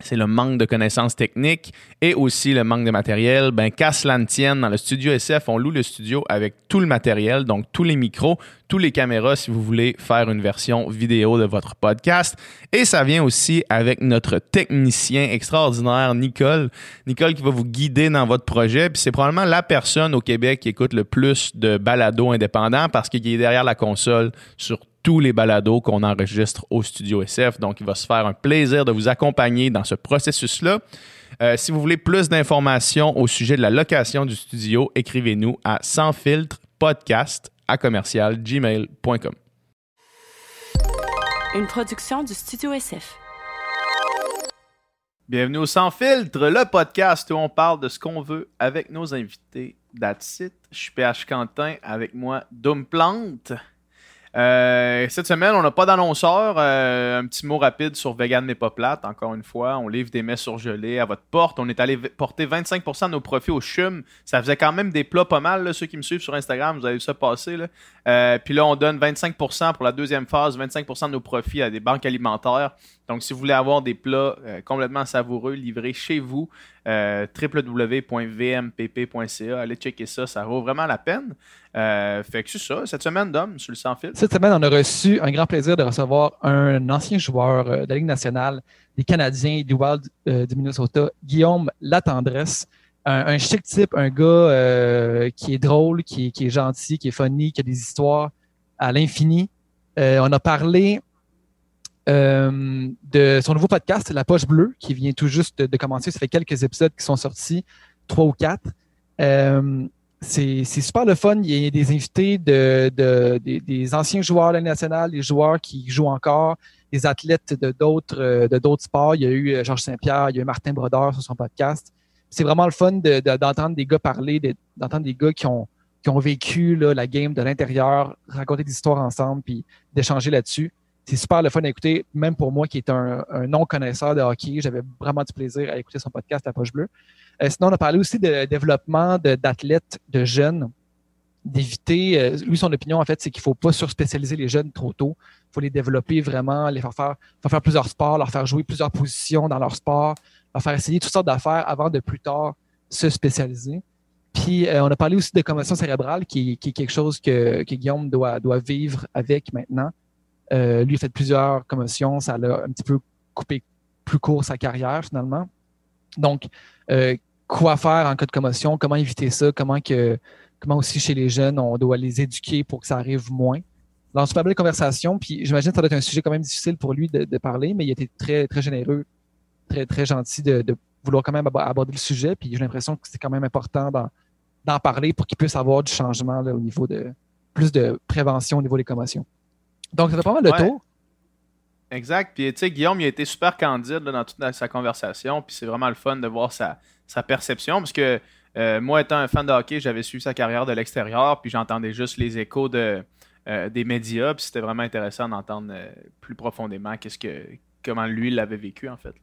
c'est le manque de connaissances techniques et aussi le manque de matériel. Ben, qu'à cela ne tienne, dans le studio SF, on loue le studio avec tout le matériel, donc tous les micros, tous les caméras si vous voulez faire une version vidéo de votre podcast. Et ça vient aussi avec notre technicien extraordinaire, Nicole. Nicole qui va vous guider dans votre projet. Puis c'est probablement la personne au Québec qui écoute le plus de balados indépendants parce qu'il est derrière la console sur tous les balados qu'on enregistre au Studio SF. Donc, il va se faire un plaisir de vous accompagner dans ce processus-là. Euh, si vous voulez plus d'informations au sujet de la location du studio, écrivez-nous à sans filtre podcast à commercial gmail.com. Une production du Studio SF. Bienvenue au Sans filtre, le podcast où on parle de ce qu'on veut avec nos invités. That's it. Je suis PH Quentin avec moi, Doom Plante. Euh, cette semaine, on n'a pas d'annonceur. Euh, un petit mot rapide sur Vegan n'est pas plate. Encore une fois, on livre des mets surgelés à votre porte. On est allé porter 25% de nos profits au CHUM. Ça faisait quand même des plats pas mal. ceux qui me suivent sur Instagram, vous avez vu ça passer. Euh, puis là, on donne 25% pour la deuxième phase, 25% de nos profits à des banques alimentaires. Donc, si vous voulez avoir des plats complètement savoureux livrés chez vous, www.vmpp.ca, allez checker ça. Ça vaut vraiment la peine. Euh, fait que c'est ça. Cette semaine, Dom, sur le sans fil. Cette semaine, on a reçu un grand plaisir de recevoir un ancien joueur euh, de la Ligue nationale des Canadiens du Wild euh, du Minnesota, Guillaume Latendresse. Un, un chic type, un gars qui est drôle, qui, qui, est gentil, qui est funny, qui a des histoires à l'infini. on a parlé de son nouveau podcast, La Poche Bleue, qui vient tout juste de, de, commencer. Ça fait quelques épisodes qui sont sortis, trois ou quatre c'est super le fun. Il y a des invités de, des, anciens joueurs de la nationale, des joueurs qui jouent encore, des athlètes de d'autres euh, de d'autres sports. Il y a eu euh, Georges Saint-Pierre, il y a eu Martin Brodeur sur son podcast. C'est vraiment le fun d'entendre des gars parler, d'entendre des gars qui ont, qui ont vécu la game de l'intérieur, raconter des histoires ensemble, puis d'échanger là-dessus. C'est super le fun à écouter, même pour moi qui est un, un non-connaisseur de hockey. J'avais vraiment du plaisir à écouter son podcast La Poche Bleue. Euh, sinon, on a parlé aussi de développement d'athlètes, de, jeunes, d'éviter. Euh, lui, son opinion, en fait, c'est qu'il faut pas surspécialiser les jeunes trop tôt. Il faut les développer vraiment, les faire faire, faire plusieurs sports, leur faire jouer plusieurs positions dans leur sport, leur faire essayer toutes sortes d'affaires avant de plus tard se spécialiser. Puis, euh, on a parlé aussi de commotion cérébrale, qui, qui est quelque chose que, que, Guillaume doit, doit vivre avec maintenant. Euh, lui, a fait plusieurs commotions, ça l'a un petit peu coupé plus court sa carrière, finalement. Donc, euh, quoi faire en cas de commotion, comment éviter ça, comment aussi chez les jeunes, on doit les éduquer pour que ça arrive moins? Alors, super belle conversation, puis j'imagine que ça doit être un sujet quand même difficile pour lui de, parler, mais il était très, très généreux, très, très gentil de, vouloir quand même aborder le sujet, puis j'ai l'impression que c'est quand même important d'en parler pour qu'il puisse avoir du changement au niveau de plus de prévention au niveau des commotions. Donc, ça fait pas mal le tour. Exact. Puis, tu sais, Guillaume, il a été super candide dans toute sa conversation. Puis, c'est vraiment le fun de voir sa, perception. Parce que euh, moi, étant un fan de hockey, j'avais suivi sa carrière de l'extérieur. Puis, j'entendais juste les échos de, euh, des médias. Puis, c'était vraiment intéressant d'entendre euh, plus profondément qu'est-ce que, comment lui l'avait vécu, en fait.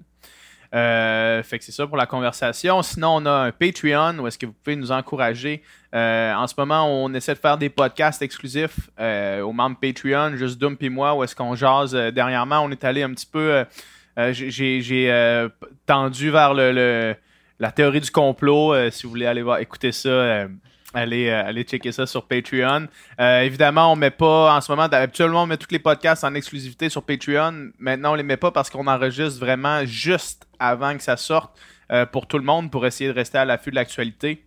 Euh, fait que c'est ça pour la conversation. Sinon, on a un Patreon où est-ce que vous pouvez nous encourager. Euh, en ce moment, on essaie de faire des podcasts exclusifs euh, aux membres Patreon, juste Doom et moi, où est-ce qu'on jase. dernièrement, on est allé un petit peu. J'ai tendu vers le, la théorie du complot. si vous voulez aller voir, écouter ça. Allez, allez checker ça sur Patreon. évidemment, on met pas en ce moment, habituellement, on met tous les podcasts en exclusivité sur Patreon. Maintenant, on les met pas parce qu'on enregistre vraiment juste avant que ça sorte euh, pour tout le monde pour essayer de rester à l'affût de l'actualité.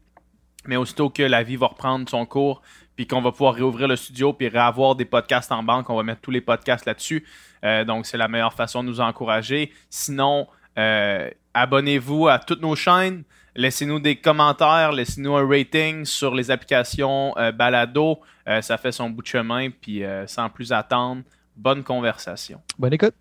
Mais aussitôt que la vie va reprendre son cours, puis qu'on va pouvoir réouvrir le studio, puis réavoir des podcasts en banque, on va mettre tous les podcasts là-dessus. Euh, donc, c'est la meilleure façon de nous encourager. Sinon, euh, abonnez-vous à toutes nos chaînes. Laissez-nous des commentaires, laissez-nous un rating sur les applications euh, Balado. Euh, ça fait son bout de chemin. Puis euh, sans plus attendre, bonne conversation. Bonne écoute.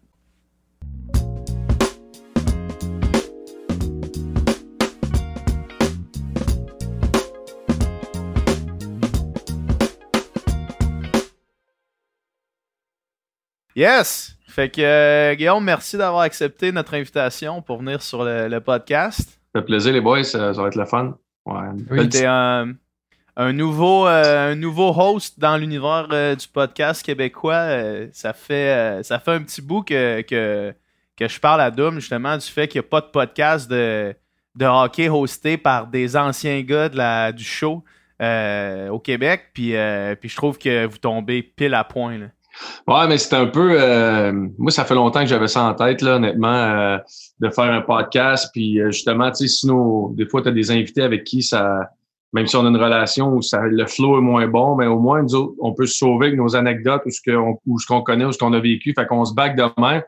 Yes! Fait que Guillaume, merci d'avoir accepté notre invitation pour venir sur le podcast. Ça fait plaisir, les boys, ça, va être le fun. Ouais, oui, t'es un, nouveau, euh, un nouveau host dans l'univers euh, du podcast québécois. ça, fait, ça fait un petit bout que, que, que je parle à Doom, justement, du fait qu'il n'y a pas de podcast de, de hockey hosté par des anciens gars de la, du show au Québec. Puis, puis je trouve que vous tombez pile à point. Là. Ouais, mais c'est un peu. Euh, moi, ça fait longtemps que j'avais ça en tête, là, honnêtement, euh, de faire un podcast. Puis euh, justement, tu sais, sinon, des fois, tu as des invités avec qui ça. Même si on a une relation où ça, le flow est moins bon, mais au moins, nous autres, on peut se sauver avec nos anecdotes ou ce qu'on connaît ou ce qu'on a vécu. Fait qu'on se back demain.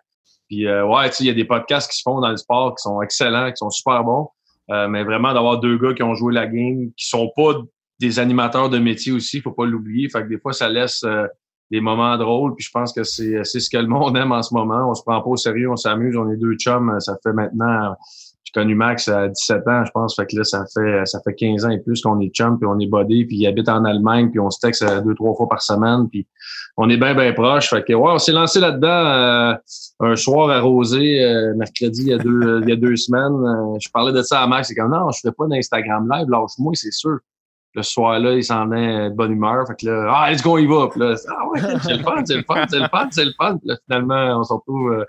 Puis ouais, tu sais, il y a des podcasts qui se font dans le sport qui sont excellents, qui sont super bons. mais vraiment d'avoir deux gars qui ont joué la game, qui sont pas des animateurs de métier aussi, faut pas l'oublier. Fait que des fois, ça laisse des moments drôles. Puis je pense que c'est, ce que le monde aime en ce moment. On se prend pas au sérieux, on s'amuse, on est deux chums. Ça fait maintenant, j'ai connu Max à 17 ans, je pense. Fait que là, ça fait ça fait 15 ans et plus qu'on est chum, puis on est bodé, puis il habite en Allemagne, puis on se texte euh, deux, trois fois par semaine, puis on est bien, bien proche. Fait que ouais, on s'est lancé là-dedans euh, un soir arrosé, euh, mercredi, il y a deux, il y a deux semaines. je parlais de ça à Max, c'est comme non, je ferai pas d'Instagram live, lâche-moi, c'est sûr le soir-là, il s'en est de bonne humeur. Fait que là, ah, let's go, il va. Puis là, ah ouais, c'est le fun, c'est le fun, c'est le fun, c'est le fun. Puis là, finalement, on se retrouve euh,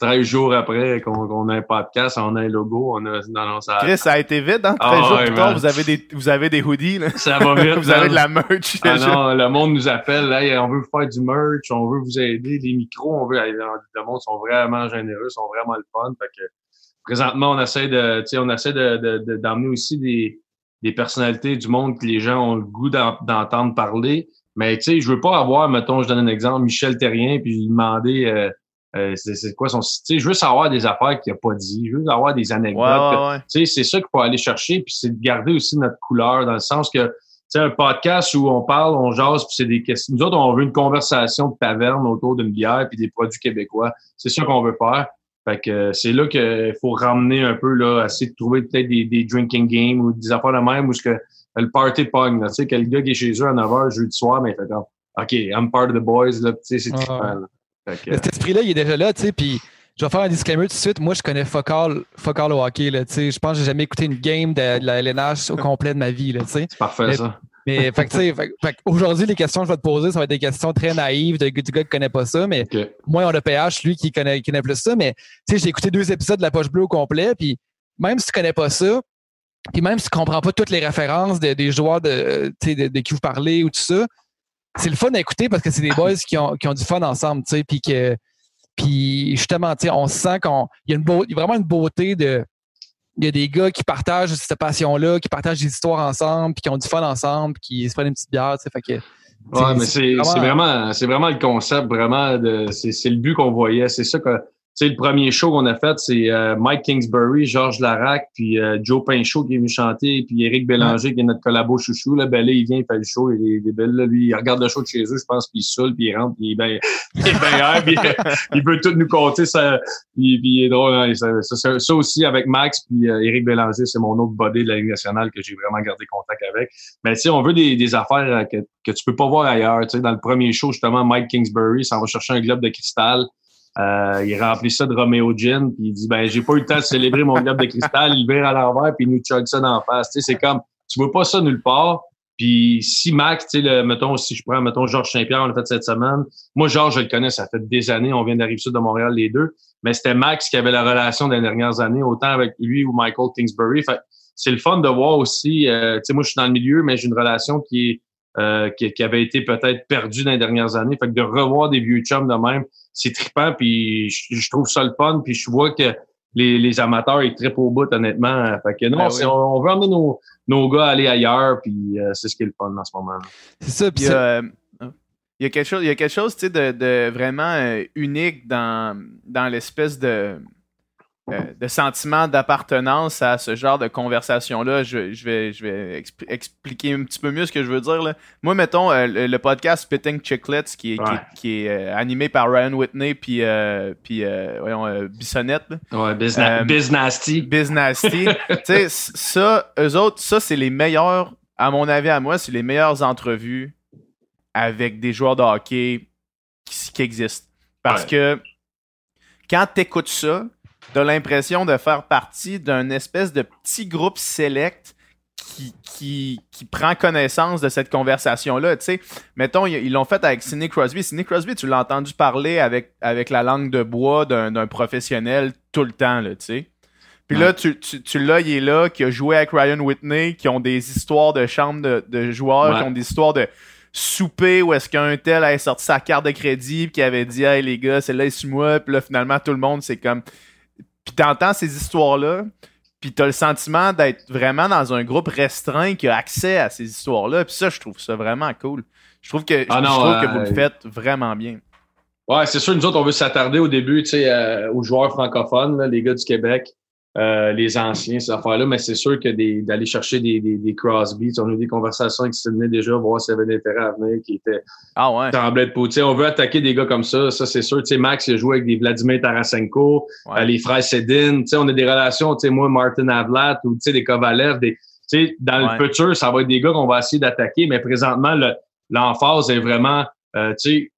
13 jours après qu'on a un podcast, on a un logo, on a dans ça. Chris, ça a été vite, hein? 13 ah, jours plus tard, vous avez des, vous avez des hoodies, là. Ça va vite. vous avez de la merch. Ah non, le monde nous appelle, là, on veut faire du merch, on veut vous aider, des micros, on veut, le monde sont vraiment généreux, sont vraiment le fun. Fait que, présentement, on essaie de, tu sais, on essaie de, d'emmener aussi des, des personnalités du monde que les gens ont le goût d'entendre parler. Mais tu sais, je veux pas avoir, mettons, je donne un exemple, Michel Terrien, puis lui demander euh, euh c'est quoi son Tu sais, je veux savoir des affaires qu'il a pas dit. Je veux avoir des anecdotes. Tu sais, c'est ça qu'il faut aller chercher, puis c'est de garder aussi notre couleur, dans le sens que c'est un podcast où on parle, on jase, puis c'est des questions. Nous autres, on veut une conversation de taverne autour d'une bière puis des produits québécois. C'est ça qu'on veut faire. Fait que euh, c'est là qu'il faut ramener un peu, là, essayer de trouver peut-être des, des, drinking games ou des affaires de même où ce que le party pogne, tu sais, que le gars qui est chez eux à 9h jeudi soir, mais il fait comme, OK, I'm part of the boys, là, tu sais, c'est ah, Cet esprit-là, il est déjà là, tu sais, puis je vais faire un disclaimer tout de suite. Moi, je connais fuck all au hockey, là, tu sais. Je pense que j'ai jamais écouté une game de, la LNH au complet de ma vie, là, tu sais. C'est parfait, ça. Mais aujourd'hui, les questions que je vais te poser, ça va être des questions très naïves de, du gars qui connaît pas ça. Mais moi, on a PH, lui, qui connaît, qui connaît plus ça. Mais j'ai écouté deux épisodes de La Poche Bleue au complet. Puis même si tu connais pas ça, puis même si tu comprends pas toutes les références des joueurs de, de, qui vous parlez ou tout ça, c'est le fun à écouter parce que c'est des boys qui ont, qui ont du fun ensemble. Puis que puis justement, on sent qu'il y a une beau, vraiment une beauté de il y a des gars qui partagent cette passion-là, qui partagent des histoires ensemble, puis qui ont du fun ensemble, qui se prennent une petite bière, tu sais, fait que... Ouais, mais c'est vraiment, c'est vraiment le concept, vraiment, c'est le but qu'on voyait. C'est ça que, sais, le premier show qu'on a fait, c'est euh, Mike Kingsbury, Georges Larac, puis euh, Joe Pinchot qui est venu chanter, puis Eric Bélanger qui est notre collabo chouchou. Là, ben là, il vient, il fait le show, il est, belle. Là, lui, il regarde le show de chez eux, je pense, puis il saoule, puis il rentre, puis il est bien puis, il veut tout nous compter. Ça, puis, puis il est drôle. Hein, ça, ça, aussi avec Max, puis euh, Éric Bélanger, c'est mon autre body de la Ligue nationale que j'ai vraiment gardé contact avec. Mais tu sais, on veut des, des affaires que, que tu peux pas voir ailleurs. Tu sais, dans le premier show, justement, Mike Kingsbury s'en va chercher un globe de cristal. Euh, il remplit ça de Romeo Gin, puis il dit ben j'ai pas eu le temps de célébrer mon globe de cristal, il vire à l'envers, puis il nous chug ça d'en face. C'est comme tu vois pas ça nulle part. Puis si Mac, tu sais, mettons, si je prends, mettons, Georges Saint-Pierre, on l'a fait cette semaine. Moi, Georges, je le connais, ça fait des années, on vient d'arriver sud de Montréal, les deux. Mais c'était Max qui avait la relation des dernières années, autant avec lui ou Michael Kingsbury. Fait c'est le fun de voir aussi, euh, tu sais, moi, je suis dans le milieu, mais j'ai une relation qui est euh, qui, qui, avait été peut-être perdue dans les dernières années. Fait que de revoir des vieux chums de même, c'est trippant, puis je, trouve ça le fun, puis je vois que les, les amateurs ils trippent au bout, honnêtement. Fait que non, ben on, veut emmener nos, nos gars aller ailleurs, puis euh, c'est ce qui est le fun en ce moment. C'est ça, puis euh, il y a quelque chose, il y a quelque chose de, de vraiment euh, unique dans, dans l'espèce de euh, de sentiment d'appartenance à ce genre de conversation-là. Je, vais, je vais expliquer un petit peu mieux ce que je veux dire. Là. Moi, mettons, euh, le, podcast Spitting Chicklets, qui est, qui, est, euh, animé par Ryan Whitney puis, puis voyons, Bissonnette. Ouais, Biznasty. Biznasty. tu sais, ça, eux autres, ça, c'est les meilleurs, à mon avis, à moi, c'est les meilleures entrevues avec des joueurs de hockey qui, qui existent. Parce que quand tu écoutes ça, tu as l'impression de faire partie d'un espèce de petit groupe select qui, qui, qui, prend connaissance de cette conversation-là. Tu sais, mettons, ils l'ont fait avec Sidney Crosby. Sidney Crosby, tu l'as entendu parler avec, avec la langue de bois d'un professionnel tout le temps, là, tu sais. Puis là, tu, tu, l'as, il est là, qui a joué avec Ryan Whitney, qui ont des histoires de chambre de, de joueurs, qui ont des histoires de souper où est-ce qu'un tel a sorti sa carte de crédit puis qui avait dit Hey les gars, c'est là et moi puis là finalement tout le monde c'est comme puis t'entends ces histoires-là puis t'as le sentiment d'être vraiment dans un groupe restreint qui a accès à ces histoires-là. Puis ça, je trouve ça vraiment cool. Je trouve que, ah je trouve que vous le euh, faites vraiment bien. Ouais, c'est sûr, nous autres, on veut s'attarder au début, tu sais, euh, aux joueurs francophones, les gars du Québec. Euh, les anciens, ces affaires-là, mais c'est sûr que d'aller chercher des, des, des Crosby, on a eu des conversations avec Sidney déjà, voir s'il y avait d'intérêt à venir, qui était ah ouais. semblait être On veut attaquer des gars comme ça, ça c'est sûr. Tu sais, Max il a joué avec des Vladimir Tarasenko, euh, les frères Sedin, tu sais, on a des relations, tu sais, moi, Martin Avlat ou tu sais, des Kovalev, des, tu sais, dans le futur, ça va être des gars qu'on va essayer d'attaquer, mais présentement, l'emphase est vraiment, euh, tu sais,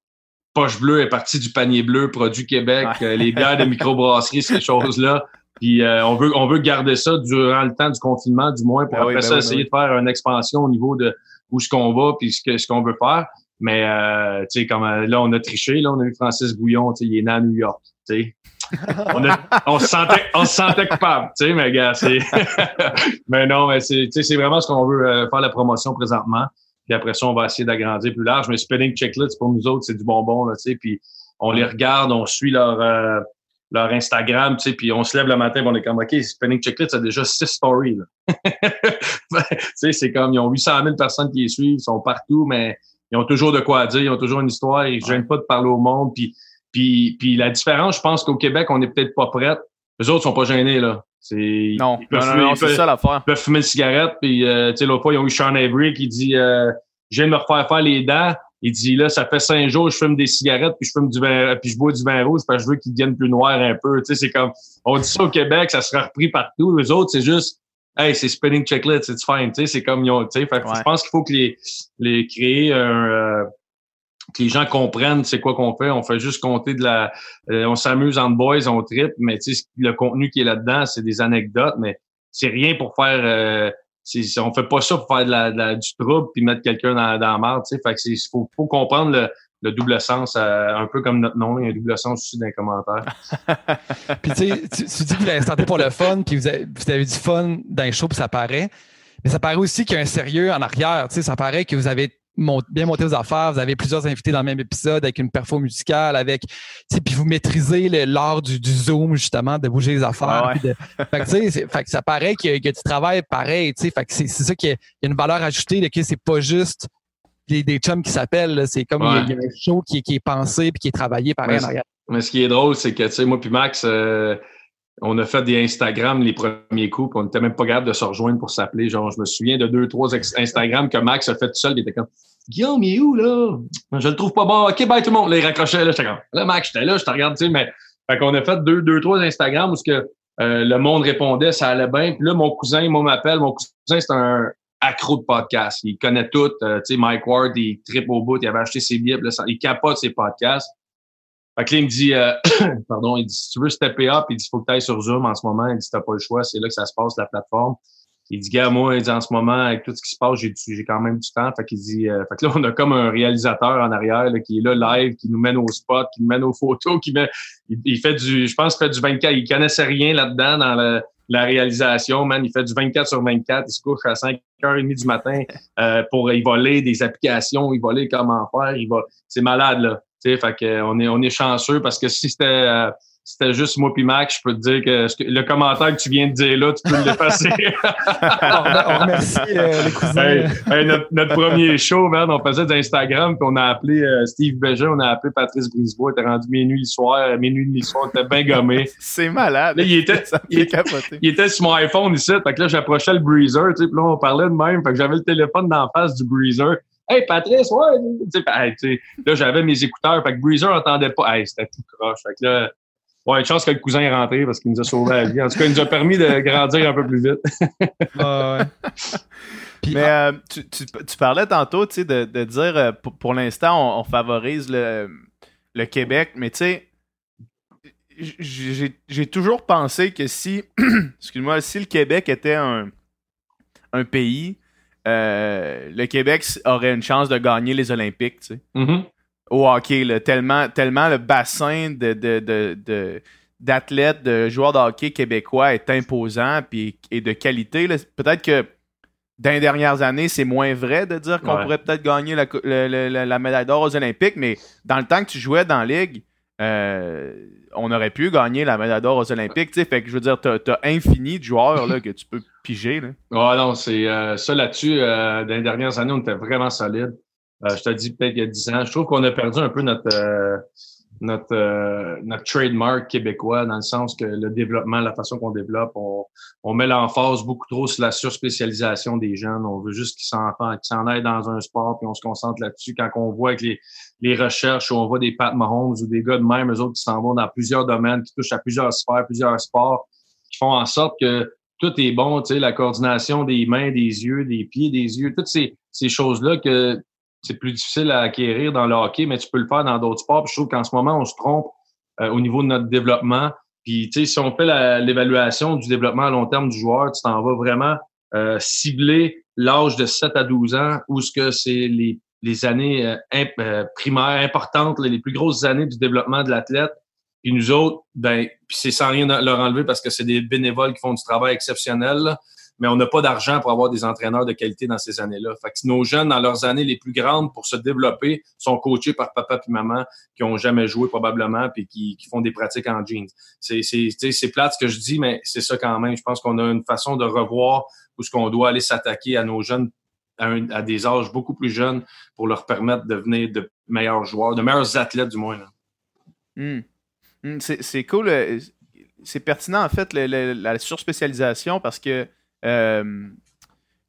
Poche Bleue est partie du panier bleu, produit Québec, les bières de microbrasserie, ces choses-là. Puis euh, on veut on veut garder ça durant le temps du confinement, du moins, pour ben après ben ça ben essayer de faire une expansion au niveau de où ce qu'on va puis ce ce qu'on veut faire. Mais euh, tu sais, comme euh, là, on a triché, là, on a eu Francis Bouillon, il est né à New York. Tu sais. on, a, on, se sentait, on se sentait coupable, tu sais, mais gars, c'est. mais non, mais c'est, c'est vraiment ce qu'on veut faire la promotion présentement. Puis après ça, on va essayer d'agrandir plus large. Mais Spinning Checklist, pour nous autres, c'est du bonbon, là, tu sais. Puis on les regarde, on suit leur leur Instagram, tu sais, puis on se lève le matin, on est comme, OK, Spinning Checklist, ça a déjà six stories, tu sais, c'est comme, ils ont 800 000 personnes qui les suivent, ils sont partout, mais ils ont toujours de quoi dire, ils ont toujours une histoire, ils ne gênent pas de parler au monde, puis, puis, puis la différence, je pense qu'au Québec, on n'est peut-être pas prêts. Les autres sont pas gênés, là. C'est, non, non, c'est ça l'affaire. Ils peuvent fumer une cigarette, puis, euh, tu sais, l'autre fois, ils ont eu Sean Avery qui dit, euh, je viens de me refaire faire les dents, il dit là, ça fait cinq jours, je fume des cigarettes, puis je fume du vin, puis je bois du vin rouge parce que je veux qu'il devienne plus noir un peu. Tu sais, c'est comme on dit ça au Québec, ça sera repris partout. Les autres, c'est juste Hey, c'est spinning checklist, it's fine. Tu sais, c'est comme ils ont. Tu sais, je pense qu'il faut que les, les créer un. Euh, que les gens comprennent c'est quoi qu'on fait. On fait juste compter de la. Euh, on s'amuse en boys, on trip, mais tu sais, le contenu qui est là-dedans, c'est des anecdotes, mais c'est rien pour faire. Euh, on fait pas ça pour faire de la, du trouble puis mettre quelqu'un dans, dans la merde, tu sais. Fait que faut, faut comprendre le, le double sens, euh, un peu comme notre nom, il y a un double sens aussi dans les commentaires. puis tu tu, dis que vous l'avez pour le fun, puis vous avez, vous avez du fun dans les shows, puis ça paraît. Mais ça paraît aussi qu'il y a un sérieux en arrière. Ça paraît que vous avez bien monté vos affaires. Vous avez plusieurs invités dans le même épisode avec une perfo musicale, avec, puis vous maîtrisez l'art du, du, zoom, justement, de bouger les affaires. fait, que, ça paraît que, que tu travailles pareil, fait que c'est ça qu'il y, a une valeur ajoutée, que c'est pas juste des, des chums qui s'appellent, c'est comme il, y a, un show qui, qui est pensé puis qui est travaillé pareil mais, Mais ce qui est drôle, c'est que, tu sais, moi puis Max, euh, on a fait des Instagram les premiers coups, puis on n'était même pas capable de se rejoindre pour s'appeler. Genre, je me souviens de deux, trois Instagram que Max a fait tout seul, il était comme Guillaume, il est où, là? Je le trouve pas bon. OK, bye tout le monde. Là, il raccrochait, là, j'étais comme Là, Max, j'étais là, je te regarde, tu sais, mais. Fait qu'on a fait deux, deux, trois Instagram où ce que euh, le monde répondait, ça allait bien. Puis là, mon cousin, moi, m'appelle. Mon cousin, c'est un accro de podcast. Il connaît tout. Euh, tu sais, Mike Ward, il tripe au bout. Il avait acheté ses billets. Il capote ses podcasts. Fait que là, il me dit, euh, pardon, il dit, si tu veux stepper up, il dit, faut que tu ailles sur Zoom en ce moment. Il dit, t'as pas le choix, c'est là que ça se passe, la plateforme. Il dit, gars, moi, il dit, en ce moment, avec tout ce qui se passe, j'ai, j'ai quand même du temps. Fait qu'il dit, euh, fait que là, on a comme un réalisateur en arrière, là, qui est là live, qui nous mène au spot, qui nous mène aux photos, qui met, il, fait du, je pense qu'il fait du 24, il connaissait rien là-dedans dans la réalisation, man. Il fait du 24 sur 24. Il se couche à 5h30 du matin euh, pour y voler des applications, y voler comment faire. Il va, c'est malade, là fait que, on, est, on est chanceux parce que si c'était euh, c'était juste moi puis Max, je peux te dire que le commentaire que tu viens de dire là, tu peux l'effacer. on remercie euh, les cousins. notre, premier show, man, on faisait d'Instagram, puis on a appelé euh, Steve Béger, on a appelé Patrice Brisebois, il était rendu minuit le soir, minuit demi soir, il était bien gommé. C'est malade. Là, il était, il, était sur mon iPhone ici, fait que là, j'approchais le Breezer, tu sais, puis là, on parlait de même, fait que j'avais le téléphone d'en face du Breezer. Hey, Patrice, ouais, tu sais, là, j'avais mes écouteurs, fait que Breezer n'entendait pas. Hey, c'était tout croche. Fait que là, ouais, une chance que le cousin est rentré parce qu'il nous a sauvé la vie. En tout cas, il nous a permis de grandir un peu plus vite. ouais. Mais euh, tu, tu, tu, parlais tantôt, tu sais, de, de dire, euh, pour, pour l'instant, on, favorise le le Québec, mais tu sais, j'ai toujours pensé que si, excuse-moi, si le Québec était un, un pays, euh, le Québec aurait une chance de gagner les Olympiques, tu sais. Mm-hmm. Au hockey, tellement, tellement le bassin de, de, d'athlètes, de joueurs de hockey québécois est imposant puis, et de qualité. Peut-être que dans les dernières années, c'est moins vrai de dire qu'on pourrait peut-être gagner la, la médaille d'or aux Olympiques, mais dans le temps que tu jouais dans la ligue, euh, on aurait pu gagner la médaille d'or aux Olympiques. Fait que je veux dire, tu as, infini de joueurs là, que tu peux piger. Là. non, c'est euh, ça là-dessus. Euh, dans les dernières années, on était vraiment solide. je te dis peut-être il y a 10 ans. Je trouve qu'on a perdu un peu notre notre, euh, notre trademark québécois dans le sens que le développement, la façon qu'on développe, on, on met l'emphase beaucoup trop sur la surspécialisation des jeunes. On veut juste qu'ils s'en, qu'ils s'en aillent dans un sport puis on se concentre là-dessus. Quand on voit avec les, les recherches où on voit des Pat Mahomes ou des gars de même, eux autres qui s'en vont dans plusieurs domaines, qui touchent à plusieurs sphères, plusieurs sports, qui font en sorte que tout est bon, tu sais, la coordination des mains, des yeux, des pieds, des yeux, toutes ces, ces choses-là que c'est plus difficile à acquérir dans le hockey, mais tu peux le faire dans d'autres sports. je trouve qu'en ce moment, on se trompe euh, au niveau de notre développement. Puis, tu sais, si on fait l'évaluation du développement à long terme du joueur, tu t'en vas vraiment euh, cibler l'âge de 7 à 12 ans où ce que c'est les, les années euh, primaires importantes, les plus grosses années du développement de l'athlète. Puis nous autres, ben, c'est sans rien leur enlever parce que c'est des bénévoles qui font du travail exceptionnel mais on n'a pas d'argent pour avoir des entraîneurs de qualité dans ces années-là. Fait que nos jeunes, dans leurs années les plus grandes pour se développer, sont coachés par papa et maman qui ont jamais joué probablement puis qui, font des pratiques en jeans. C'est, c'est, plate ce que je dis, mais c'est ça quand même. Je pense qu'on a une façon de revoir où ce qu'on doit aller s'attaquer à nos jeunes à, des âges beaucoup plus jeunes pour leur permettre de devenir de meilleurs joueurs, de meilleurs athlètes du moins. Hmm. Hmm, c'est, cool. Euh, c'est pertinent en fait la surspécialisation parce que euh,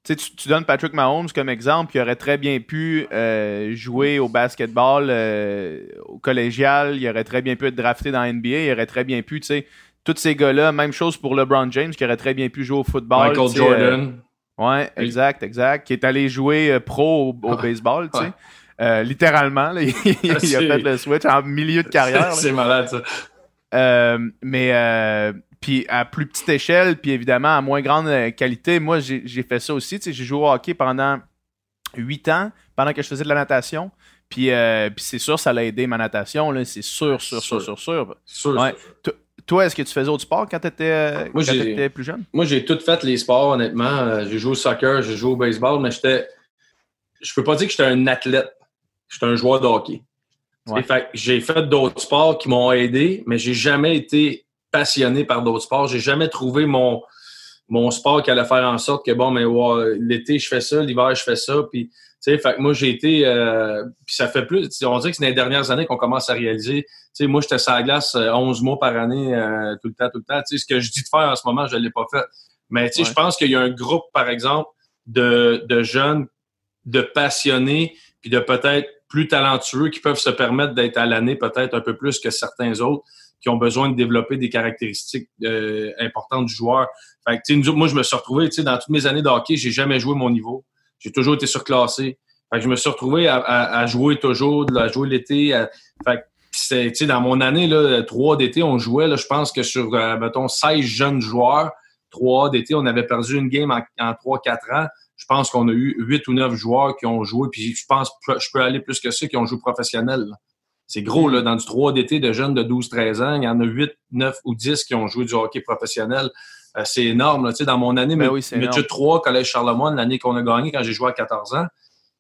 tu, tu, donnes Patrick Mahomes comme exemple, qui aurait très bien pu euh, jouer au basketball euh, au collégial, il aurait très bien pu être drafté dans NBA, il aurait très bien pu, tu sais, tous ces gars-là, même chose pour LeBron James, qui aurait très bien pu jouer au football. Michael Jordan. ouais, exact, exact. Qui est allé jouer pro au, baseball, tu sais. Littéralement, il, a fait le switch en milieu de carrière. C'est malade, ça. mais puis à plus petite échelle, puis évidemment à moins grande euh, qualité. Moi, j'ai fait ça aussi. J'ai joué au hockey pendant huit ans, pendant que je faisais de la natation. Puis, euh, puis c'est sûr, ça l'a aidé ma natation. C'est sûr, sûr, sûr, sûr, sûr. sûr. Toi, est-ce que tu faisais autre sport quand tu étais, euh, plus jeune? Moi, j'ai tout fait les sports, honnêtement. J'ai joué au soccer, j'ai joué au baseball, mais j'étais. Je peux pas dire que j'étais un athlète. J'étais un joueur de hockey. j'ai fait d'autres sports qui m'ont aidé, mais j'ai jamais été passionné par d'autres sports. J'ai jamais trouvé mon, mon sport qui allait faire en sorte que, bon, mais l'été, je fais ça, l'hiver, je fais ça. Puis, tu sais, fait que moi, j'ai été. Euh, puis ça fait plus. On dirait que c'est dans les dernières années qu'on commence à réaliser. Tu sais, moi, j'étais sur la glace 11 euh, mois par année, euh, tout le temps, tout le temps. Tu sais, ce que je dis de faire en ce moment, je ne l'ai pas fait. Mais, tu sais, je pense qu'il y a un groupe, par exemple, de, de jeunes, de passionnés, puis de peut-être plus talentueux qui peuvent se permettre d'être à l'année peut-être un peu plus que certains autres qui ont besoin de développer des caractéristiques euh, importantes du joueur. Moi, je me suis retrouvé, dans toutes mes années de hockey, j'ai jamais joué mon niveau. J'ai toujours été surclassé. Fait que je me suis retrouvé à, jouer toujours, à jouer l'été. Dans mon année, là, 3 d'été, on jouait, là, je pense que sur, euh, mettons, 16 jeunes joueurs, 3 d'été, on avait perdu une game en, en 3-4 ans. Je pense qu'on a eu 8 ou 9 joueurs qui ont joué, puis je pense je peux aller plus que ça, qui ont joué professionnel. C'est gros, là, dans du 3 d'été de jeunes de 12-13 ans, il y en a 8, 9 ou 10 qui ont joué du hockey professionnel. Euh, c'est énorme. Là. Tu sais, dans mon année, ben oui, 3, Collège Charlemagne, l'année qu'on a gagné quand j'ai joué à 14 ans,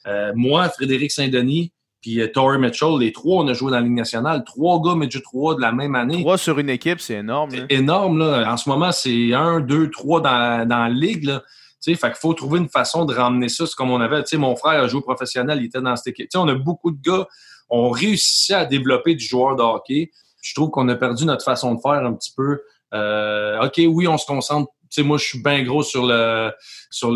euh, moi, Frédéric Saint-Denis, puis euh, Tory Mitchell, les trois, on a joué dans la Ligue nationale. Trois gars Midget 3 de la même année. Trois sur une équipe, c'est énorme. C'est énorme. Là. En ce moment, c'est un, deux, trois dans, dans la Ligue. Là. Sais, fait qu'il faut trouver une façon de ramener ça. C'est comme on avait. Mon frère a joué professionnel, il était dans cette équipe. on a beaucoup de gars on réussissait à développer du joueur de hockey. Je trouve qu'on a perdu notre façon de faire un petit peu. Euh, OK, oui, on se concentre. Moi, je suis bien gros sur le sur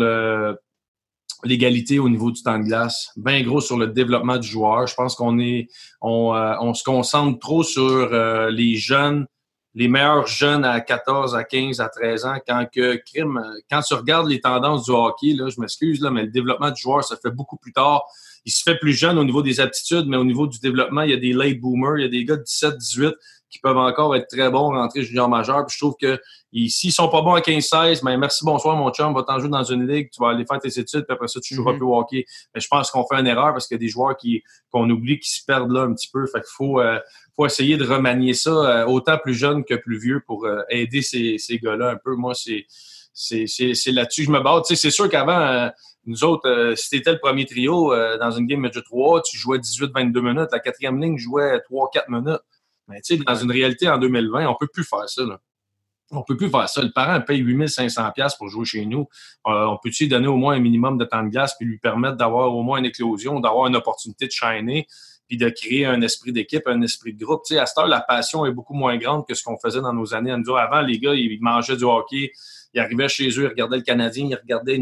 l'égalité au niveau du temps de glace, bien gros sur le développement du joueur. Je pense qu'on est on, euh, se concentre trop sur euh, les jeunes, les meilleurs jeunes à 14, à 15, à 13 ans, quand que crime, quand tu regardes les tendances du hockey, là, je m'excuse, là, mais le développement du joueur, ça fait beaucoup plus tard il se fait plus jeune au niveau des aptitudes, mais au niveau du développement, il y a des late boomers, il y a des gars de 17, 18 qui peuvent encore être très bons, rentrer junior majeur. Je trouve que s'ils sont pas bons à 15-16, ben merci, bonsoir, mon chum, va t'en jouer dans une ligue, tu vas aller faire tes études, puis après ça, tu joueras mm-hmm. plus au hockey. Mais je pense qu'on fait une erreur parce qu'il y a des joueurs qui qu'on oublie qui se perdent là un petit peu. Fait qu'il faut, euh, faut essayer de remanier ça euh, autant plus jeune que plus vieux pour euh, aider ces, ces gars-là un peu. Moi, c'est c'est là-dessus que je me bats. Tu sais, c'est sûr qu'avant, nous autres, si tu étais le premier trio dans une game Major 3, tu jouais 18-22 minutes. La quatrième ligne jouait 3-4 minutes. Mais tu sais, dans une réalité en 2020, on peut plus faire ça. Là. On peut plus faire ça. Le parent paye 8500 pièces pour jouer chez nous. Euh, on peut-tu donner au moins un minimum de temps de glace puis lui permettre d'avoir au moins une éclosion, d'avoir une opportunité de shiner puis de créer un esprit d'équipe, un esprit de groupe. Tu sais, à cette heure, la passion est beaucoup moins grande que ce qu'on faisait dans nos années. Avant, les gars, ils mangeaient du hockey, ils arrivaient chez eux, ils regardaient le Canadien, ils regardaient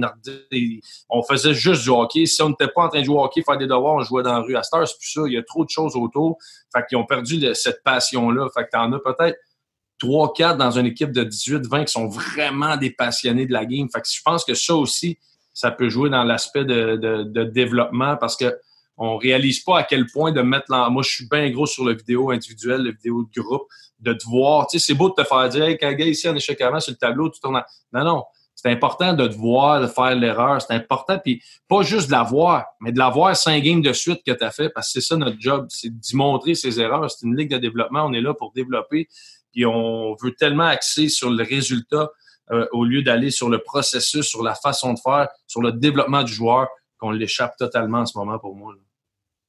les On faisait juste du hockey. Si on n'était pas en train de jouer au hockey, faire des devoirs, on jouait dans la rue. À cette heure, c'est plus ça. Il y a trop de choses autour. Fait qu'ils ont perdu cette passion-là. Fait que t'en as peut-être 3, 4 dans une équipe de 18, 20 qui sont vraiment des passionnés de la game. Fait que je pense que ça aussi, ça peut jouer dans l'aspect de, développement parce que on réalise pas à quel point de mettre là. Moi, je suis bien gros sur le vidéo individuel, le vidéo de groupe de te voir. Tu sais, c'est beau de te faire dire, hey, quand gars ici en échec avant sur le tableau, tu tournes. Non, non. C'est important de te voir, de faire l'erreur. C'est important. Puis pas juste de la voir, mais de la voir cinq games de suite que tu as fait, parce que c'est ça notre job, c'est d'y montrer ses erreurs. C'est une ligue de développement. On est là pour développer. Puis on veut tellement axer sur le résultat euh, au lieu d'aller sur le processus, sur la façon de faire, sur le développement du joueur, qu'on l'échappe totalement en ce moment pour moi.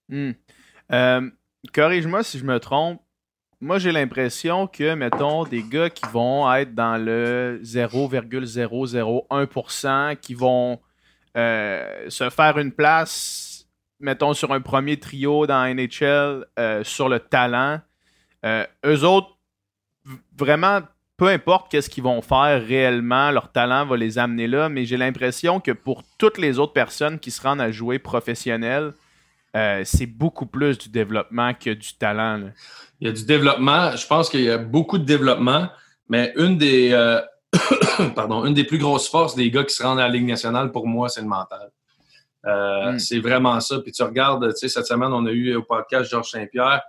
Hmm. Euh, corrige-moi si je me trompe moi, j'ai l'impression que, mettons, des gars qui vont être dans le 0,001%, qui vont euh, se faire une place, mettons, sur un premier trio dans NHL sur le talent, eux autres, vraiment, peu importe qu'est-ce qu'ils vont faire réellement, leur talent va les amener là, mais j'ai l'impression que pour toutes les autres personnes qui se rendent à jouer professionnel, c'est beaucoup plus du développement que du talent. Il y a du développement. Je pense qu'il y a beaucoup de développement, mais une des, euh, pardon, une des plus grosses forces des gars qui se rendent à la Ligue nationale, pour moi, c'est le mental. Euh, hmm. C'est vraiment ça. Puis tu regardes, tu sais, cette semaine, on a eu au podcast Georges Saint-Pierre.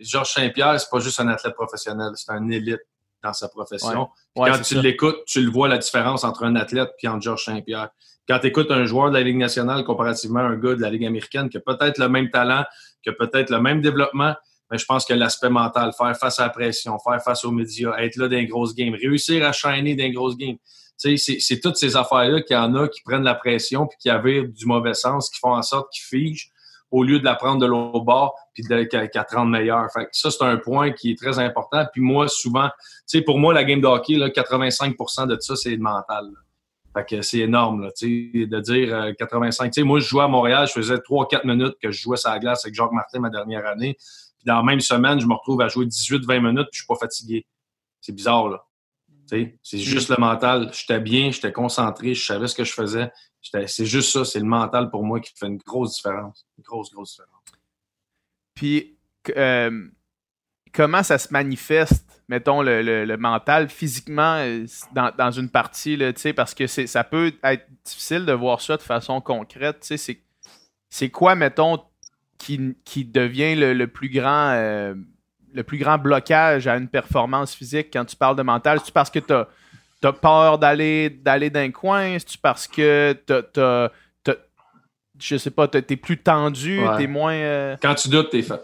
Georges Saint-Pierre, c'est pas juste un athlète professionnel, c'est un élite dans sa profession. quand tu l'écoutes, tu le vois la différence entre un athlète et entre Georges Saint-Pierre. Quand tu écoutes un joueur de la Ligue nationale comparativement à un gars de la Ligue américaine qui a peut-être le même talent, qui a peut-être le même développement, mais je pense que l'aspect mental, faire face à la pression, faire face aux médias, être là dans une grosse game, réussir à shiner dans une grosse game. C'est toutes ces affaires-là qu'il y en a qui prennent la pression puis qui avirent du mauvais sens, qui font en sorte qu'ils figent au lieu de la prendre de l'autre bord puis qu'elle te rende meilleur. Fait ça, c'est un point qui est très important. Puis moi, souvent, tu pour moi, la game de hockey, là, 85% de ça, c'est le mental. Fait que c'est énorme, là, de dire 85. Euh, moi, je jouais à Montréal, je faisais 3-4 minutes que je jouais sur la glace avec Jacques Martin ma dernière année. Puis dans la même semaine, je me retrouve à jouer 18-20 minutes, puis je suis pas fatigué. C'est bizarre, là. C'est juste le mental. J'étais bien, j'étais concentré, je savais ce que je faisais. C'est juste ça, c'est le mental pour moi qui fait une grosse différence. Une grosse, grosse différence. Puis, euh, comment ça se manifeste, mettons, le, mental physiquement euh, dans, une partie, là, parce que ça peut être difficile de voir ça de façon concrète. C'est quoi, mettons, qui, devient le, plus grand euh, le plus grand blocage à une performance physique quand tu parles de mental? C'est-tu parce que tu as, peur d'aller d'aller d'un coin? C'est-tu parce que tu je sais pas, t'es plus tendu, t'es moins. Euh, quand tu doutes, t'es fait.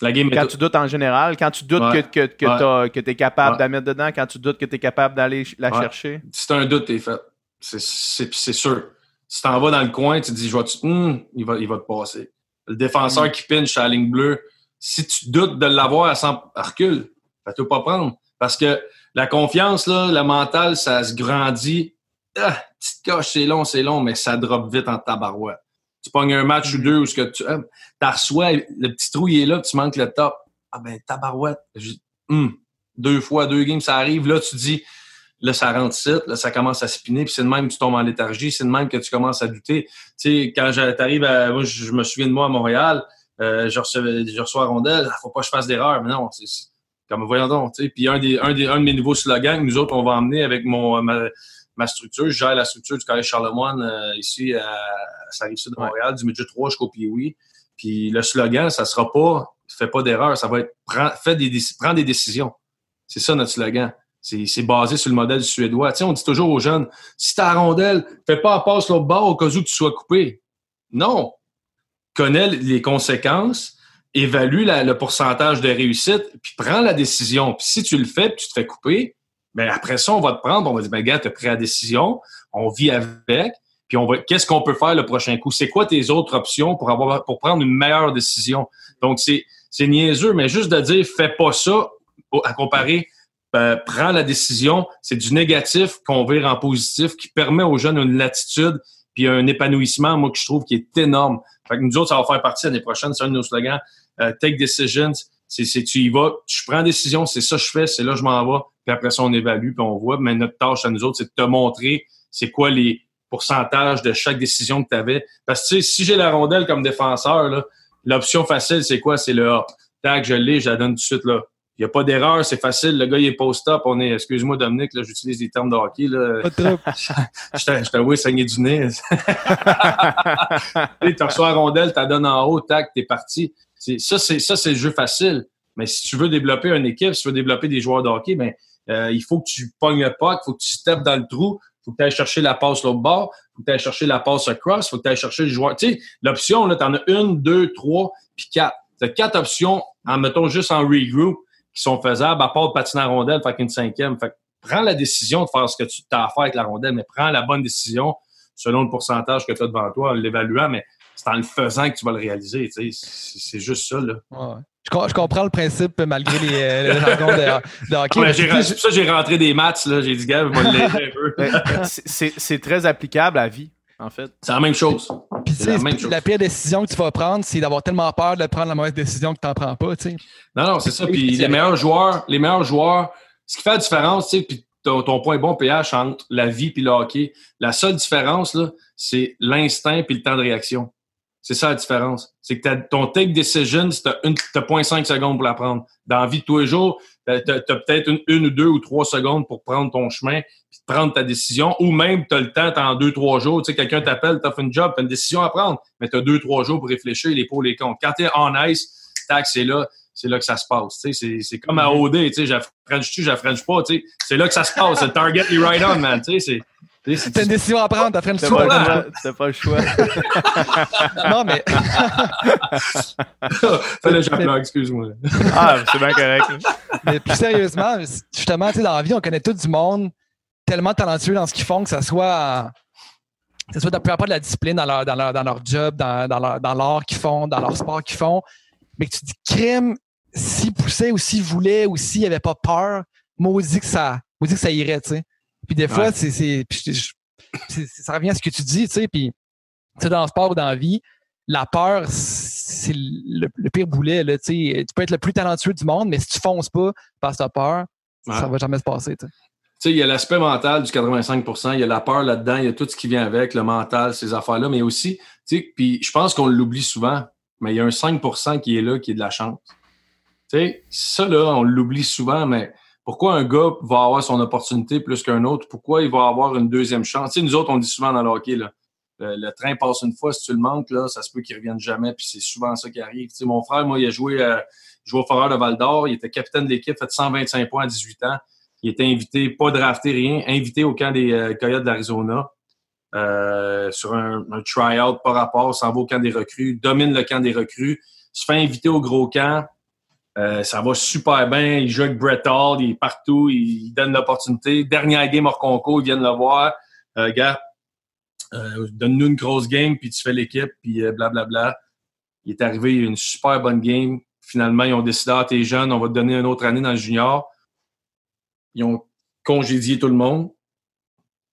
La game quand tu doutes en général, quand tu doutes que, que, que, que t'es capable de la mettre dedans, quand tu doutes que t'es capable d'aller la chercher? Si t'as un doute, t'es fait. C'est sûr. Si t'en vas dans le coin, tu te dis, je vais hum, il, va, il va te passer. Le défenseur hum. qui pinche à la ligne bleue, si tu doutes de l'avoir à 100, recule. Fais-toi pas prendre. Parce que la confiance, là, la mentale, ça se grandit. Ah, petite coche, c'est long, c'est long, mais ça drop vite en tabarouette. Tu pognes un match ou hum. deux où ce que tu euh, reçois, le petit trou, il est là, tu manques le top. Ah ben, tabarouette. deux fois, deux games, ça arrive. Là, tu dis, Là, ça rentre site, là, ça commence à spinner, puis c'est de même que tu tombes en léthargie, c'est de même que tu commences à douter. Tu sais, quand j'arrive à, moi, je, me souviens de moi à Montréal, euh, je, reçois, je reçois Rondelle, faut pas que je fasse d'erreur, mais non, c'est comme voyons donc, tu sais. Puis un des, un des, un de mes nouveaux slogans que nous autres, on va emmener avec mon, ma structure. Je gère la structure du Collège Charlemagne euh, ici à, à rive de Montréal, du midget 3 jusqu'au Pioui. Puis le slogan, ça sera pas fais pas d'erreur, ça va être prends, fais des, prends des décisions. C'est ça notre slogan. C'est basé sur le modèle suédois. Tu sais, on dit toujours aux jeunes, si t'as la rondelle, fais pas en passe l'autre bord au cas où tu sois coupé. Non. Connais les conséquences, évalue le pourcentage de réussite, puis prends la décision. Puis si tu le fais, puis tu te fais couper, mais ben, après ça, on va te prendre, on va dire, ben gars, tu as pris la décision, on vit avec, puis on va, qu'est-ce qu'on peut faire le prochain coup? C'est quoi tes autres options pour avoir, pour prendre une meilleure décision? Donc, c'est, c'est niaiseux, mais juste de dire, fais pas ça, à comparer, ben, prends la décision, c'est du négatif qu'on vire en positif, qui permet aux jeunes une latitude, puis un épanouissement, moi, que je trouve qui est énorme. Fait que nous autres, ça va faire partie l'année prochaine, c'est un de nos slogans. Euh, take decisions, c'est, tu y vas, je prends décision, c'est ça que je fais, c'est là que je m'en vais, puis après ça, on évalue, puis on voit. Mais notre tâche à nous autres, c'est de te montrer c'est quoi les pourcentages de chaque décision que tu avais. Parce que si j'ai la rondelle comme défenseur, l'option facile, c'est quoi? C'est le A. Tac, je l'ai, je la donne tout de suite là. Il n'y a pas d'erreur, c'est facile. Le gars, il est post-up. On est, excuse-moi, Dominique, là, j'utilise des termes de hockey. Là. je t'avoue, saigner du nez. tu reçois la rondelle, tu la donnes en haut, tac, t'es parti. Ça, c'est ça, c'est le jeu facile. Mais si tu veux développer une équipe, si tu veux développer des joueurs de hockey, ben, euh, il faut que tu pognes le puck, il faut que tu steps dans le trou, il faut que tu ailles chercher la passe l'autre bord, il faut que tu ailles chercher la passe across, il faut que tu ailles chercher le joueur. Tu sais, l'option, là, tu en as une, deux, trois, puis quatre. Tu as quatre options, en mettons juste en regroup, qui sont faisables, à part de patiner à rondelle, fait qu'une cinquième. Fait que prends la décision de faire ce que tu as à faire avec la rondelle, mais prends la bonne décision selon le pourcentage que tu as devant toi en l'évaluant, mais c'est en le faisant que tu vas le réaliser. C'est juste ça. Là. Je, comprends le principe malgré les, euh, de, de, hockey. c'est ça j'ai rentré des maths. J'ai dit, gars, je vais un peu. c'est très applicable à la vie, en fait. C'est la même chose. Puis, la, la, pire décision que tu vas prendre, c'est d'avoir tellement peur de prendre la mauvaise décision que tu n'en prends pas. Non, non, c'est ça. Puis les meilleurs joueurs, les meilleurs joueurs, ce qui fait la différence, puis ton, ton, point bon pH entre la vie et le hockey, la seule différence, c'est l'instinct et le temps de réaction. C'est ça la différence. C'est que ton take decision, tu as, 0.5 secondes pour la prendre. Dans la vie de tous les jours, tu as, peut-être une, ou deux ou trois secondes pour prendre ton chemin prendre ta décision. Ou même, tu as le temps, tu en deux, trois jours. Tu sais, quelqu'un t'appelle, tu as fait une job, tu as une décision à prendre, mais tu as deux, trois jours pour réfléchir les pour, les comptes. Quand tu es en ice, tac, c'est là c'est là que ça se passe. C'est comme à OD, tu sais, j'affranchis-tu, j'affranchis pas, tu sais. C'est là que ça se passe. C'est le target is right on, man, tu sais. C'est une décision à prendre, t'as fait une choix. T'as pas le choix. non, mais. Fallait que excuse-moi. ah, c'est bien correct. mais plus sérieusement, justement, tu sais, dans la vie, on connaît tout du monde tellement talentueux dans ce qu'ils font, que ça soit. Que ce soit peu importe la discipline dans leur, dans leur, dans leur job, dans, dans leur, dans l'art qu'ils font, dans leur sport qu'ils font, mais que tu dis crème, s'ils poussaient ou s'ils voulaient ou s'ils n'avaient pas peur, maudit que ça, maudit que ça irait, tu sais. Puis des fois, c'est, c'est, ça revient à ce que tu dis, tu sais, puis dans le sport ou dans la vie, la peur, c'est le, pire boulet. Là, tu peux être le plus talentueux du monde, mais si tu fonces pas parce que tu as peur, ça va jamais se passer. Tu sais, il y a l'aspect mental du 85% il y a la peur là-dedans, il y a tout ce qui vient avec, le mental, ces affaires-là, mais aussi, tu sais, puis je pense qu'on l'oublie souvent, mais il y a un 5% qui est là, qui est de la chance. Tu sais, ça, là, on l'oublie souvent, mais pourquoi un gars va avoir son opportunité plus qu'un autre? Pourquoi il va avoir une deuxième chance? Tu sais, nous autres, on dit souvent dans le là, le, train passe une fois, si tu le manques, là, ça se peut qu'il revienne jamais, puis c'est souvent ça qui arrive. Tu sais, mon frère, moi, il a joué, euh, joué au Foreur de Val d'Or, il était capitaine de l'équipe, fait 125 points à 18 ans. Il était invité, pas drafté, rien, invité au camp des euh, Coyotes d'Arizona. Euh, sur un, un try-out par rapport, s'en va au camp des recrues, domine le camp des recrues, se fait inviter au gros camp, euh, ça va super bien. Il joue avec Brett Hall, il est partout, il, donne l'opportunité. Dernière game hors concours, ils viennent le voir. Euh, gars, euh, donne-nous une grosse game, puis tu fais l'équipe, puis blablabla. Bla, bla. Il est arrivé une super bonne game. Finalement, ils ont décidé, ah, t'es jeune, on va te donner une autre année dans le junior. Ils ont congédié tout le monde.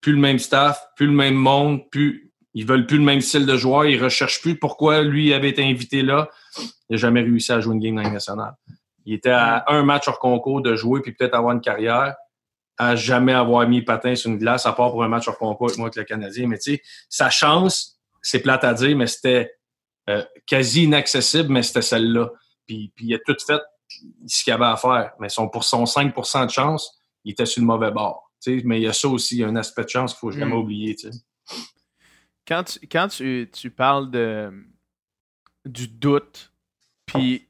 Plus le même staff, plus le même monde, plus ils veulent plus le même style de joueur, ils recherchent plus pourquoi lui avait été invité là. Il n'a jamais réussi à jouer une game dans nationale. Il était à un match hors concours de jouer puis peut-être avoir une carrière, à jamais avoir mis patin sur une glace, à part pour un match hors concours avec moi avec le Canadien. Mais tu sais, sa chance, c'est plate à dire, mais c'était euh, quasi inaccessible, mais c'était celle-là. Puis, puis il a tout fait ce qu'il avait à faire. Mais son, pour son 5% de chance, il était sur le mauvais bord. mais il y a ça aussi, il y a un aspect de chance qu'il faut jamais mm. oublier. Quand, tu, quand tu, tu parles de, du doute, puis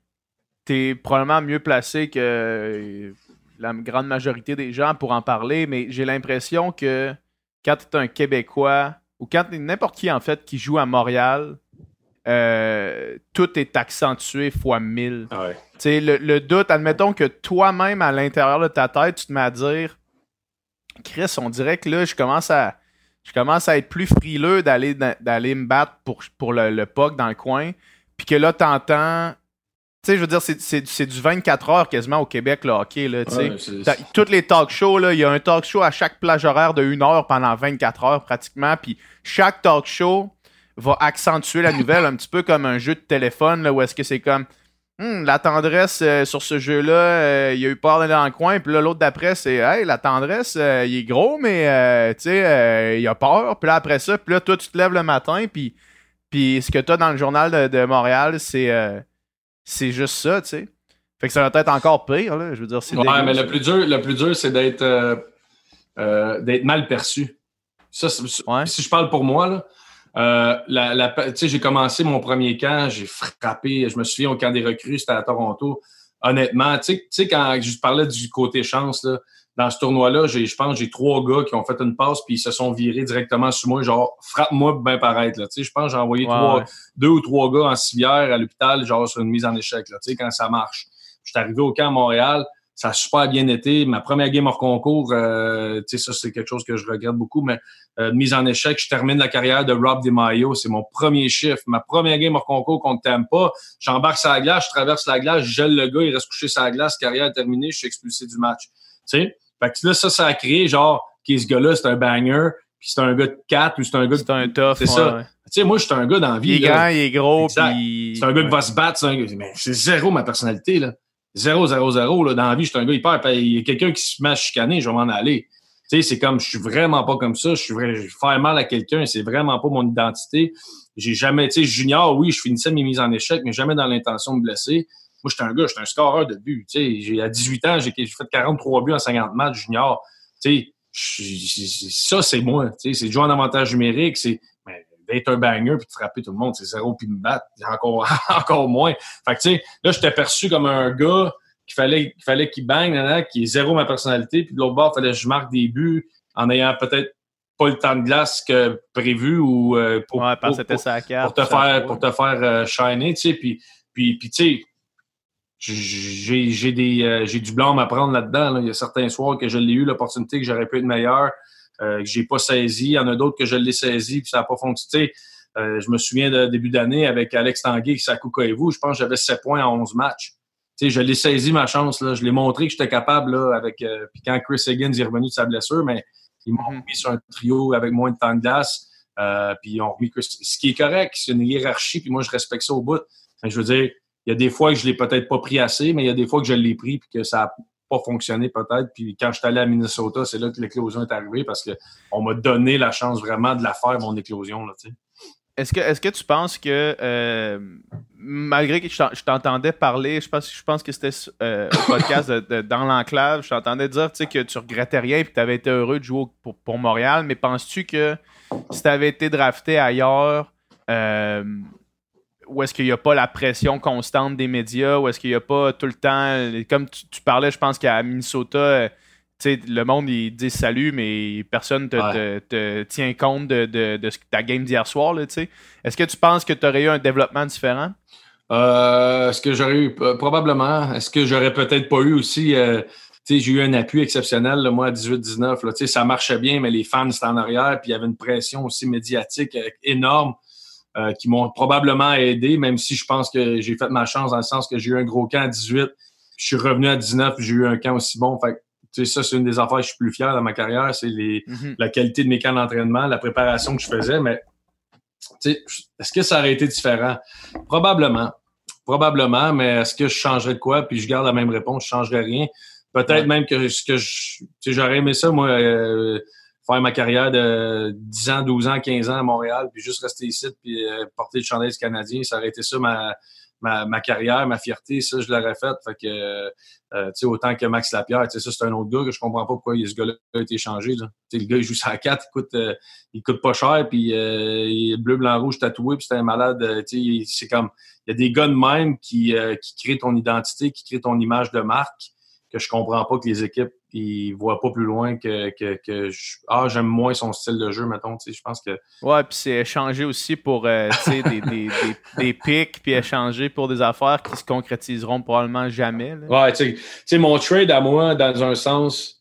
tu es probablement mieux placé que la grande majorité des gens pour en parler, mais j'ai l'impression que quand tu es un Québécois, ou quand n'importe qui en fait qui joue à Montréal, euh, tout est accentué fois mille. Ah le, le, doute, admettons que toi-même, à l'intérieur de ta tête, tu te mets à dire Chris, on dirait que là, je commence à. Je commence à être plus frileux d'aller d'aller me battre pour, pour le, le puck dans le coin. Puis que là, t'entends tu sais, je veux dire, c'est du 24 heures quasiment au Québec, le hockey. Là, toutes les talk shows, il y a un talk show à chaque plage horaire de 1 heure pendant 24 heures pratiquement. Puis chaque talk show va accentuer la nouvelle un petit peu comme un jeu de téléphone là, où est-ce que c'est comme hmm, la tendresse euh, sur ce jeu-là, euh, il y a eu peur d'aller dans le coin. Puis là, l'autre d'après, c'est Hey, la tendresse, euh, il est gros, mais tu sais, il a peur. Puis là, après ça, puis là, toi, tu te lèves le matin. Puis, puis ce que tu as dans le journal de, de Montréal, c'est c'est juste ça, tu sais. Fait que ça va être encore pire, là. Je veux dire, c'est. Ouais, mais le plus dur, le plus dur, c'est d'être euh, euh, d'être mal perçu. Ça, si je parle pour moi, là, euh, la, j'ai commencé mon premier camp, j'ai frappé, je me souviens au camp des recrues, c'était à Toronto. Honnêtement, tu sais, quand je parlais du côté chance, là, dans ce tournoi-là, je pense j'ai trois gars qui ont fait une passe puis ils se sont virés directement sur moi, genre frappe-moi bien paraître. Là. Je pense que j'ai envoyé deux ou trois gars en civière à l'hôpital, genre sur une mise en échec, là, quand ça marche. Je suis arrivé au camp à Montréal, ça a super bien été. Ma première game hors concours, euh, ça, c'est quelque chose que je regrette beaucoup, mais euh, mise en échec, je termine la carrière de Rob DiMaio. C'est mon premier chiffre. Ma première game hors concours contre pas. j'embarque sur la glace, je traverse la glace, je gèle le gars, il reste couché sur la glace, carrière terminée, je suis expulsé du match. sais? Fait que là, ça, ça a créé genre, que ce gars-là, c'est un banger, puis c'est un gars de 4 ou c'est un gars de. C'est un tough. C'est ça. Tu sais, moi, je suis un gars dans la vie. Il est grand, il est gros, puis. C'est un gars qui va se battre. Un gars... Mais c'est zéro ma personnalité, là. Zéro, zéro, zéro. Là. Dans la vie, je suis un gars hyper. Il y a quelqu'un qui se met à chicaner, je vais m'en aller. Tu sais, c'est comme, je suis vraiment pas comme ça. Je suis vrai, je vais faire mal à quelqu'un, c'est vraiment pas mon identité. J'ai jamais, tu sais, junior, oui, je finissais mes mises en échec, mais jamais dans l'intention de blesser. Moi, j'étais un gars, j'étais un scoreur de but. Tu sais, à 18 ans, j'ai fait 43 buts en 50 matchs junior. Tu sais, ça, c'est moi. Tu sais, c'est de jouer en avantage numérique, c'est d'être un banger puis de frapper tout le monde. C'est zéro puis me battre. Encore, encore moins. Fait que, tu sais, là, j'étais perçu comme un gars qu'il fallait qu'il fallait qu'il bang, qui est zéro ma personnalité. Puis de l'autre bord, il fallait que je marque des buts en ayant peut-être pas le temps de glace que prévu ou euh, pour, pour, pour, te faire pour te faire euh, shiner, tu sais. Puis, puis, puis tu sais, j'ai des euh, j'ai du blanc à prendre là-dedans. Il y a certains soirs que je l'ai eu l'opportunité que j'aurais pu être meilleur, euh, que j'ai pas saisi. Il y en a d'autres que je l'ai saisi puis ça n'a pas fonctionné. Euh, je me souviens de début d'année avec Alex Tanguay qui et vous. Je pense que j'avais 7 points en 11 matchs. sais, je l'ai saisi ma chance. Là. Je l'ai montré que j'étais capable là, avec. Euh, puis quand Chris Higgins est revenu de sa blessure, mais ils m'ont mm-hmm. mis sur un trio avec moins de temps de glace. puis ils ont remis Ce qui est correct, c'est une hiérarchie, puis moi je respecte ça au bout. je veux dire, il y a des fois que je l'ai peut-être pas pris assez, mais il y a des fois que je l'ai pris et que ça n'a pas fonctionné peut-être. Puis quand je suis allé à Minnesota, c'est là que l'éclosion est arrivée parce qu'on m'a donné la chance vraiment de la faire, mon éclosion. Là, est-ce que, est que tu penses que, euh, malgré que je t'entendais parler, je pense, je pense que c'était euh, au podcast Dans l'enclave, je t'entendais dire que tu regrettais rien et que tu avais été heureux de jouer pour, pour Montréal, mais penses-tu que si tu avais été drafté ailleurs, euh, où est-ce qu'il n'y a pas la pression constante des médias, où est-ce qu'il n'y a pas tout le temps, comme tu, parlais, je pense qu'à Minnesota, euh, le monde dit salut, mais personne te, te, tient compte de, de, ta game d'hier soir. Est-ce que tu penses que tu aurais eu un développement différent? Euh, est-ce que j'aurais eu? Probablement. Est-ce que j'aurais peut-être pas eu aussi euh, j'ai eu un appui exceptionnel, moi, à 18-19. Ça marchait bien, mais les fans, étaient en arrière. Puis il y avait une pression aussi médiatique énorme. Euh, qui m'ont probablement aidé, même si je pense que j'ai fait ma chance dans le sens que j'ai eu un gros camp à 18, je suis revenu à 19, j'ai eu un camp aussi bon. Fait ça, c'est une des affaires que je suis plus fier dans ma carrière, c'est mhm. la qualité de mes camps d'entraînement, la préparation que je faisais, mais est-ce que ça aurait été différent? Probablement. Probablement, mais est-ce que je changerais de quoi? Puis je garde la même réponse, je changerais rien. Peut-être même que ce que j'aurais aimé ça, moi, euh, faire ma carrière de 10 ans, 12 ans, 15 ans à Montréal, puis juste rester ici, puis euh, porter le chandail canadien. Ça aurait été ça ma, ma, ma, carrière, ma fierté, ça, je l'aurais fait. Fait que, euh, tu sais, autant que Max Lapierre, tu sais, ça, c'est un autre gars que je comprends pas pourquoi ce gars-là a été changé, là. Tu sais, le gars, il joue ça à 4, il coûte, euh, il coûte pas cher, puis euh, il est bleu, blanc, rouge tatoué, puis c'est un malade, euh, tu sais, c'est comme, il y a des gars de même qui, qui créent ton identité, qui créent ton image de marque, que je comprends pas que les équipes il voit pas plus loin que, que, que ah j'aime moins son style de jeu mettons tu sais je pense que ouais puis c'est échanger aussi pour euh, des, des, des, des, pics puis échanger pour des affaires qui se concrétiseront probablement jamais ouais tu sais mon trade à moi dans un sens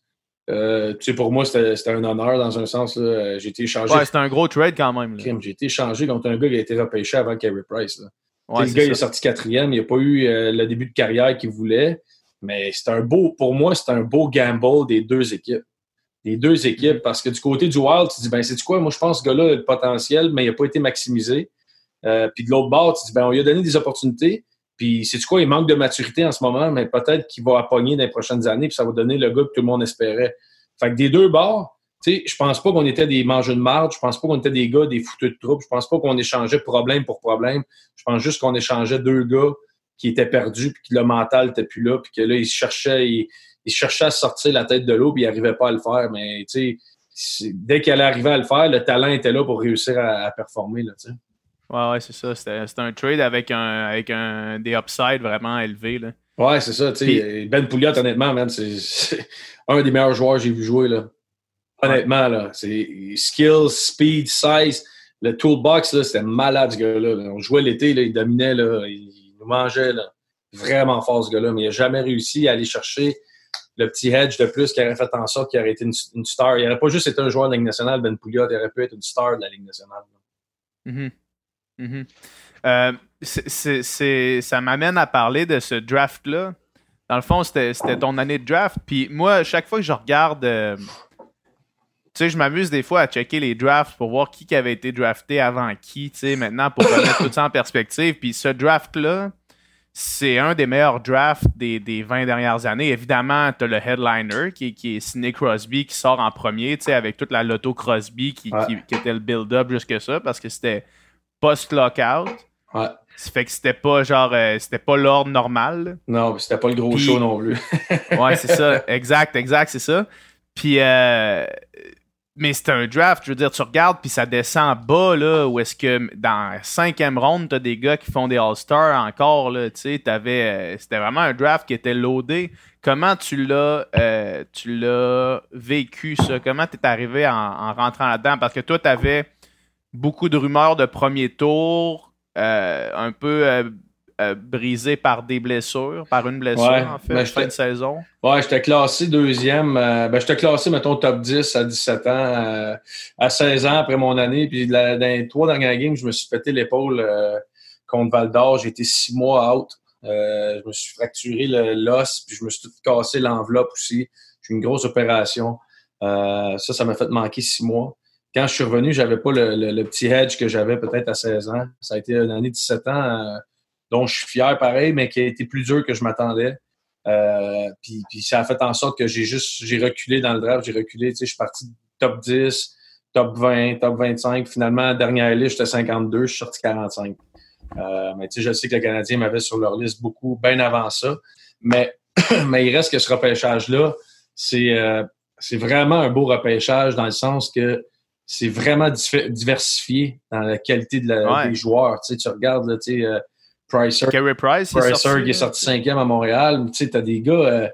euh, tu sais, pour moi, c'était un honneur dans un sens. Euh, j'ai été échangé. Ouais, c'était un gros trade quand même. J'ai été échangé contre un gars qui a été repêché avant Carey Price. Ouais, le gars, il est sorti quatrième. Il n'a pas eu le début de carrière qu'il voulait. Mais c'est un beau, pour moi, c'est un beau gamble des deux équipes. Des deux équipes, parce que du côté du Wild, tu dis, ben, c'est quoi? Moi, je pense que ce gars-là a le potentiel, mais il n'a pas été maximisé. Euh, puis de l'autre bord, tu dis, ben, on lui a donné des opportunités. Puis, c'est quoi? Il manque de maturité en ce moment, mais peut-être qu'il va appogner dans les prochaines années, puis ça va donner le gars que tout le monde espérait. Fait que des deux bords, tu sais, je pense pas qu'on était des mangeurs de marde, je pense pas qu'on était des gars, des fouteux de troupe, je pense pas qu'on échangeait problème pour problème. Je pense juste qu'on échangeait deux gars qui était perdu, puis que le mental n'était plus là, puis que là, il cherchait, il, cherchait à sortir la tête de l'eau, puis il n'arrivait pas à le faire. Mais tu sais, dès qu'elle arrivait à le faire, le talent était là pour réussir à, performer. Là, sais. Ouais, ouais, c'est ça. C'était un trade avec un avec un des upsides vraiment élevés. Là. Ouais, c'est ça. sais Ben Pouliot, honnêtement, man, c'est un des meilleurs joueurs que j'ai vu jouer. Là. Honnêtement, là. C'est skill, speed, size. Le toolbox, c'était malade, ce gars-là. On jouait l'été, il dominait. Là. Il, mangeait vraiment fort, ce gars-là, mais il n'a jamais réussi à aller chercher le petit hedge de plus qui aurait fait en sorte qu'il aurait été une, star. Il n'aurait pas juste été un joueur de la Ligue nationale, Ben Pouliot, il aurait pu être une star de la Ligue nationale. Mm-hmm. Mm-hmm. Euh, ça m'amène à parler de ce draft-là. Dans le fond, c'était ton année de draft. Puis moi, chaque fois que je regarde. Euh, tu sais, je m'amuse des fois à checker les drafts pour voir qui avait été drafté avant qui, tu sais, maintenant, pour remettre tout ça en perspective. Puis ce draft-là, c'est un des meilleurs drafts des, des 20 dernières années. Évidemment, tu as le headliner qui, qui est Sidney Crosby qui sort en premier, tu sais, avec toute la loto Crosby qui, qui, était le build-up jusque ça, parce que c'était post-lockout. Ouais. Ça fait que c'était pas genre euh, c'était pas l'ordre normal. Non, c'était pas le gros show non plus. ouais, c'est ça. Exact, exact, c'est ça. Puis euh, mais c'est un draft, je veux dire, tu regardes, puis ça descend bas, là, où est-ce que dans la cinquième ronde, t'as des gars qui font des All-Stars encore, là, tu sais, t'avais, euh, c'était vraiment un draft qui était loadé. Comment tu l'as, euh, vécu, ça? Comment t'es arrivé en, en rentrant là-dedans? Parce que toi, t'avais beaucoup de rumeurs de premier tour, euh, un peu euh, brisé par des blessures, par une blessure, en fait, ben, fin de saison? Ouais, j'étais classé deuxième. Euh, ben, j'étais classé, mettons, top 10 à 17 ans, euh, à 16 ans après mon année. Puis dans les trois dernières games, je me suis pété l'épaule contre Val d'Or. J'ai été six mois out. je me suis fracturé l'os, puis je me suis tout cassé l'enveloppe aussi. J'ai eu une grosse opération. ça, ça m'a fait manquer six mois quand je suis revenu, j'avais pas le, le, petit hedge que j'avais peut-être à 16 ans. Ça a été une année de 17 ans dont je suis fier pareil, mais qui a été plus dur que je m'attendais. Euh, puis, puis, ça a fait en sorte que j'ai juste j'ai reculé dans le draft, j'ai reculé, tu sais, je suis parti top 10, top 20, top 25. Finalement, dernière liste, j'étais 52, je suis sorti 45. Euh, mais tu sais, je sais que le Canadien m'avait sur leur liste beaucoup, bien avant ça. Mais, mais il reste que ce repêchage-là, c'est euh, c'est vraiment un beau repêchage dans le sens que c'est vraiment diversifié dans la qualité de la, des joueurs. Tu sais, tu regardes, là, tu sais, euh, Pricer. Carey Price, Pricer, sorti, qui est sorti cinquième à Montréal. Tu sais, t'as des gars. Euh,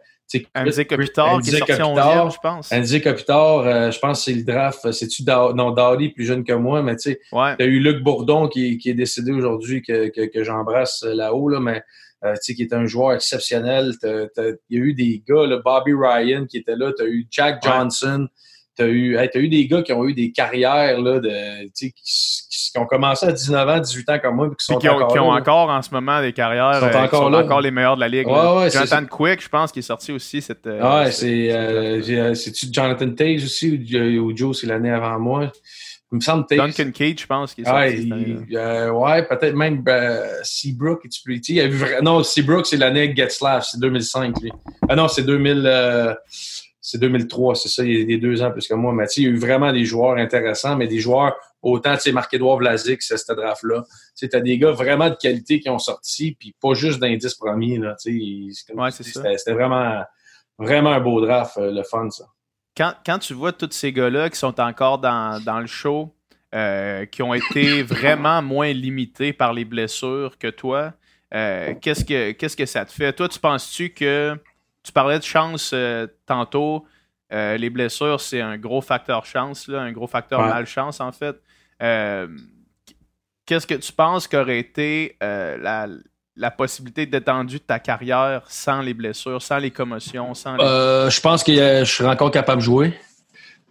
Andy Kopitar qui est sorti Kopitar, je pense. Andy Kopitar, euh, je pense que c'est le draft. C'est-tu non, Dowdy, plus jeune que moi, mais tu sais, ouais. t'as eu Luc Bourdon qui, qui est décédé aujourd'hui, que, que, que j'embrasse là-haut, là, mais euh, tu sais, qui est un joueur exceptionnel. Il y a eu des gars, là, Bobby Ryan qui était là, t'as eu Jack Johnson. T'as eu, as eu des gars qui ont eu des carrières là, de, qui, qui, ont commencé à 19 ans, 18 ans comme moi, puis qui sont qui ont, qui ont encore en ce moment des carrières, sont euh, encore, sont encore les meilleurs de la ligue. Ouais, ouais, Jonathan Quick, je pense, qui est sorti aussi cette. Euh, ouais, c'est euh, c'est-tu Jonathan Tage aussi ou, Joe, c'est l'année avant moi? Il me semble Tage. Duncan Cage, je pense, qui est sorti. Ouais, euh, ouais peut-être même Seabrook, plus petit? Non, Seabrook, c'est l'année Get Slash, c'est 2005. Lui. Ah non, c'est 2000 c'est 2003, c'est ça, il y a des deux ans plus que moi. Mais il y a eu vraiment des joueurs intéressants, mais des joueurs Autant, tu sais, Marc-Édouard Vlasic, c'est cette draft-là. Tu sais, as des gars vraiment de qualité qui ont sorti, puis pas juste d'indices premiers, là. Tu sais, c'était vraiment, vraiment un beau draft, euh, le fun, ça. Quand, quand tu vois tous ces gars-là qui sont encore dans, dans le show, euh, qui ont été vraiment moins limités par les blessures que toi, euh, qu'est-ce, que, qu'est-ce que ça te fait? Toi, tu penses-tu que tu parlais de chance euh, tantôt? les blessures, c'est un gros facteur chance, là, un gros facteur malchance, en fait. qu'est-ce que tu penses qu'aurait été la, la possibilité d'étendue de ta carrière sans les blessures, sans les commotions, sans je pense que je serais encore capable de jouer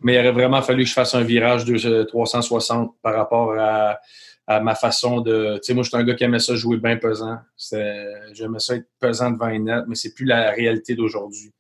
mais il aurait vraiment fallu que je fasse un virage de 360 euh, par rapport à, ma façon de. Tu sais, moi, je suis un gars qui aimait ça jouer bien pesant. J'aimais ça être pesant devant une net, mais c'est plus la réalité d'aujourd'hui.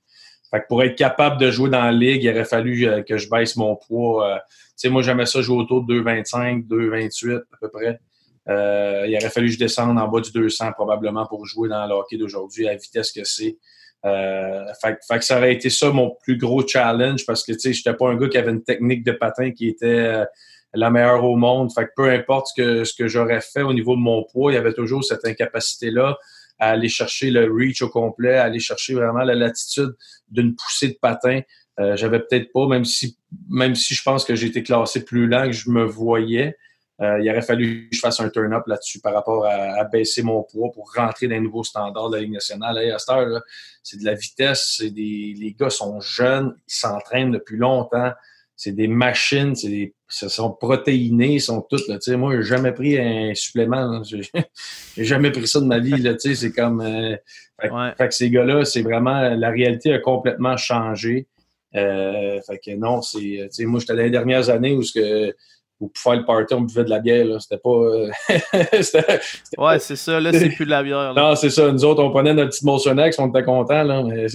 Fait que pour être capable de jouer dans la ligue, il aurait fallu euh, que je baisse mon poids. Euh, tu sais, moi, j'aimais ça jouer autour de 2,25, 2,28 à peu près. il aurait fallu que je descende en bas du 200 probablement pour jouer dans le hockey d'aujourd'hui à la vitesse que c'est. Euh, fait, que ça aurait été ça mon plus gros challenge parce que tu sais, j'étais pas un gars qui avait une technique de patin qui était euh, la meilleure au monde. Fait que peu importe ce que, ce que j'aurais fait au niveau de mon poids, il y avait toujours cette incapacité-là à aller chercher le reach au complet, à aller chercher vraiment la latitude d'une poussée de patin. Euh, j'avais peut-être pas, même si même si je pense que j'ai été classé plus lent que je me voyais. Euh, il aurait fallu que je fasse un turn-up là-dessus par rapport à, baisser mon poids pour rentrer dans les nouveaux standards de la Ligue nationale. à cette heure, c'est de la vitesse. C'est des, les gars sont jeunes, ils s'entraînent depuis longtemps. C'est des machines, c'est des, ils sont protéinés, ils sont tous là. moi, j'ai jamais pris un supplément. J'ai jamais pris ça de ma vie. Là, c'est comme. Euh, fait, que ces gars-là, c'est vraiment. La réalité a complètement changé. Euh, fait que non, c'est. Moi, j'étais dans les dernières années où ce que pour faire le party, on buvait de la bière. C'était pas. Euh, ouais, c'est ça. Là, c'est plus de la bière. Non, c'est ça. Nous autres, on prenait notre petite Motionex, on était contents. Là, mais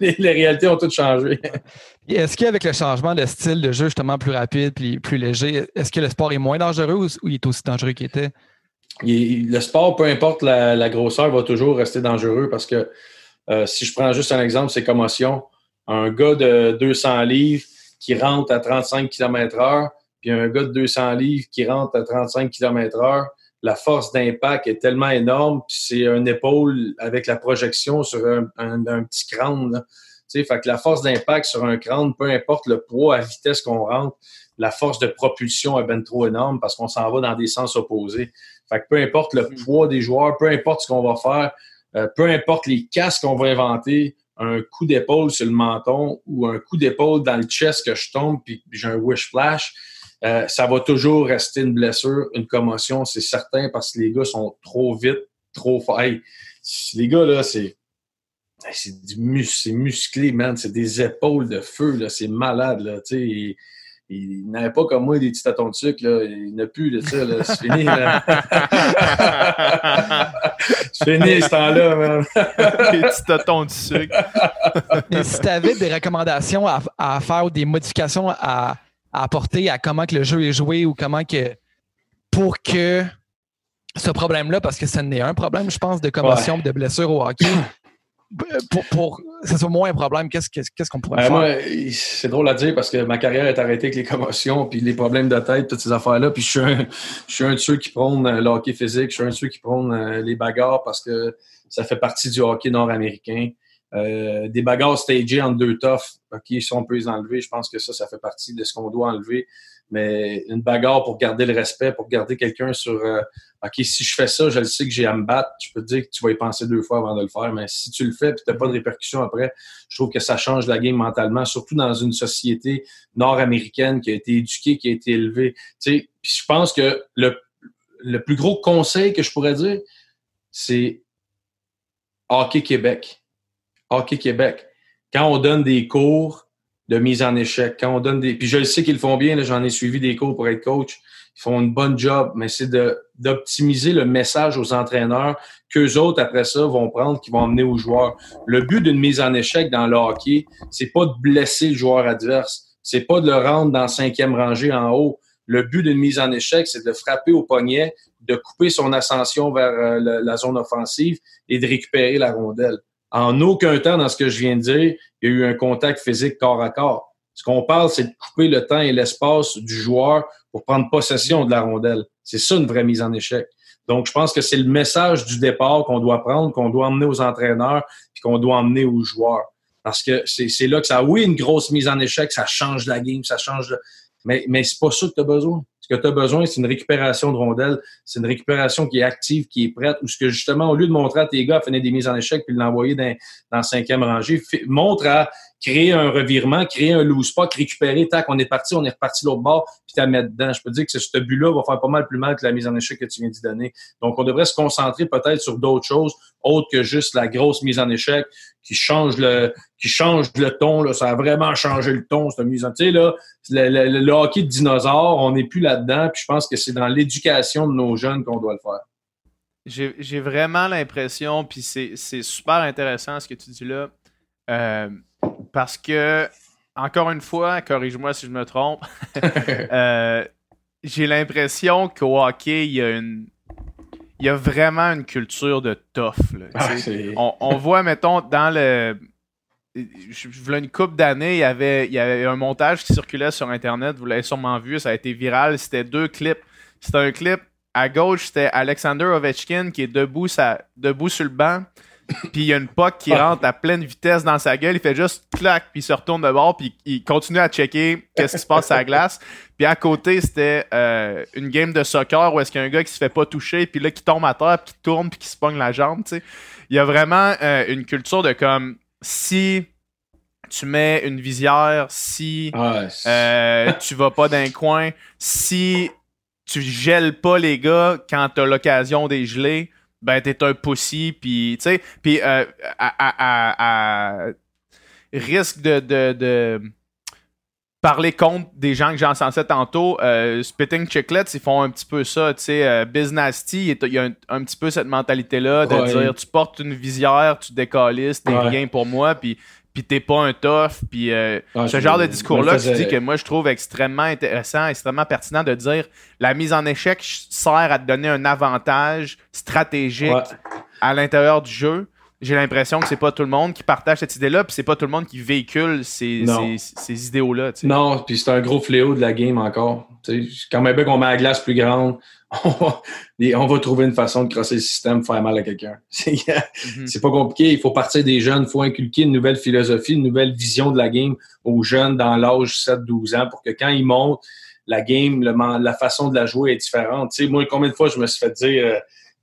les, réalités ont toutes changé. Est-ce qu'avec le changement de style de jeu justement plus rapide et plus léger, est-ce que le sport est moins dangereux ou il est aussi dangereux qu'il était? le sport, peu importe la, grosseur, va toujours rester dangereux parce que euh, si je prends juste un exemple, c'est commotion. Un gars de 200 livres qui rentre à 35 km/h, puis un gars de 200 livres qui rentre à 35 km heure, la force d'impact est tellement énorme, puis c'est un épaule avec la projection sur un, petit crâne. Fait que la force d'impact sur un crâne, peu importe le poids à vitesse qu'on rentre, la force de propulsion est bien trop énorme parce qu'on s'en va dans des sens opposés. Fait que peu importe le mm. poids des joueurs, peu importe ce qu'on va faire, euh, peu importe les casques qu'on va inventer, un coup d'épaule sur le menton ou un coup d'épaule dans le chest que je tombe puis j'ai un wish flash, euh, ça va toujours rester une blessure, une commotion, c'est certain, parce que les gars sont trop vite, trop forts. les gars, là, c'est. C'est du musclé, man. C'est des épaules de feu, là. C'est malade, là. Tu sais, il, n'avait pas comme moi des petits tâtons de sucre, là. Il n'a plus de ça, là. C'est fini, là. c'est fini, ce temps-là, man. des petits tâtons de sucre. Mais si tu avais des recommandations à, à faire ou des modifications à à apporter à comment que le jeu est joué ou comment que pour que ce problème-là, parce que ce n'est un problème, je pense, de commotion, de blessure au hockey, pour, pour que ce soit moins un problème, qu'est-ce qu'on pourrait ben, faire? C'est drôle à dire parce que ma carrière est arrêtée avec les commotions, puis les problèmes de tête, toutes ces affaires-là. Puis je suis un, je suis un de ceux qui prônent le hockey physique, je suis un de ceux qui prônent euh, les bagarres parce que ça fait partie du hockey nord-américain. Euh, des bagarres stagées entre deux toughs, OK, si on peut les enlever, je pense que ça, ça fait partie de ce qu'on doit enlever. Mais une bagarre pour garder le respect, pour garder quelqu'un sur euh, OK, si je fais ça, je le sais que j'ai à me battre, je peux te dire que tu vas y penser deux fois avant de le faire. Mais si tu le fais et tu n'as pas de répercussions après, je trouve que ça change la game mentalement, surtout dans une société nord-américaine qui a été éduquée, qui a été élevée. Tu sais, je pense que le, le plus gros conseil que je pourrais dire, c'est Hockey Québec Hockey Québec. Quand on donne des cours de mise en échec, quand on donne des. Puis je le sais qu'ils le font bien, j'en ai suivi des cours pour être coach. Ils font une bonne job, mais c'est d'optimiser le message aux entraîneurs qu'eux autres, après ça, vont prendre, qui vont emmener aux joueurs. Le but d'une mise en échec dans le hockey, c'est pas de blesser le joueur adverse. C'est pas de le rendre dans cinquième rangée en haut. Le but d'une mise en échec, c'est de frapper au poignet, de couper son ascension vers euh, la zone offensive et de récupérer la rondelle. En aucun temps, dans ce que je viens de dire, il y a eu un contact physique corps à corps. Ce qu'on parle, c'est de couper le temps et l'espace du joueur pour prendre possession de la rondelle. C'est ça une vraie mise en échec. Donc, je pense que c'est le message du départ qu'on doit prendre, qu'on doit emmener aux entraîneurs, puis qu'on doit emmener aux joueurs. Parce que c'est là que ça, oui, une grosse mise en échec, ça change la game, ça change, mais, mais c'est pas ça que tu as besoin. Ce que tu as besoin, c'est une récupération de rondelles, c'est une récupération qui est active, qui est prête, ou ce que justement, au lieu de montrer à tes gars à finir des mises en échec puis l'envoyer dans, dans cinquième rangée, montre à créer un revirement, créer un loose spot, récupérer, tac, on est parti, on est reparti l'autre bord, puis t'as mettre dedans. Je peux dire que ce but-là va faire pas mal plus mal que la mise en échec que tu viens d'y donner. Donc, on devrait se concentrer peut-être sur d'autres choses, autres que juste la grosse mise en échec qui change le, qui change le ton. Là. Ça a vraiment changé le ton, cette mise en Tu sais, là, le, le, hockey de dinosaure, on n'est plus là-dedans, puis je pense que c'est dans l'éducation de nos jeunes qu'on doit le faire. J'ai vraiment l'impression, puis c'est super intéressant ce que tu dis là. Euh, parce que, encore une fois, corrige-moi si je me trompe, euh, j'ai l'impression qu'au hockey, il y a une. Il y a vraiment une culture de tough. Ah, on, voit, mettons, dans le. Je voulais une couple d'années, il y, avait, il y avait un montage qui circulait sur Internet. Vous l'avez sûrement vu, ça a été viral. C'était deux clips. C'était un clip à gauche, c'était Alexander Ovechkin qui est debout, ça, debout sur le banc puis il y a une puck qui rentre à pleine vitesse dans sa gueule, il fait juste clac, puis il se retourne de bord, puis il continue à checker qu'est-ce qui se passe à la glace. Puis à côté, c'était euh, une game de soccer où est-ce qu'il y a un gars qui se fait pas toucher, puis là qui tombe à terre, puis qui tourne, puis qui se pogne la jambe, tu sais. Il y a vraiment euh, une culture de comme si tu mets une visière, si euh, tu vas pas d'un coin, si tu gèles pas les gars quand t'as l'occasion des geler, ben t'es un pussy, puis tu sais, puis euh, à, risque de, de, parler contre des gens que j'ai encensé tantôt, euh, Spitting Chicklets, ils font un petit peu ça, tu sais, euh, Businasty, il y a un, petit peu cette mentalité-là de dire, tu portes une visière, tu décalisses, t'es rien pour moi, puis puis t'es pas un tough, puis euh, ce genre de discours-là, tu dis que moi je trouve extrêmement intéressant, extrêmement pertinent de dire la mise en échec sert à te donner un avantage stratégique à l'intérieur du jeu. J'ai l'impression que c'est pas tout le monde qui partage cette idée-là, puis c'est pas tout le monde qui véhicule ces, ces, idéaux-là. Non, puis c'est un gros fléau de la game encore. quand même qu'on met la glace plus grande, on va, trouver une façon de crosser le système, faire mal à quelqu'un. C'est pas compliqué. Il faut partir des jeunes. Il faut inculquer une nouvelle philosophie, une nouvelle vision de la game aux jeunes dans l'âge 7-12 ans pour que quand ils montent, la game, la façon de la jouer est différente. moi, combien de fois je me suis fait dire euh,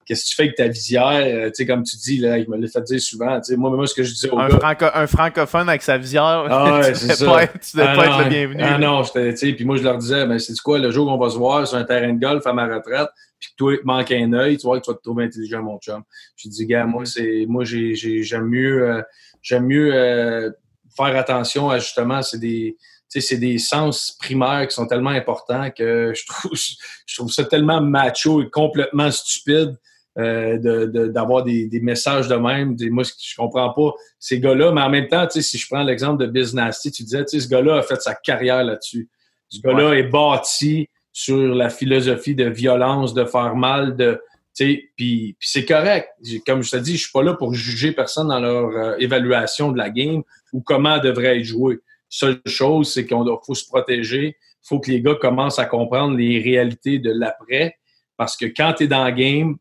Qu'est-ce que tu fais avec ta visière? Euh, comme tu dis, là, il me l'a fait dire souvent. moi, moi, ce que je disais au un, un francophone avec sa visière, ah ouais, tu ne pas, être, ah pas être le bienvenu. Ah non, puis moi, je leur disais, ben, c'est quoi, le jour où on va se voir sur un terrain de golf à ma retraite, puis que toi, il te manque un œil, tu vois que tu vas te trouver intelligent, mon chum. Je dis, gars, moi, c'est, moi, j'ai, j'aime mieux, euh, j'aime mieux euh, faire attention à justement, c'est des, c'est des sens primaires qui sont tellement importants que je trouve, je trouve ça tellement macho et complètement stupide euh, d'avoir des, des, messages de même. Des, moi, je comprends pas ces gars-là, mais en même temps, si je prends l'exemple de Business tu disais, ce gars-là a fait sa carrière là-dessus. Ce gars-là est bâti sur la philosophie de violence, de faire mal, de puis, puis c'est correct. Comme je te dis, je suis pas là pour juger personne dans leur euh, évaluation de la game ou comment elle devrait être jouée. Seule chose, c'est qu'il faut se protéger. Il faut que les gars commencent à comprendre les réalités de l'après. Parce que quand tu es dans le game,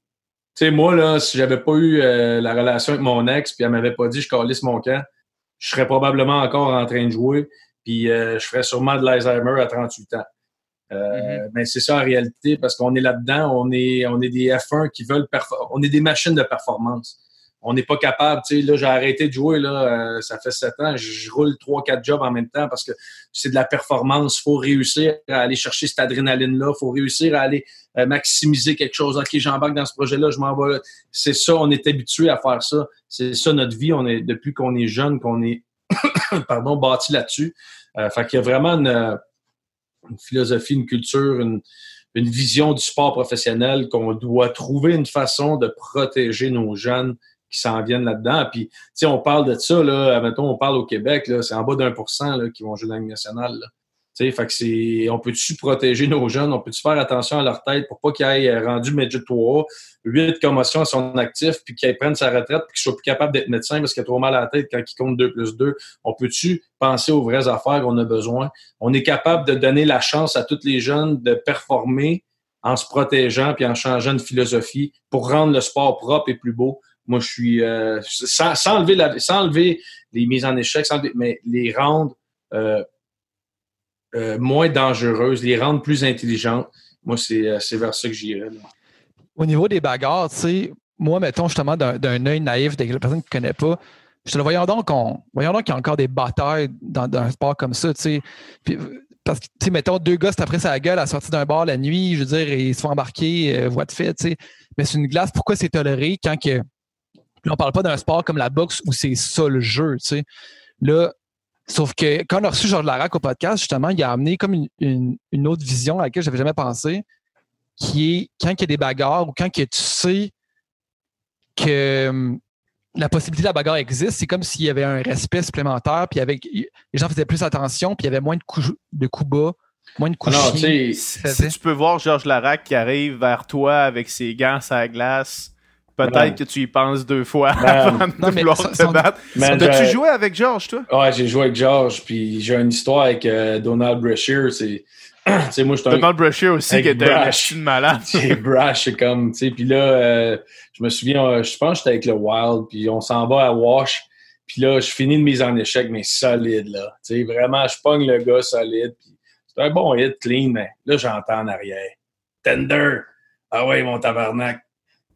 tu sais, moi, là, si j'avais pas eu euh, la relation avec mon ex, puis elle m'avait pas dit je calisse mon camp, je serais probablement encore en train de jouer, puis euh, je ferais sûrement de l'Alzheimer à 38 ans. Euh, mm-hmm. Mais c'est ça en réalité, parce qu'on est là-dedans, on est, on est des F1 qui veulent on est des machines de performance on n'est pas capable. Tu sais, là, j'ai arrêté de jouer, là, euh, ça fait sept ans. Je, roule trois, quatre jobs en même temps parce que c'est de la performance. Il faut réussir à aller chercher cette adrénaline-là. Il faut réussir à aller euh, maximiser quelque chose. OK, j'embarque dans ce projet-là, je m'en vais. C'est ça, on est habitué à faire ça. C'est ça notre vie. On est, depuis qu'on est jeune, qu'on est pardon, bâti là-dessus. Euh, fait qu'il y a vraiment une, philosophie, une culture, une, une vision du sport professionnel qu'on doit trouver une façon de protéger nos jeunes qui s'en viennent là-dedans. Puis, tu sais, on parle de ça, là, mettons, on parle au Québec, là, c'est en bas d'un pour cent qui vont jouer dans la nationale. Fait que c'est, on peut-tu protéger nos jeunes, on peut-tu faire attention à leur tête pour pas qu'ils aient rendu Midget 3, 8 commotions à son actif, puis qu'ils prennent sa retraite, puis qu'ils soient plus capables d'être médecin parce qu'il a trop mal à la tête quand il compte 2 plus 2. On peut-tu penser aux vraies affaires qu'on a besoin? On est capable de donner la chance à tous les jeunes de performer en se protégeant puis en changeant de philosophie pour rendre le sport propre et plus beau. Moi, je suis euh, sans, enlever la, sans enlever les mises en échec, sans mais les rendre euh, euh, moins dangereuses, les rendre plus intelligentes. Moi, c'est euh, vers ça que j'irais. Au niveau des bagarres, tu sais, moi, mettons justement d'un œil naïf de personne qui ne connaît pas, je le voyons donc, voyons donc qu'il y a encore des batailles dans, un sport comme ça, tu sais. parce que, tu sais, mettons, deux gars après sa gueule à sortir d'un bar la nuit, je veux dire, ils se font embarquer, euh, voie de fait, tu sais. Mais c'est une glace, pourquoi c'est toléré quand que. on parle pas d'un sport comme la boxe où c'est ça le jeu, tu sais. Là, Sauf que quand on a reçu Georges Larac au podcast, justement, il a amené comme une, autre vision à laquelle je n'avais jamais pensé, qui est quand il y a des bagarres ou quand tu sais que hum, la possibilité de la bagarre existe, c'est comme s'il y avait un respect supplémentaire, puis avec, les gens faisaient plus attention, puis il y avait moins de coups, de coups bas, moins de coups Alors, si tu peux voir Georges Larac qui arrive vers toi avec ses gants à la glace, Peut-être que tu y penses deux fois avant de vouloir te battre. T'as-tu joué avec George, toi? Ouais, j'ai joué avec George, puis j'ai une histoire avec euh, Donald Brashear. C'est. moi, Donald Brashear aussi, qui était un malade. C'est Brash, c'est comme, tu sais, puis là, euh, je me souviens, euh, je pense que j'étais avec le Wild, puis on s'en va à Wash, puis là, je finis de mise en échec, mais solide, là. Tu sais, vraiment, je pogne le gars solide, puis c'est un bon hit, clean, mais là, j'entends en arrière. Tender! Ah ouais, mon tabarnak!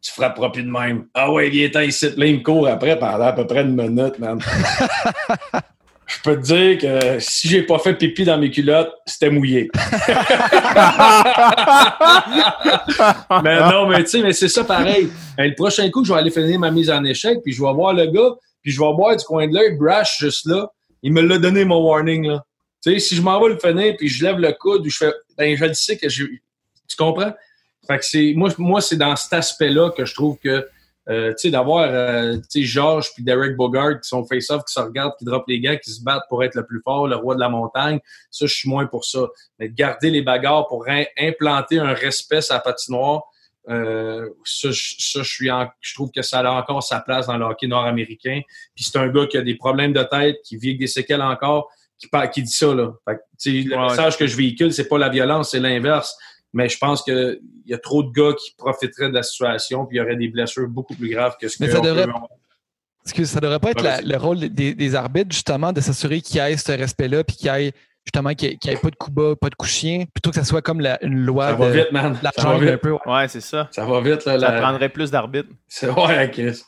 Tu frapperas plus de même. Ah ouais, il est ici. Là, il me court après pendant à peu près une minute, man. Je peux te dire que si j'ai pas fait pipi dans mes culottes, c'était mouillé. mais non, mais tu sais, mais c'est ça pareil. le prochain coup, je vais aller finir ma mise en échec, puis je vais voir le gars, puis je vais voir du coin de l'œil, Brash juste là. Il me l'a donné mon warning là. Tu sais, si je m'en vais le finir, puis je lève le coude, ou je fais, ben je le sais que je, tu comprends? Fait que c'est moi, moi c'est dans cet aspect-là que je trouve que euh, tu sais d'avoir euh, tu sais Georges puis Derek Bogart qui sont face-off, qui se regardent, qui drop les gars, qui se battent pour être le plus fort, le roi de la montagne. Ça, je suis moins pour ça. Mais de garder les bagarres pour implanter un respect à la patinoire, euh, ça, je suis je trouve que ça a encore sa place dans le hockey nord-américain. Puis c'est un gars qui a des problèmes de tête, qui vit avec des séquelles encore, qui, qui dit ça là. Fait que, le message que je véhicule, c'est pas la violence, c'est l'inverse mais je pense qu'il y a trop de gars qui profiteraient de la situation, puis il y aurait des blessures beaucoup plus graves que ce que ça devrait... Est-ce que ça devrait pas être le rôle des, arbitres, justement, de s'assurer qu'il y ait ce respect-là, puis qu'il y ait justement qu'il n'y ait, pas de coup bas, pas de coup chien, plutôt que ça soit comme une loi ça va vite, man. ça va vite. ouais, c'est ça. Ça va vite. Là, ça prendrait plus d'arbitres. Ouais, Chris.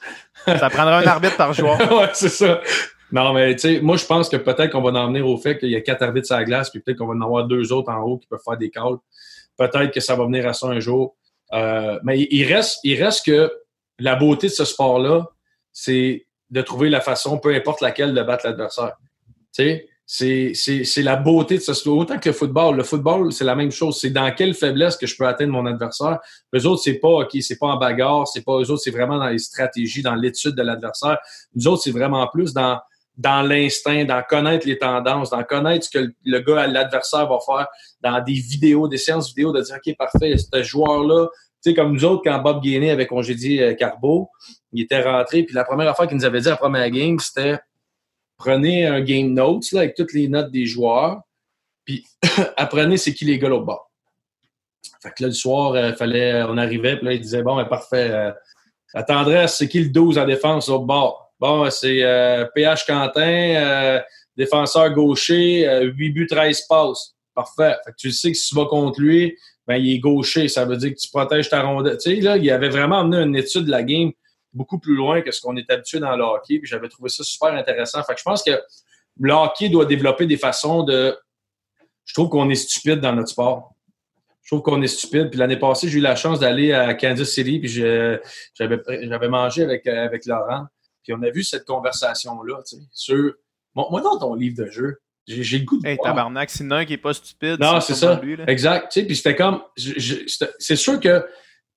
ça prendrait un arbitre par joueur. ouais, c'est ça. Non, mais tu sais, moi, je pense que peut-être qu'on va en venir au fait qu'il y a quatre arbitres sur la glace, puis peut-être qu'on va en avoir deux autres en haut qui peuvent faire des calls. Peut-être que ça va venir à ça un jour. Euh, mais il reste, il reste que la beauté de ce sport-là, c'est de trouver la façon, peu importe laquelle, de battre l'adversaire. Tu sais, c'est la beauté de ce sport. Autant que le football. Le football, c'est la même chose. C'est dans quelle faiblesse que je peux atteindre mon adversaire. Eux autres, c'est pas, OK, c'est pas en bagarre, c'est pas eux autres, c'est vraiment dans les stratégies, dans l'étude de l'adversaire. Nous autres, c'est vraiment plus dans dans l'instinct, dans connaître les tendances, dans connaître ce que le gars, l'adversaire va faire dans des vidéos, des séances vidéo, de dire, OK, parfait, ce joueur-là, tu sais, comme nous autres, quand Bob Gainé avait congédié euh, Carbo, il était rentré, puis la première affaire qu'il nous avait dit à la première game, c'était prenez un game notes là, avec toutes les notes des joueurs, puis apprenez c'est qui les gars au bord. Fait que là, le soir, euh, fallait, on arrivait, puis là, il disait, bon, ben, parfait, euh, la tendresse, c'est qui le 12 en défense au bord? Bon, c'est PH Quentin, défenseur gaucher, 8 buts, 13 passes. Parfait. Fait que tu sais que si tu vas contre lui, ben, il est gaucher. Ça veut dire que tu protèges ta rondelle. Tu sais, là, il avait vraiment amené une étude de la game beaucoup plus loin que ce qu'on est habitué dans le hockey. Puis j'avais trouvé ça super intéressant. Fait que je pense que le hockey doit développer des façons de. Je trouve qu'on est stupide dans notre sport. Je trouve qu'on est stupide. Puis l'année passée, j'ai eu la chance d'aller à Kansas City, puis j'avais mangé avec, avec Laurent. Puis on a vu cette conversation-là, tu sais, sur. moi, dans ton livre de jeu, j'ai le goût de. Hey, tabarnak, c'est un qui n'est pas stupide. Non, c'est ça. exact. Tu sais, puis c'était comme. C'est sûr que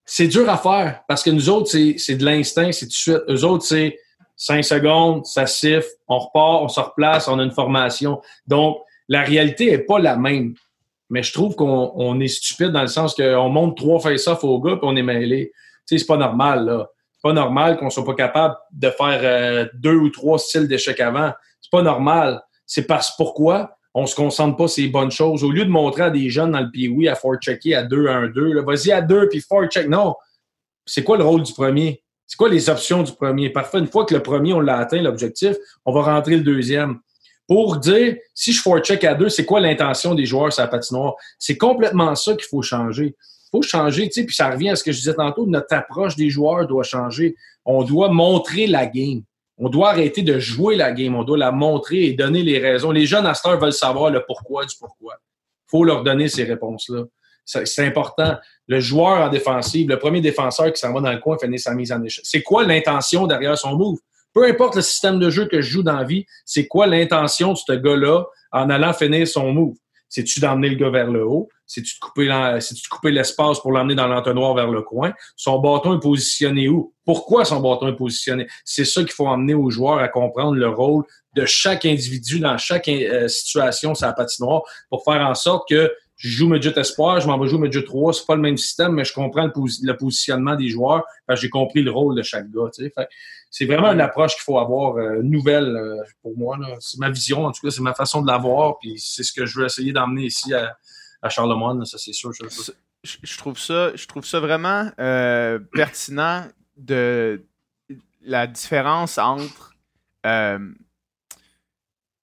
c'est dur à faire parce que nous autres, c'est de l'instinct, c'est tout de suite. Eux autres, c'est 5 secondes, ça siffle, on repart, on se replace, on a une formation. Donc, la réalité n'est pas la même. Mais je trouve qu'on est stupide dans le sens qu'on monte trois face-off au gars et on est mêlé. Tu sais, c'est pas normal, là. Pas normal qu'on soit pas capable de faire euh, deux ou trois styles d'échecs avant. C'est pas normal. C'est parce pourquoi on se concentre pas les bonnes choses? Au lieu de montrer à des jeunes dans le pee à fort checker à 2 1 2, vas-y à 2 puis fort check. Non. C'est quoi le rôle du premier? C'est quoi les options du premier? Parfait, une fois que le premier, on l'a atteint, l'objectif, on va rentrer le deuxième. Pour dire, si je fort check à 2, c'est quoi l'intention des joueurs sur la patinoire? C'est complètement ça qu'il faut changer. Faut changer, tu sais, puis ça revient à ce que je disais tantôt, notre approche des joueurs doit changer. On doit montrer la game. On doit arrêter de jouer la game, on doit la montrer et donner les raisons. Les jeunes à veulent savoir le pourquoi du pourquoi. Il faut leur donner ces réponses-là. C'est important. Le joueur en défensive, le premier défenseur qui s'en va dans le coin finit sa mise en échec. C'est quoi l'intention derrière son move? Peu importe le système de jeu que je joue dans la vie, c'est quoi l'intention de ce gars-là en allant finir son move? C'est-tu d'emmener le gars vers le haut? C'est-tu de couper, l'espace pour l'emmener dans l'entonnoir vers le coin? Son bâton est positionné où? Pourquoi son bâton est positionné? C'est ça qu'il faut emmener aux joueurs à comprendre le rôle de chaque individu dans chaque euh, situation sur la patinoire pour faire en sorte que je joue Midget Espoir, je m'en vais jouer Midget 3, c'est pas le même système, mais je comprends le, positionnement des joueurs, j'ai compris le rôle de chaque gars. C'est vraiment une approche qu'il faut avoir euh, nouvelle euh, pour moi. C'est ma vision, en tout cas, c'est ma façon de l'avoir, puis c'est ce que je veux essayer d'emmener ici à, à Charlemagne, ça c'est sûr. Je, trouve ça, je trouve ça vraiment euh, pertinent de la différence entre,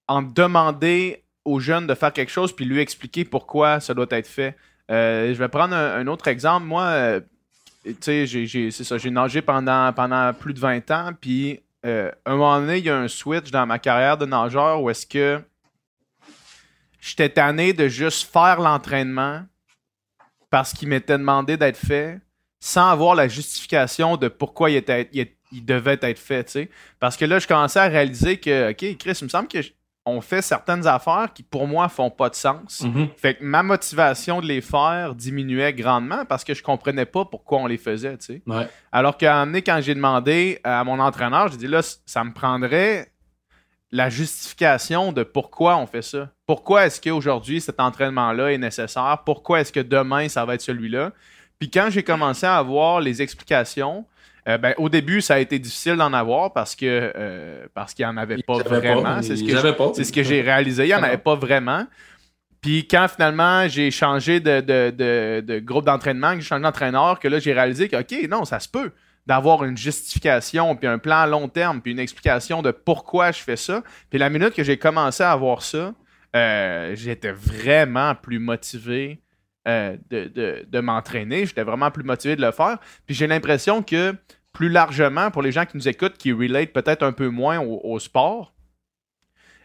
entre demander aux jeunes de faire quelque chose puis lui expliquer pourquoi ça doit être fait. Je vais prendre un, autre exemple. Moi, tu sais, j'ai, c'est ça, j'ai nagé pendant, pendant plus de 20 ans, puis euh, un moment donné, il y a un switch dans ma carrière de nageur où est-ce que j'étais tanné de juste faire l'entraînement parce qu'il m'était demandé d'être fait sans avoir la justification de pourquoi il, devait être fait, tu sais. Parce que là, je commençais à réaliser que, OK, Chris, il me semble que on fait certaines affaires qui, pour moi, font pas de sens. Mhm. Fait que ma motivation de les faire diminuait grandement parce que je comprenais pas pourquoi on les faisait, tu sais. Alors qu'à un quand j'ai demandé à mon entraîneur, j'ai dit là, ça me prendrait la justification de pourquoi on fait ça. Pourquoi est-ce qu'aujourd'hui cet entraînement-là est nécessaire? Pourquoi est-ce que demain ça va être celui-là? Puis quand j'ai commencé à avoir les explications, euh, ben, au début, ça a été difficile d'en avoir parce que euh, parce qu'il n'y en avait pas vraiment. C'est ce que, c'est ce que j'ai réalisé. Il n'y en avait pas vraiment. Puis quand finalement j'ai changé de, de, groupe d'entraînement, que j'ai changé d'entraîneur, que là j'ai réalisé que OK, non, ça se peut d'avoir une justification, puis un plan à long terme, puis une explication de pourquoi je fais ça. Puis la minute que j'ai commencé à avoir ça, euh, j'étais vraiment plus motivé euh, de, m'entraîner. J'étais vraiment plus motivé de le faire. Puis j'ai l'impression que plus largement, pour les gens qui nous écoutent, qui relate peut-être un peu moins au, sport,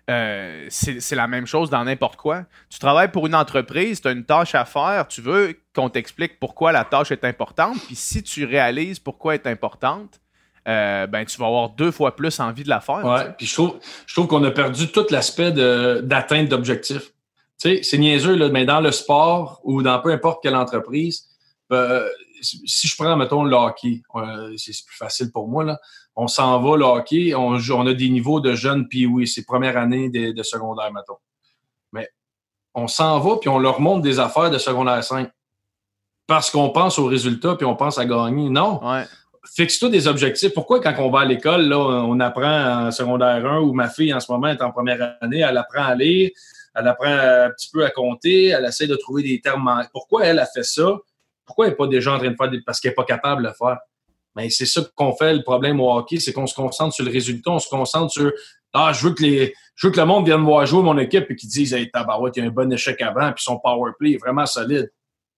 euh, c'est la même chose dans n'importe quoi. Tu travailles pour une entreprise, tu as une tâche à faire, tu veux qu'on t'explique pourquoi la tâche est importante, puis si tu réalises pourquoi elle est importante, euh, ben tu vas avoir deux fois plus envie de la faire. Ouais, puis je trouve, je trouve qu'on a perdu tout l'aspect d'atteinte d'objectifs. Tu sais, c'est niaiseux, là, mais dans le sport ou dans peu importe quelle entreprise, euh, si je prends, mettons, le hockey, euh, c'est plus facile pour moi, là. On s'en va, le hockey, on, on a des niveaux de jeunes, puis oui, c'est première année de, secondaire, mettons. Mais on s'en va, puis on leur montre des affaires de secondaire 5. Parce qu'on pense aux résultats, puis on pense à gagner. Non. Fixe-toi des objectifs. Pourquoi, quand on va à l'école, là, on apprend en secondaire 1, ou ma fille en ce moment est en première année, elle apprend à lire, elle apprend un petit peu à compter, elle essaie de trouver des termes. Pourquoi elle a fait ça? Pourquoi elle n'est pas déjà en train de faire des... parce qu'elle n'est pas capable de le faire? Mais c'est ça qu'on fait le problème au hockey, c'est qu'on se concentre sur le résultat, on se concentre sur Ah, je veux que les. Je veux que le monde vienne voir jouer mon équipe et qu'ils disent Hey, tabarouette, il y a un bon échec avant, puis son power play est vraiment solide.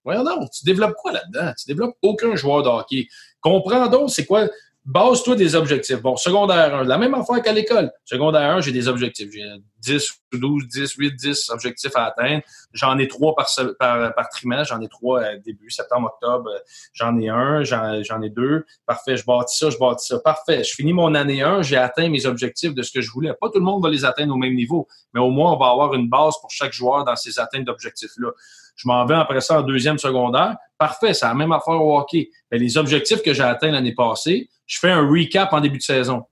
Voyons non, tu développes quoi là-dedans? Tu développes aucun joueur de hockey. Comprends donc c'est quoi base-toi des objectifs. Bon, secondaire 1, la même affaire qu'à l'école. Secondaire 1, j'ai des objectifs. J'ai 10, 12, 10, 8, 10 objectifs à atteindre. J'en ai trois par, par, trimestre. J'en ai trois euh, début septembre, octobre. J'en ai un, j'en ai deux. Parfait, je bâtis ça, je bâtis ça. Parfait, je finis mon année 1, j'ai atteint mes objectifs de ce que je voulais. Pas tout le monde va les atteindre au même niveau, mais au moins, on va avoir une base pour chaque joueur dans ces atteintes d'objectifs-là. Je m'en vais après ça en deuxième secondaire. Parfait, c'est la même affaire au hockey. les objectifs que j'ai atteints l'année passée, je fais un recap en début de saison.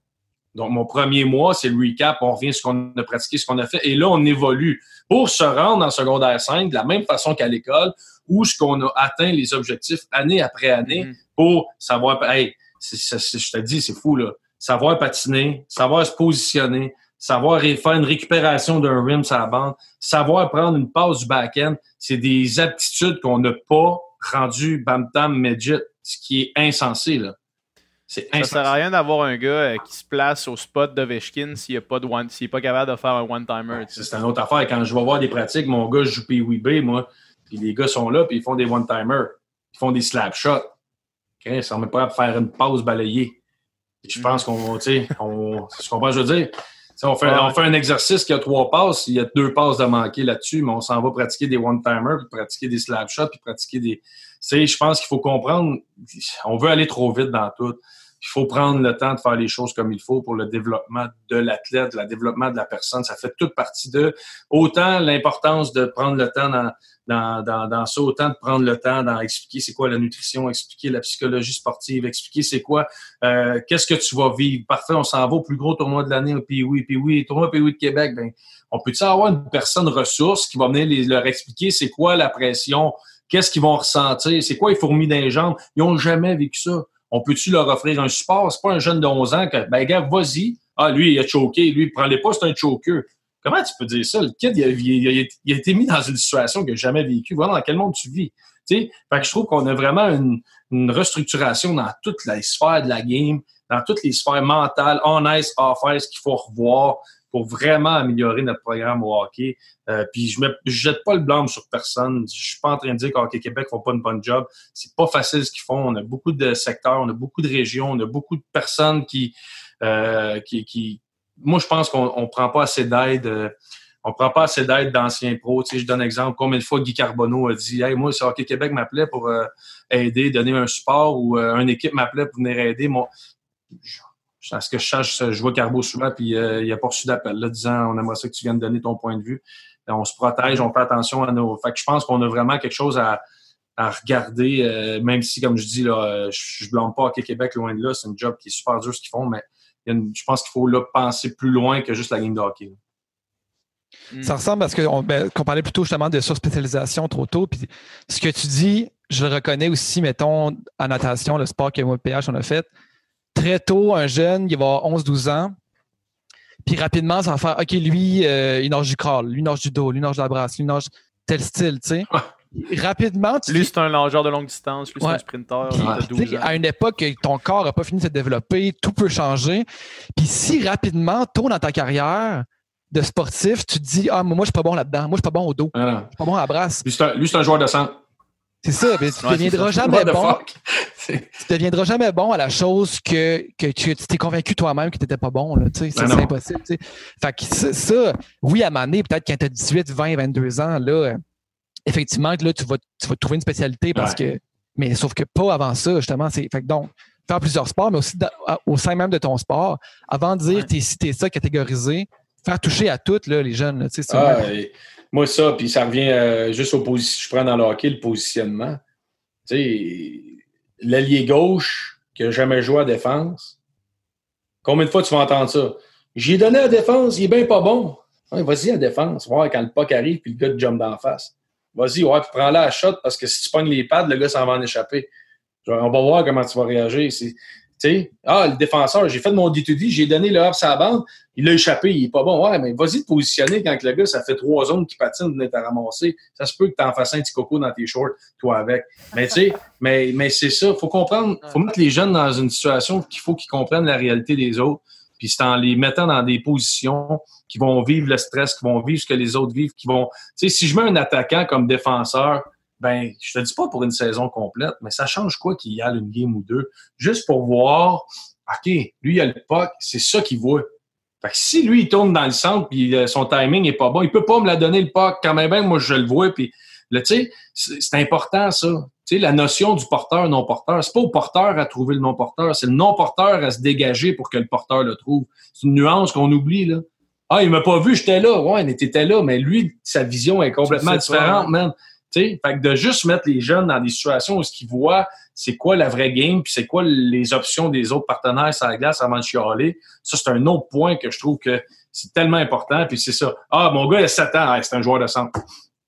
Donc, mon premier mois, c'est le recap. On revient sur ce qu'on a pratiqué, ce qu'on a fait. Et là, on évolue pour se rendre en secondaire 5 de la même façon qu'à l'école, où ce qu'on a atteint les objectifs année après année mm-hmm. pour savoir, hey, je te dis, c'est fou, là. Savoir patiner, savoir se positionner, savoir faire une récupération d'un rim sur la bande, savoir prendre une passe du back-end, c'est des aptitudes qu'on n'a pas rendues bam-tam midget, ce qui est insensé, là. C'est ça sert à rien d'avoir un gars euh, qui se place au spot de Veshkin s'il n'est pas, pas capable de faire un one-timer. C'est une autre affaire. Quand je vais voir des pratiques, mon gars joue PWB, moi, puis les gars sont là, puis ils font des one-timers. Ils font des slap shots. Okay? Ça ne pas à faire une pause balayée. je pense qu'on, tu sais, on, ce que je veux dire. On fait, on fait un exercice qui a trois passes, il y a deux passes de manquer là-dessus, mais on s'en va pratiquer des one-timers, puis pratiquer des slap shots, puis pratiquer des. Tu sais, je pense qu'il faut comprendre, on veut aller trop vite dans tout. Il faut prendre le temps de faire les choses comme il faut pour le développement de l'athlète, le développement de la personne. Ça fait toute partie de autant l'importance de prendre le temps dans, dans, dans, dans, ça, autant de prendre le temps d'en expliquer c'est quoi la nutrition, expliquer la psychologie sportive, expliquer c'est quoi, euh, qu'est-ce que tu vas vivre. Parfait, on s'en va au plus gros tournoi de l'année, puis oui, puis oui, tournoi puis oui de Québec. Ben, on peut-tu avoir une personne ressource qui va venir leur expliquer c'est quoi la pression, qu'est-ce qu'ils vont ressentir, c'est quoi les fourmis d'un jambes? Ils ont jamais vécu ça on peut-tu leur offrir un support? C'est pas un jeune de 11 ans que, ben, gars, vas-y. Ah, lui, il a choqué. Lui, prends-les pas, c'est un choker. Comment tu peux dire ça? Le kid, il a, été mis dans une situation qu'il n'a jamais vécue. Voilà dans quel monde tu vis. Fait que je trouve qu'on a vraiment une, restructuration dans toutes les sphères de la game, dans toutes les sphères mentales, on ice, off ice, qu'il faut revoir pour vraiment améliorer notre programme au hockey. Euh, puis je ne jette pas le blâme sur personne. Je suis pas en train de dire qu'Hockey Québec font pas une bonne job. C'est pas facile ce qu'ils font. On a beaucoup de secteurs, on a beaucoup de régions, on a beaucoup de personnes qui, euh, qui, qui... moi je pense qu'on on prend pas assez d'aide. Euh, on prend pas assez d'aide d'anciens pros. Tu je donne exemple. Combien de fois Guy Carbonneau a dit Hey, moi, si Hockey Québec m'appelait pour aider, donner un support ou une équipe m'appelait pour venir aider. Moi, à ce que je sache, je vois Carbo souvent, puis euh, il a pas reçu d'appel là, disant on aimerait ça que tu viennes donner ton point de vue. on se protège, on fait attention à nos. Fait que je pense qu'on a vraiment quelque chose à, regarder, euh, même si, comme je dis, là, je, ne blâme pas Hockey Québec loin de là, c'est un job qui est super dur ce qu'ils font, mais je pense qu'il faut là penser plus loin que juste la game de hockey. Ça ressemble à ce qu'on ben, parlait plutôt justement de surspécialisation trop tôt. Puis ce que tu dis, je le reconnais aussi, mettons, en natation, le sport que moi, PH, on a fait très tôt, un jeune, il va avoir 11-12 ans. Puis rapidement, ça va faire OK, lui, euh, il nage du crawl, lui, il nage du dos, lui, il nage de la brasse, lui, il nage tel style, tu sais. Rapidement, tu. Lui, c'est un nageur de longue distance, lui, c'est un sprinter. À une époque, ton corps n'a pas fini de se développer, tout peut changer. Puis si rapidement, tôt dans ta carrière, de sportif, tu te dis Ah, moi, je suis pas bon là-dedans. Moi, je suis pas bon au dos. Je suis pas bon à la brasse. Lui, c'est un, joueur de sang. C'est ça, mais tu deviendras jamais bon. tu deviendras jamais bon à la chose que, que tu t'es convaincu toi-même que tu n'étais pas bon. C'est ben impossible. Fait que ça, oui, à un moment donné, peut-être quand tu as 18, 20, 22 ans, là, effectivement, là, tu vas, tu vas trouver une spécialité parce que. Mais sauf que pas avant ça, justement. Fait que donc, faire plusieurs sports, mais aussi au sein même de ton sport, avant de dire t'es ci, t'es ça, catégorisé, faire toucher à toutes là, les jeunes. Là, ah, moi, ça, puis ça revient euh, juste au position. Je prends dans le hockey le positionnement. L'allié gauche qui n'a jamais joué à défense, combien de fois tu vas entendre ça? J'ai donné à défense, il est bien pas bon. Vas-y à défense, voir quand le puck arrive puis le gars te jump d'en face. Vas-y, ouais, puis prends-la à shot parce que si tu pognes les pads, le gars s'en va en échapper. on va voir comment tu vas réagir. Sais, ah, le défenseur, j'ai fait mon D2D, j'ai donné le hop à la bande, il a échappé, il est pas bon. Ouais, mais vas-y te positionner quand le gars, ça fait trois zones qui patinent, venir te ramasser. Ça se peut que tu en fasses un petit coco dans tes shorts, toi avec. Mais tu sais, mais, mais c'est ça. Faut comprendre, faut mettre les jeunes dans une situation qu'il faut qu'ils comprennent la réalité des autres. Puis c'est en les mettant dans des positions qui vont vivre le stress, qui vont vivre ce que les autres vivent, qui vont. Tu sais, si je mets un attaquant comme défenseur, ben, je te dis pas pour une saison complète, mais ça change quoi qu'il y a une game ou deux, juste pour voir, OK, lui, il a le puck, c'est ça qu'il voit si lui, il tourne dans le centre puis euh, son timing est pas bon, il peut pas me la donner le puck quand même, moi je le vois. Puis, tu sais, c'est important ça. Tu sais, la notion du porteur, non-porteur, c'est pas au porteur à trouver le non-porteur, c'est le non-porteur à se dégager pour que le porteur le trouve. C'est une nuance qu'on oublie, là. Ah, il m'a pas vu, j'étais là. Ouais, il était là, mais lui, sa vision est complètement différente, man. Fait que de juste mettre les jeunes dans des situations où ce qu'ils voient c'est quoi la vraie game, puis c'est quoi les options des autres partenaires sur la glace avant de chialer. Ça, c'est un autre point que je trouve que c'est tellement important. Puis c'est ça. Ah, mon gars, il a 7 ans, c'est un joueur de centre.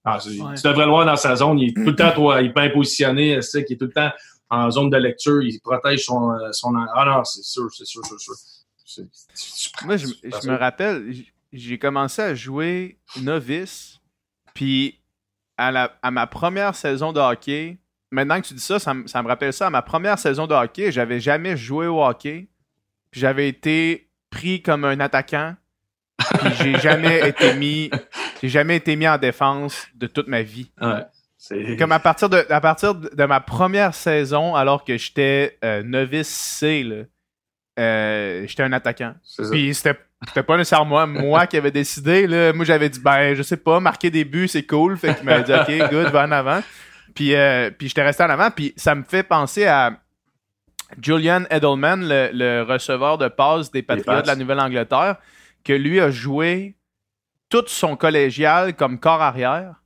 Ah, Tu devrais le voir dans sa zone. Il est tout le temps, toi, il est bien positionné, qui est tout le temps en zone de lecture. Il protège son. son... Ah non, c'est sûr, c'est sûr, c'est sûr. Moi, je, je me rappelle, j'ai commencé à jouer novice, puis à, la, à ma première saison de hockey, maintenant que tu dis ça, ça, me rappelle ça. À ma première saison de hockey, j'avais jamais joué au hockey. Puis j'avais été pris comme un attaquant. Puis j'ai jamais été mis. J'ai jamais été mis en défense de toute ma vie. comme à partir de à partir de, ma première saison, alors que j'étais euh, novice C, euh, j'étais un attaquant. Puis c'était c'était pas nécessairement moi, qui avait décidé. Là. Moi, j'avais dit, ben, je sais pas, marquer des buts, c'est cool. Fait qu'il m'a dit, OK, good, va en avant. Puis, euh, puis j'étais resté en avant. Puis ça me fait penser à Julian Edelman, le, receveur de passe des Patriots de la Nouvelle-Angleterre, que lui a joué tout son collégial comme corps arrière.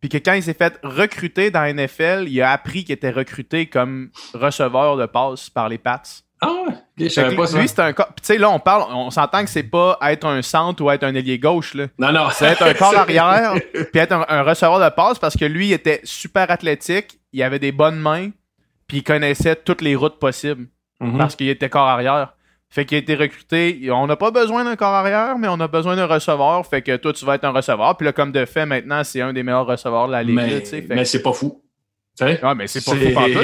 Puis que quand il s'est fait recruter dans la NFL, il a appris qu'il était recruté comme receveur de passe par les Pats. Ah ouais, je savais pas ça. Lui, c'est un Tu sais, là, on parle, on s'entend que c'est pas être un centre ou être un ailier gauche, là. Non, non. C'est être un corps arrière, puis être un, receveur de passe parce que lui, il était super athlétique, il avait des bonnes mains, puis il connaissait toutes les routes possibles mhm. parce qu'il était corps arrière. Fait qu'il a été recruté. On n'a pas besoin d'un corps arrière, mais on a besoin d'un receveur. Fait que toi, tu vas être un receveur. Puis là, comme de fait, maintenant, c'est un des meilleurs receveurs de la ligue. Mais, mais c'est pas fou. Ouais, mais c'est pas fou par toi,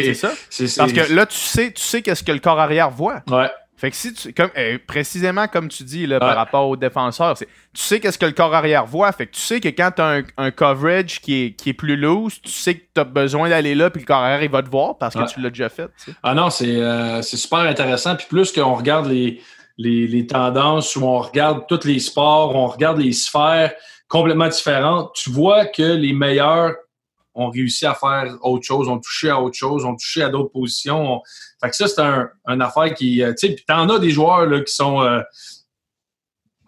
c'est ça. Parce que là, tu sais, tu sais qu'est-ce que le corps arrière voit. Ouais. Fait que si tu, comme, eh, précisément comme tu dis là, par rapport aux défenseurs, tu sais qu'est-ce que le corps arrière voit. Fait que tu sais que quand tu as un, coverage qui est, qui est plus loose, tu sais que tu as besoin d'aller là, puis le corps arrière, il va te voir parce que tu l'as déjà fait. Ah non, euh, c'est super intéressant. Puis plus qu'on regarde les, les, les, tendances, ou on regarde tous les sports, on regarde les sphères complètement différentes, tu vois que les meilleurs ont réussi à faire autre chose, ont touché à autre chose, ont touché à d'autres positions. Fait que ça, c'est un, affaire qui. Euh, tu sais, puis t'en as des joueurs là, qui sont. Euh,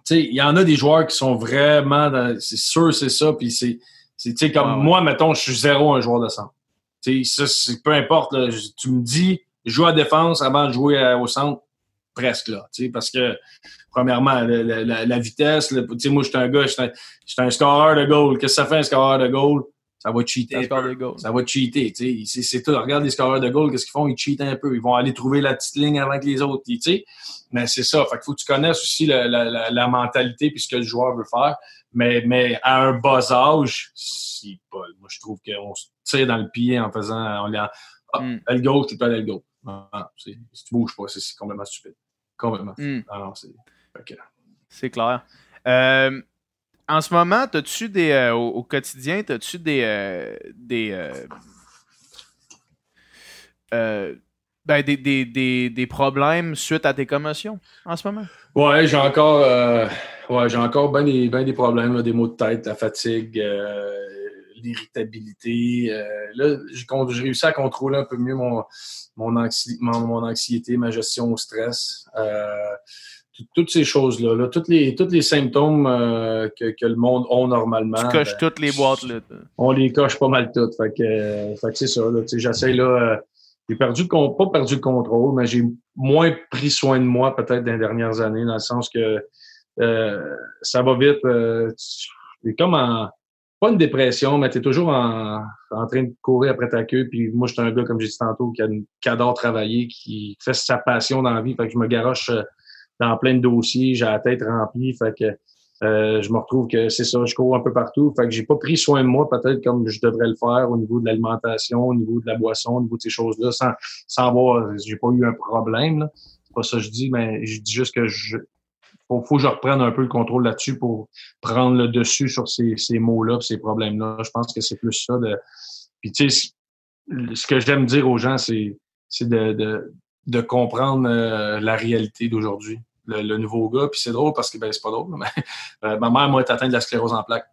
tu sais, il y en a des joueurs qui sont vraiment. C'est sûr, c'est ça. Puis c'est. Tu sais, comme moi, mettons, je suis zéro un joueur de centre. Tu sais, ça, peu importe. tu me dis, joue à défense avant de jouer au centre, presque là. Tu sais, parce que premièrement, la, vitesse. tu sais, moi, je suis un gars, je suis un, un, scoreur de goal. Qu'est-ce que ça fait un scoreur de goal? Ça va cheater. Ça va cheater. C'est tout. Regarde les scoreurs de goal, qu'est-ce qu'ils font? Ils cheatent un peu. Ils vont aller trouver la petite ligne avant que les autres. Mais c'est ça. Fait qu'il faut que tu connaisses aussi la, la, la, mentalité puis ce que le joueur veut faire. Mais, mais à un bas âge, si pas. Moi, je trouve qu'on se tire dans le pied en faisant. On, ah, mm. elle gauche, tu peux aller gauche. si tu bouges pas, c'est complètement stupide. Complètement. Mm. Ah c'est clair. Euh, en ce moment, as-tu des. Euh, au, quotidien, as-tu des. Euh, euh, ben, des, des, des, problèmes suite à tes commotions en ce moment? Ouais, j'ai encore, ouais, j'ai encore bien des, ben des problèmes, des maux de tête, la fatigue, l'irritabilité. là, j'ai réussi à contrôler un peu mieux mon, mon, mon anxiété, ma gestion au stress toutes ces choses-là, là, tous les, tous les symptômes euh, que, que, le monde a normalement. Tu coches ben, toutes les boîtes là. On les coche pas mal toutes. Fait que, euh, que c'est ça. J'essaie là. Euh, j'ai perdu pas perdu le contrôle, mais j'ai moins pris soin de moi peut-être dans les dernières années, dans le sens que ça va vite. c'est comme en pas une dépression, mais tu es toujours en, en, train de courir après ta queue. Puis moi, je suis un gars, comme j'ai dit tantôt, qui, a, qui adore travailler, qui fait sa passion dans la vie. Fait que je me garoche dans plein de dossiers, j'ai la tête remplie, fait que euh, je me retrouve que c'est ça, je cours un peu partout. Fait que j'ai pas pris soin de moi peut-être comme je devrais le faire au niveau de l'alimentation, au niveau de la boisson, au niveau de ces choses-là, sans, sans avoir, j'ai pas eu un problème. C'est pas ça je dis, mais je dis juste que je faut, faut que je reprenne un peu le contrôle là-dessus pour prendre le dessus sur ces, ces mots-là, ces problèmes-là. Je pense que c'est plus ça de. Puis tu sais, ce que j'aime dire aux gens, c'est, c'est de, de, de comprendre euh, la réalité d'aujourd'hui le, nouveau gars. Puis c'est drôle parce que, ben, c'est pas drôle, mais euh, ma mère m'a été atteinte de la sclérose en plaques.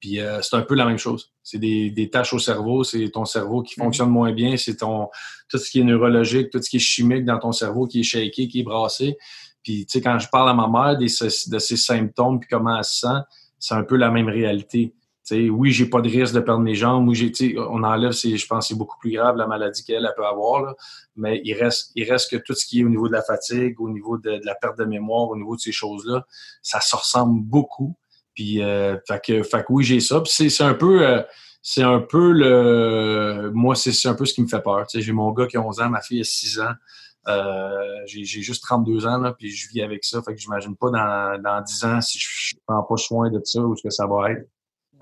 Puis euh, c'est un peu la même chose. C'est des, des tâches au cerveau, c'est ton cerveau qui mhm. fonctionne moins bien, c'est ton tout ce qui est neurologique, tout ce qui est chimique dans ton cerveau qui est shaké, qui est brassé. Puis tu sais, quand je parle à ma mère de ces symptômes puis comment elle se sent, c'est un peu la même réalité. Oui, j'ai pas de risque de perdre mes jambes. J'ai, on enlève, je pense c'est beaucoup plus grave la maladie qu'elle peut avoir. mais il reste, il reste que tout ce qui est au niveau de la fatigue, au niveau de, la perte de mémoire, au niveau de ces choses-là, ça se ressemble beaucoup. Puis, euh, fait, que, fait oui, j'ai ça. Puis c'est, un peu, euh, c'est un peu le, moi, c'est, un peu ce qui me fait peur. j'ai mon gars qui a 11 ans, ma fille a 6 ans. Euh, j'ai juste 32 ans, là, puis je vis avec ça. Fait que j'imagine pas dans, dans 10 ans si je prends pas soin de ça ou ce que ça va être.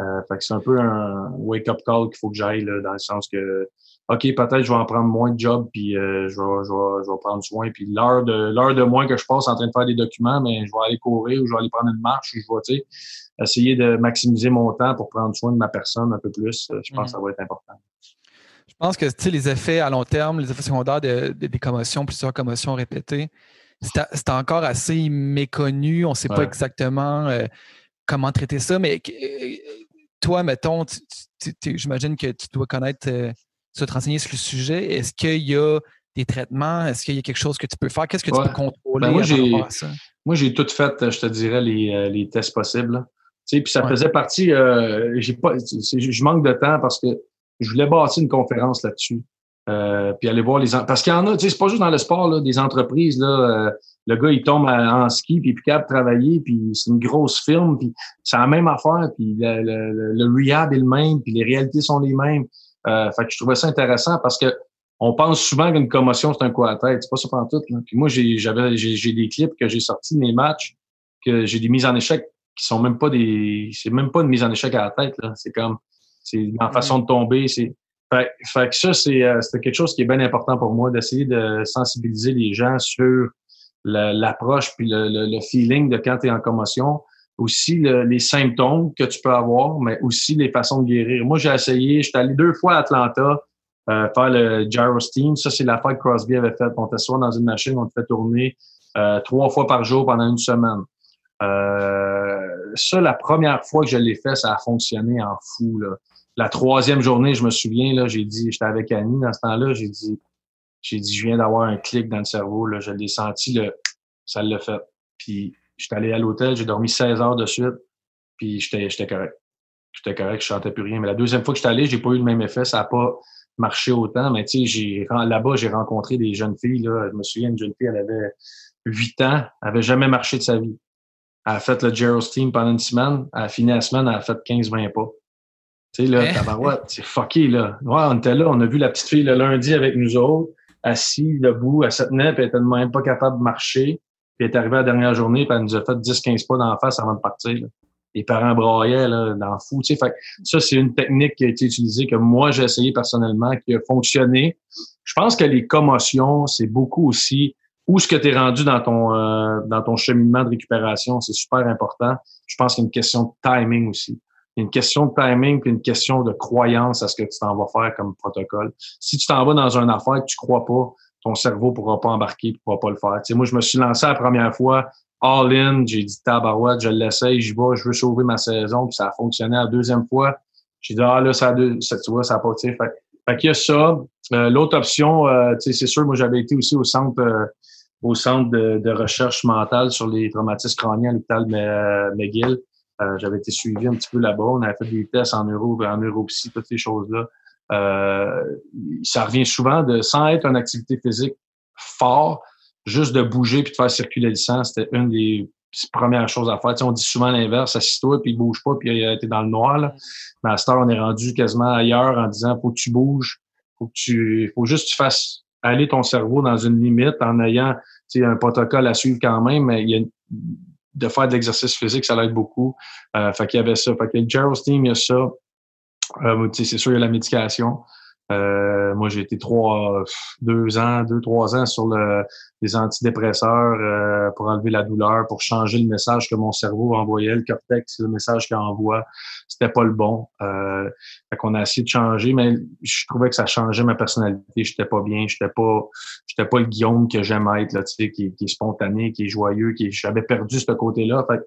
Euh, fait que c'est un peu un wake-up call qu'il faut que j'aille, dans le sens que, OK, peut-être je vais en prendre moins de job, puis euh, je, vais, je, vais, je vais prendre soin. Puis l'heure de l'heure de moins que je passe en train de faire des documents, mais je vais aller courir ou je vais aller prendre une marche ou je vais, tu sais, essayer de maximiser mon temps pour prendre soin de ma personne un peu plus. Je pense que ça va être important. Je pense que les effets à long terme, les effets secondaires de, des commotions, plusieurs commotions répétées, c'est encore assez méconnu. On ne sait pas exactement euh, comment traiter ça. Mais euh, toi, mettons, j'imagine que tu dois connaître, euh, tu dois te renseigner sur le sujet. Est-ce qu'il y a des traitements? Est-ce qu'il y a quelque chose que tu peux faire? Qu'est-ce que tu peux contrôler ben, moi, j'ai tout fait, je te dirais, les, les tests possibles. Puis ça faisait partie. j'ai pas, je manque de temps parce que je voulais bâtir une conférence là-dessus. Euh, puis aller voir les parce qu'il y en a, tu sais, c'est pas juste dans le sport là, des entreprises là. Euh, le gars il tombe en ski puis il est capable de travailler puis c'est une grosse firme puis c'est la même affaire puis le, le, le, rehab est le même puis les réalités sont les mêmes. Euh, fait que je trouvais ça intéressant parce que on pense souvent qu'une commotion c'est un coup à tête, c'est pas ça pendant tout. Là. Puis moi j'ai j'avais j'ai des clips que j'ai sortis de mes matchs que j'ai des mises en échec qui sont même pas des c'est même pas une mise en échec à la tête là, c'est comme c'est la façon de tomber. C'est fait, que ça, euh, c'est quelque chose qui est bien important pour moi, d'essayer de sensibiliser les gens sur l'approche puis le, feeling de quand tu es en commotion. Aussi les symptômes que tu peux avoir, mais aussi les façons de guérir. Moi, j'ai essayé, j'étais allé deux fois à Atlanta euh, faire le gyro steam. Ça, c'est l'affaire que Crosby avait fait. On t'assoit dans une machine, on te fait tourner euh, trois fois par jour pendant une semaine. ça, la première fois que je l'ai fait, ça a fonctionné en fou. Là la troisième journée, je me souviens, là, j'ai dit, j'étais avec Annie dans ce temps-là, j'ai dit, j'ai dit, je viens d'avoir un clic dans le cerveau, là, je l'ai senti, le, ça l'a fait. Puis, j'étais allé à l'hôtel, j'ai dormi 16 heures de suite, puis j'étais, j'étais correct. J'étais correct, je chantais plus rien. Mais la deuxième fois que j'étais allé, j'ai pas eu le même effet, ça n'a pas marché autant, mais tu sais, là-bas, j'ai rencontré des jeunes filles, là. Je me souviens, une jeune fille, elle avait 8 ans, elle avait jamais marché de sa vie. Elle a fait le Gerald Steam pendant une semaine, elle a fini la semaine, elle a fait 15-20 pas. Tu sais, là, tabarouette, c'est fucké, là. Ouais, on était là, on a vu la petite fille le lundi avec nous autres, assise, debout, elle se tenait, puis elle était même pas capable de marcher. Puis elle est arrivée la dernière journée, puis elle nous a fait 10-15 pas d'en face avant de partir. Là. Les parents braillaient là, dans le fou. Tu sais, fait, ça, c'est une technique qui a été utilisée, que moi, j'ai essayé personnellement, qui a fonctionné. Je pense que les commotions, c'est beaucoup aussi où ce que tu es rendu dans ton euh, dans ton cheminement de récupération, c'est super important. Je pense qu'il y a une question de timing aussi une question de timing puis une question de croyance à ce que tu t'en vas faire comme protocole. Si tu t'en vas dans une affaire que tu crois pas, ton cerveau pourra pas embarquer, pourra pas le faire. Tu moi, je me suis lancé la première fois all in, j'ai dit tabarouette, je l'essaye, j'y vais, je veux sauver ma saison, puis ça a fonctionné la deuxième fois. J'ai dit ah là ça, ça tu vois ça a pas fait, fait qu'il y a ça. Euh, l'autre option, euh, c'est sûr, moi j'avais été aussi au centre euh, au centre de, recherche mentale sur les traumatismes crâniens à l'hôpital McGill. Euh, j'avais été suivi un petit peu là-bas. On avait fait des tests en neuro, en neuropsy, toutes ces choses-là. Euh, ça revient souvent de, sans être une activité physique fort, juste de bouger puis de faire circuler le sang, c'était une des premières choses à faire. on dit souvent l'inverse, assis-toi puis bouge pas puis été dans le noir. Là. Mais à cette heure, on est rendu quasiment ailleurs en disant faut que tu bouges, faut que tu, faut juste que tu fasses aller ton cerveau dans une limite en ayant un protocole à suivre quand même, mais il y a de faire de l'exercice physique, ça l'aide beaucoup. Euh, fait qu'il y avait ça. Fait que le Gerald Steam, il y a ça. Euh, c'est sûr, il y a la médication. Euh, moi, j'ai été trois, deux ans, deux, trois ans sur le, les antidépresseurs euh, pour enlever la douleur, pour changer le message que mon cerveau envoyait, le cortex, le message qu'il envoie, c'était pas le bon. Euh, fait qu'on a essayé de changer, mais je trouvais que ça changeait ma personnalité. J'étais pas bien, j'étais pas, j'étais pas le Guillaume que j'aime être, là, tu sais, qui, qui, est spontané, qui est joyeux, qui j'avais perdu ce côté-là. Fait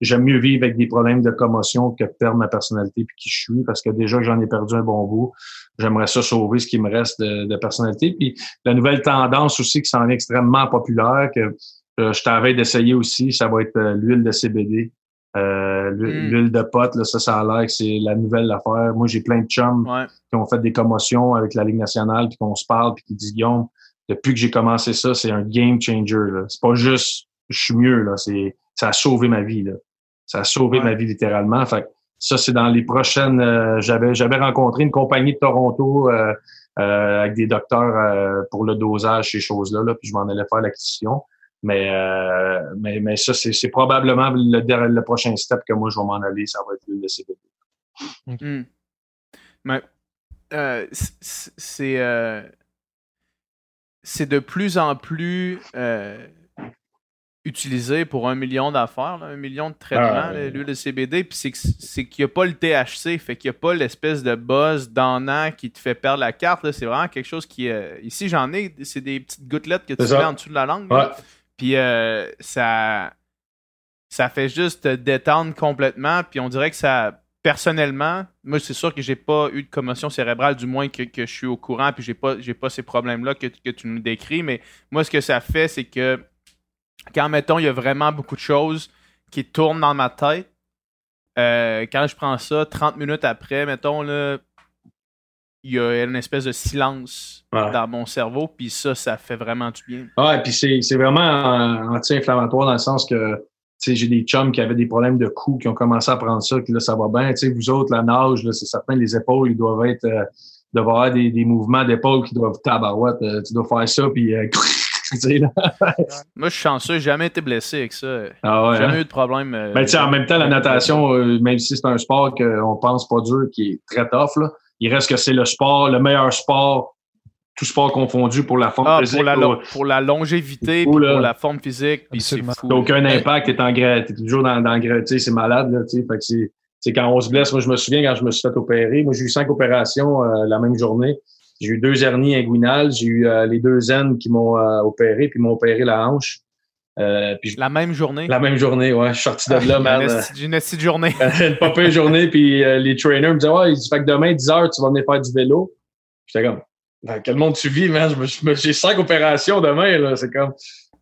j'aime mieux vivre avec des problèmes de commotion que perdre ma personnalité puis qui je suis, parce que déjà j'en ai perdu un bon bout. J'aimerais ça sauver ce qui me reste de, de personnalité. Puis la nouvelle tendance aussi qui s'en est extrêmement populaire que je t'avais d'essayer aussi, ça va être euh, l'huile de CBD. Euh, hmm. L'huile de pote, là, ça, ça a l'air que c'est la nouvelle affaire. Moi, j'ai plein de chums qui ont fait des commotions avec la Ligue nationale, puis qu'on se parle, puis qui disent Guillaume, depuis que j'ai commencé ça, c'est un game changer. C'est pas juste je suis mieux, là. C'est, ça a sauvé ma vie. Là. Ça a sauvé ma vie littéralement. Fait ça, c'est dans les prochaines. Euh, j'avais, j'avais rencontré une compagnie de Toronto euh, euh, avec des docteurs pour le dosage, ces choses-là, là, puis je m'en allais faire l'acquisition. Mais, mais, mais ça, c'est, probablement le, le prochain step que moi je vais m'en aller, ça va être le CBD. Hmm. Mais c'est c'est de plus en plus utilisé pour un million d'affaires, un million de traitements, ah, l'huile de CBD. Puis c'est qu'il n'y a pas le THC, fait qu'il n'y a pas l'espèce de buzz d'en qui te fait perdre la carte. C'est vraiment quelque chose qui. Euh, ici, j'en ai, c'est des petites gouttelettes que tu mets en dessous de la langue. Puis euh, ça. Ça fait juste te détendre complètement. Puis on dirait que ça. Personnellement, moi, c'est sûr que j'ai pas eu de commotion cérébrale, du moins que, je suis au courant, puis j'ai pas, pas ces problèmes-là que, que tu nous décris. Mais moi, ce que ça fait, c'est que quand, mettons, il y a vraiment beaucoup de choses qui tournent dans ma tête, euh, quand je prends ça, 30 minutes après, mettons, là, il y a une espèce de silence dans mon cerveau, puis ça, ça fait vraiment du bien. Ouais, puis c'est vraiment anti-inflammatoire dans le sens que j'ai des chums qui avaient des problèmes de cou, qui ont commencé à prendre ça, puis là, ça va bien. vous autres, la nage, c'est certain, les épaules, ils doivent être, euh, avoir des, mouvements d'épaules qui doivent tabarouette. Euh, tu dois faire ça, puis Moi, je suis chanceux, j'ai jamais été blessé avec ça. Ah jamais hein? eu de problème. Euh, ben, en même temps, la natation, euh, même si c'est un sport qu'on pense pas dur, qui est très tough, là, il reste que c'est le sport, le meilleur sport, tout sport confondu pour la forme ah, physique. Pour la, longévité, pour la forme physique. Puis c'est aucun impact, t'es, en, t'es toujours dans, dans c'est malade. Là, fait que c'est, quand on se blesse, moi je me souviens quand je me suis fait opérer, moi j'ai eu cinq opérations euh, la même journée. J'ai eu deux hernies inguinales, j'ai eu euh, les deux aines qui m'ont euh, opéré, puis m'ont opéré la hanche. Euh, puis la même journée? La même journée, ouais. Je suis sorti de là, man. Une petite journée. une pas journée, puis les trainers me disaient, ouais, fait que demain, 10 heures, tu vas venir faire du vélo. J'étais comme, dans quel monde tu vis, man? J'ai cinq opérations demain, là. C'est comme.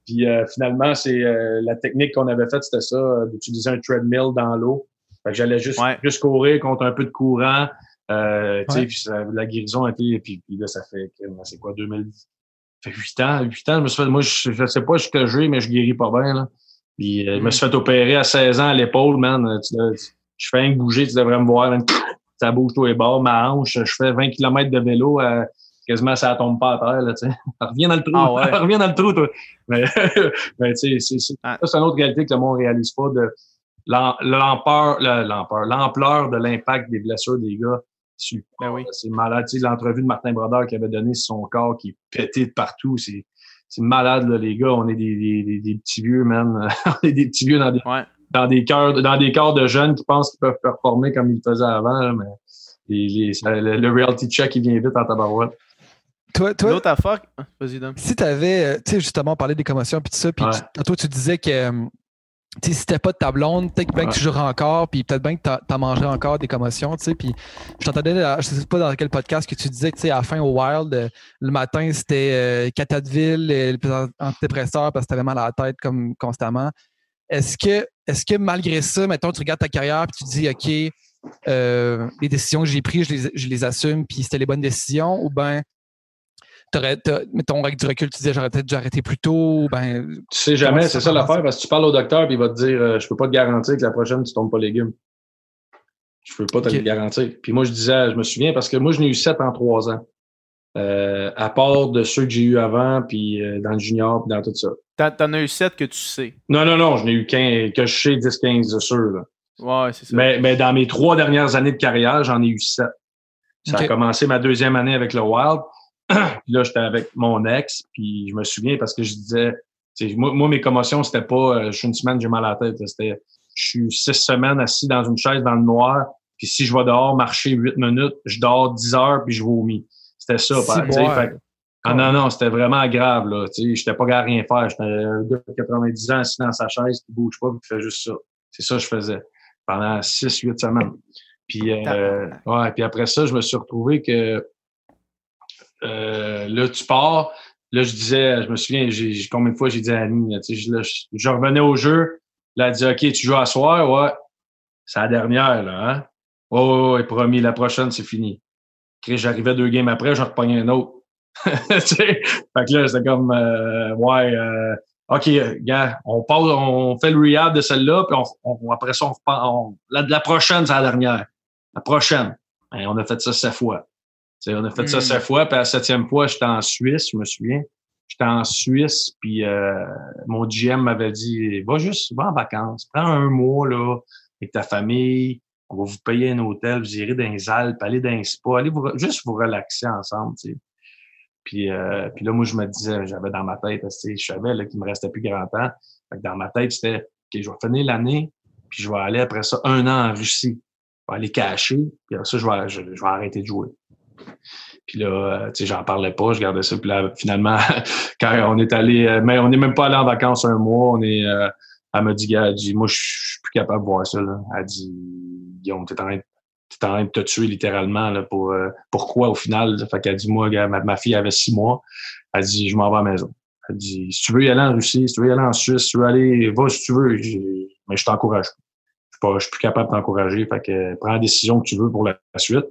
Puis finalement, c'est la technique qu'on avait faite, c'était ça, d'utiliser un treadmill dans l'eau. Fait que j'allais juste, juste courir contre un peu de courant. Euh, tu sais, puis la guérison a été, puis, puis là, ça fait, c'est quoi, 2010? Ça fait 8 ans, 8 ans, je me suis fait, moi, je, je sais pas ce que j'ai, mais je guéris pas bien, là. Puis, euh, je me suis fait opérer à 16 ans à l'épaule, man. Tu, je fais un bouger, tu devrais me voir, ça bouge tous les bords, ma hanche, je fais 20 km de vélo, euh, quasiment ça tombe pas à terre, là, tu sais. Reviens dans le trou, ah ouais. reviens dans le trou, toi. Mais, mais tu sais, c'est, ah. c'est une autre réalité que le monde réalise pas de l'ampleur, l'ampleur de l'impact des blessures des gars ben oui. C'est malade. L'entrevue de Martin Brodeur qui avait donné son corps qui est pété de partout, c'est malade, là, les gars. On est des, des, petits vieux, man. on est des petits vieux dans des, dans des cœurs, dans des corps de jeunes qui pensent qu'ils peuvent performer comme ils faisaient avant. mais le, reality check, il vient vite en tabarouette. Toi, toi, affaire, vas-y, Si tu avais, euh, tu sais, justement, parlé des commotions puis tout ça, puis toi, tu disais que euh, si c'était pas de ta blonde, peut-être bien que tu jouerais encore, puis peut-être bien que tu as, mangé encore des commotions, tu sais. Puis je t'entendais, je sais pas dans quel podcast que tu disais que, tu sais, à la fin au Wild, euh, le matin, c'était euh, Catadville, euh, le antidépresseur parce que tu avais mal à la tête comme constamment. Est-ce que, est-ce que malgré ça, mettons, tu regardes ta carrière puis tu dis, OK, les décisions que j'ai prises, je les, je les assume, puis c'était les bonnes décisions, ou bien t'aurais, mettons, avec du recul, tu disais, j'aurais peut-être dû arrêter plus tôt. Ben, tu sais jamais, c'est ça l'affaire, parce que tu parles au docteur, puis il va te dire, euh, je peux pas te garantir que la prochaine, tu tombes pas légumes. Je peux pas te le garantir. Puis moi, je disais, je me souviens, parce que moi, je n'ai eu sept en trois ans. Euh, à part de ceux que j'ai eu avant, puis euh, dans le junior, puis dans tout ça. T'en as eu sept que tu sais. Non, non, non, je n'ai eu qu'un, que je sais 10, 15 de sûr. Ouais, c'est ça. Mais, mais dans mes trois dernières années de carrière, j'en ai eu sept. Ça a commencé ma deuxième année avec le Wild puis là, j'étais avec mon ex, puis je me souviens parce que je disais, moi, moi, mes commotions, c'était pas euh, je suis une semaine, j'ai mal à la tête. C'était je suis six semaines assis dans une chaise dans le noir, puis si je vais dehors marcher huit minutes, je dors dix heures, puis je vomis. C'était ça. fait, ah non, non, c'était vraiment grave. là. Je n'étais pas gars à rien faire. J'étais un gars de 90 ans assis dans sa chaise, qui bouge pas, puis qui fait juste ça. C'est ça que je faisais pendant six, huit semaines. Puis, euh, ouais, puis après ça, je me suis retrouvé que euh, là, tu pars. Là, je disais, je me souviens, combien de fois j'ai dit à Annie, je, je, revenais au jeu. Là, elle dit, OK, tu joues à soir? Ouais. C'est la dernière, là, hein? Ouais, ouais, promis, la prochaine, c'est fini. J'arrivais deux games après, j'en repognais un autre. fait que là, c'était comme, euh, ouais, euh, OK, gars, on passe, on fait le rehab de celle-là, puis on, après ça, on, la, la prochaine, c'est la dernière. La prochaine. On a fait ça sept fois. On a fait ça hmm. sept fois, puis à la septième fois, j'étais en Suisse, je me souviens. J'étais en Suisse, puis euh, mon GM m'avait dit Va juste, va en vacances, prends un mois là, avec ta famille, on va vous payer un hôtel, vous irez dans les Alpes, allez dans un spa, allez vous, juste vous relaxer ensemble. sais. Puis, euh, puis là, moi, je me disais, j'avais dans ma tête, je savais qu'il me restait plus grand temps. Fait que dans ma tête, c'était OK, je vais finir l'année, puis je vais aller après ça un an en Russie. Je vais aller cacher, puis après ça, je vais, je, vais arrêter de jouer. Puis là, euh, tu sais, j'en parlais pas, je gardais ça. Puis là, finalement, quand on est allé, euh, mais on n'est même pas allé en vacances un mois, on est, euh, elle m'a dit, elle dit, moi, je suis plus capable de voir ça, là. Elle dit, Guillaume, t'es en train de en train de te tuer littéralement là, pour pourquoi au final. Fait qu'elle dit moi, ma, fille avait six mois. Elle dit je m'en vais à la maison. Elle dit si tu veux y aller en Russie, si tu veux y aller en Suisse, si tu veux aller, va si tu veux. Mais je t'encourage. Je suis, plus capable de t'encourager. Fait que prends la décision que tu veux pour la, suite.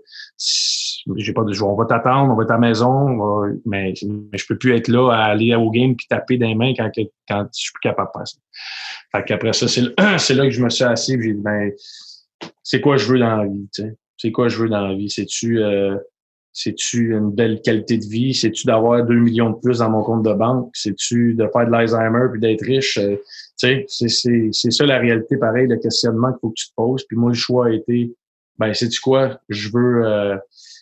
J'ai pas de On va t'attendre, on va être à la maison, mais, mais je peux plus être là à aller au game puis taper des mains quand, quand je suis plus capable de faire ça. Fait qu'après ça, c'est là que je me suis assis j'ai dit ben c'est quoi je veux dans la vie, tu sais? C'est quoi je veux dans la vie? C'est-tu euh, c'est-tu une belle qualité de vie? C'est-tu d'avoir deux millions de plus dans mon compte de banque? C'est-tu de faire de l'Alzheimer puis d'être riche? Euh, tu sais, c'est ça la réalité, pareil, le questionnement qu'il faut que tu te poses. Puis moi, le choix a été, ben, sais-tu quoi? Je veux, euh,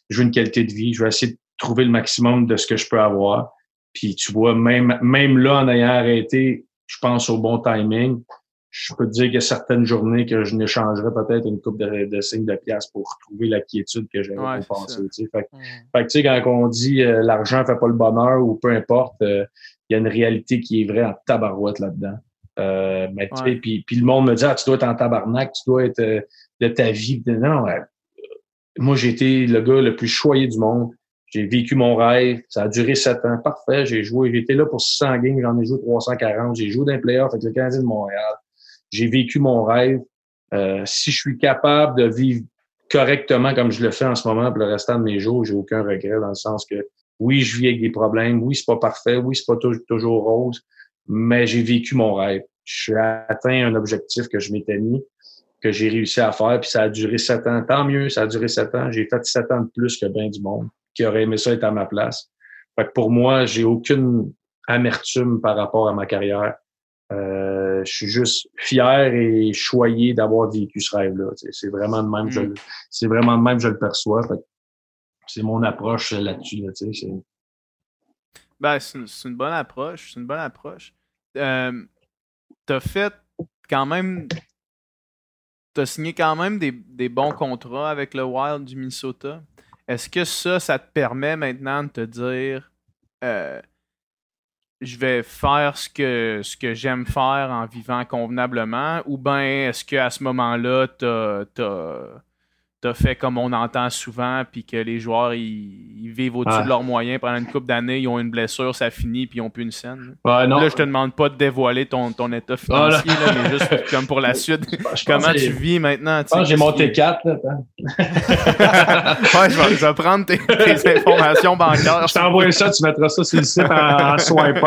je veux une qualité de vie. Je vais essayer de trouver le maximum de ce que je peux avoir. Puis tu vois, même, même là, en ayant arrêté, je pense au bon timing je peux te dire qu'il y a certaines journées que je n'échangerais peut-être une coupe de, de signes de pièces pour retrouver la quiétude que j'avais ouais, pensé. Fait, fait que, tu sais, quand on dit euh, l'argent fait pas le bonheur ou peu importe, euh, il y a une réalité qui est vraie en tabarouette là-dedans. Euh, mais tu sais, puis, puis le monde me dit ah, tu dois être en tabarnak, tu dois être euh, de ta vie. Non, moi j'ai été le gars le plus choyé du monde. J'ai vécu mon rêve. Ça a duré sept ans. Parfait. J'ai joué. J'étais là pour 600 games. J'en ai joué 340. J'ai joué dans les playoffs avec le Canadien de Montréal j'ai vécu mon rêve. Euh, si je suis capable de vivre correctement comme je le fais en ce moment pour le restant de mes jours, j'ai aucun regret dans le sens que oui, je vis avec des problèmes, oui, c'est pas parfait, oui, c'est pas toujours rose, mais j'ai vécu mon rêve. J'ai atteint un objectif que je m'étais mis, que j'ai réussi à faire, puis ça a duré sept ans. Tant mieux, ça a duré sept ans. J'ai fait sept ans de plus que bien du monde qui aurait aimé ça être à ma place. Fait que pour moi, j'ai aucune amertume par rapport à ma carrière. Euh, je suis juste fier et choyé d'avoir vécu ce rêve-là. C'est vraiment de même, mm. c'est vraiment de même je le perçois. C'est mon approche là-dessus. Là, ben, c'est une, bonne approche. C'est une bonne approche. Euh, t'as fait quand même. T'as signé quand même des, des, bons contrats avec le Wild du Minnesota. Est-ce que ça, ça te permet maintenant de te dire euh, je vais faire ce que, ce que j'aime faire en vivant convenablement, ou bien est-ce qu'à ce, moment-là, tu as, fait comme on entend souvent, puis que les joueurs ils, vivent au-dessus de leurs moyens pendant une couple d'années, ils ont une blessure, ça finit, puis ils n'ont plus une scène. Là, je te demande pas de dévoiler ton, ton état financier, mais juste comme pour la suite. comment tu vis maintenant? J'ai monté 4. ouais, je vais, prendre tes, informations bancaires. Je t'envoie ça, tu mettras ça sur le site en, swipe